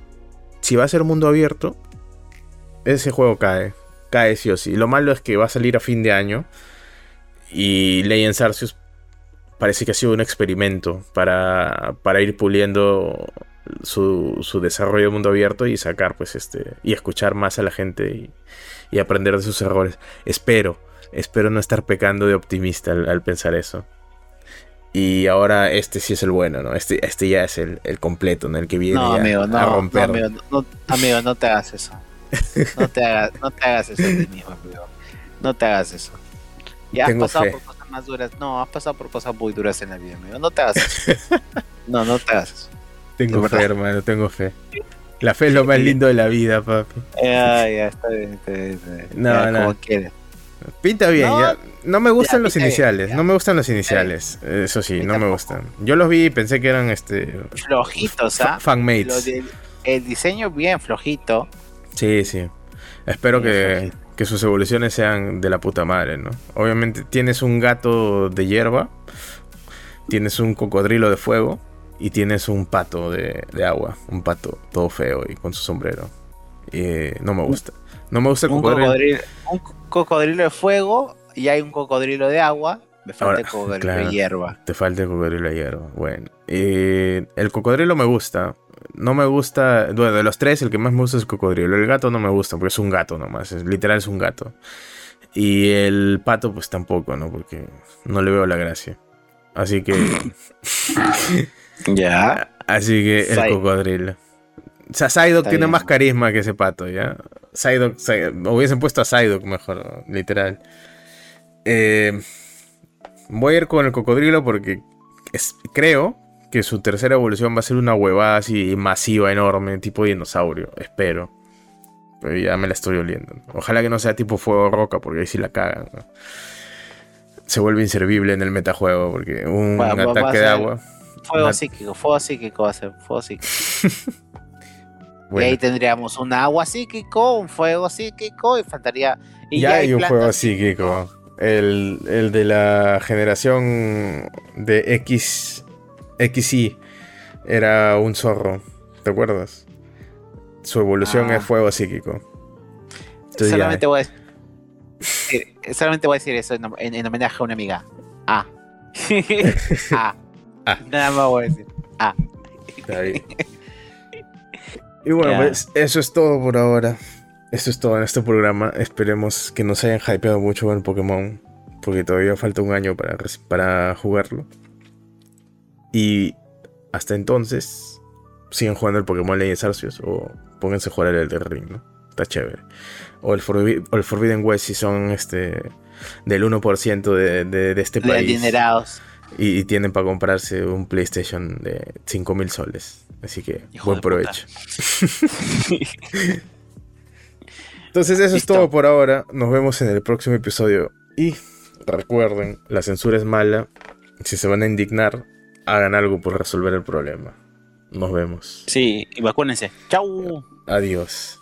si va a ser mundo abierto, ese juego cae. Cae sí o sí. Lo malo es que va a salir a fin de año. Y Legends Arceus parece que ha sido un experimento para, para ir puliendo su, su desarrollo de mundo abierto y sacar, pues, este. Y escuchar más a la gente y, y aprender de sus errores. Espero, espero no estar pecando de optimista al- al pensar eso. Y ahora este sí es el bueno, ¿no? Este, este ya es el, el completo, ¿no? El que viene No, amigo, no, a no, romper. amigo, no, amigo, no te hagas eso. No te hagas, no te hagas eso ti mismo, amigo. No te hagas eso. Ya has Tengo pasado fe. por cosas más duras. No, has pasado por cosas muy duras en la vida, amigo. No te hagas eso. No, no te hagas eso. Tengo fe, hermano, tengo fe. La fe es lo más lindo de la vida, papi. Ya, ya, está bien, está bien, está bien. No, Ya, no. Como quieres. Pinta bien, No, ya. No me gustan ya, los bien, iniciales, no me gustan los iniciales. Eso sí, no me gustan. Yo los vi y pensé que eran este Flojitos, ¿ah? Fanmates. el diseño bien flojito. Sí, sí. Espero que, que sus evoluciones sean de la puta madre, ¿no? Obviamente tienes un gato de hierba, tienes un cocodrilo de fuego y tienes un pato de, de agua. Un pato todo feo y con su sombrero. Y eh, no me gusta. No me gusta el Un cocodrilo. cocodrilo, un cocodrilo de fuego y hay un cocodrilo de agua. Me falta Ahora, el cocodrilo claro. de hierba. Te falta el cocodrilo de hierba. Bueno. Eh, el cocodrilo me gusta. No me gusta. Bueno, de los tres, el que más me gusta es el cocodrilo. El gato no me gusta porque es un gato nomás. Es, literal es un gato. Y el pato, pues tampoco, ¿no? Porque no le veo la gracia. Así que. ya. Así que el cocodrilo. O sea, Psyduck tiene bien. más carisma que ese pato, ¿ya? Psyduck, Psy- hubiesen puesto a Psyduck mejor, literal. Eh, voy a ir con el cocodrilo porque es- creo que su tercera evolución va a ser una huevada así masiva, enorme, tipo dinosaurio. Espero. Pero ya me la estoy oliendo. Ojalá que no sea tipo fuego roca, porque ahí sí la cagan. ¿no? Se vuelve inservible en el metajuego, porque un Va- va- va a ataque de agua. Fuego psíquico, fuego psíquico va a ser, fuego psíquico. bueno. Y ahí tendríamos un agua psíquico, un fuego psíquico y faltaría. Y ya hay un juego psíquico. El, el de la generación de X, XY era un zorro. ¿Te acuerdas? Su evolución Ah. es fuego psíquico. Entonces ya- solamente, voy a decir, eh, solamente voy a decir eso en, en- en homenaje a una amiga. Ah. ah. Ah. Nada más voy a decir. Ah. Está bien. Y bueno, pues eso es todo por ahora. Eso es todo en este programa. Esperemos que nos hayan hypeado mucho con el Pokémon. Porque todavía falta un año para, para jugarlo. Y hasta entonces, sigan jugando el Pokémon Legends Arceus o pónganse a jugar el Elden Ring, ¿no? Está chévere. O el, Forbi- o el Forbidden West si son este del 1% de, de, de este De país adinerados. Y, y tienen para comprarse un PlayStation de 5000 soles. Así que Hijo buen provecho. Entonces, eso es todo por ahora. Nos vemos en el próximo episodio. Y recuerden, la censura es mala. Si se van a indignar, hagan algo por resolver el problema. Nos vemos. Sí, y vacúnense. Chau. Adiós.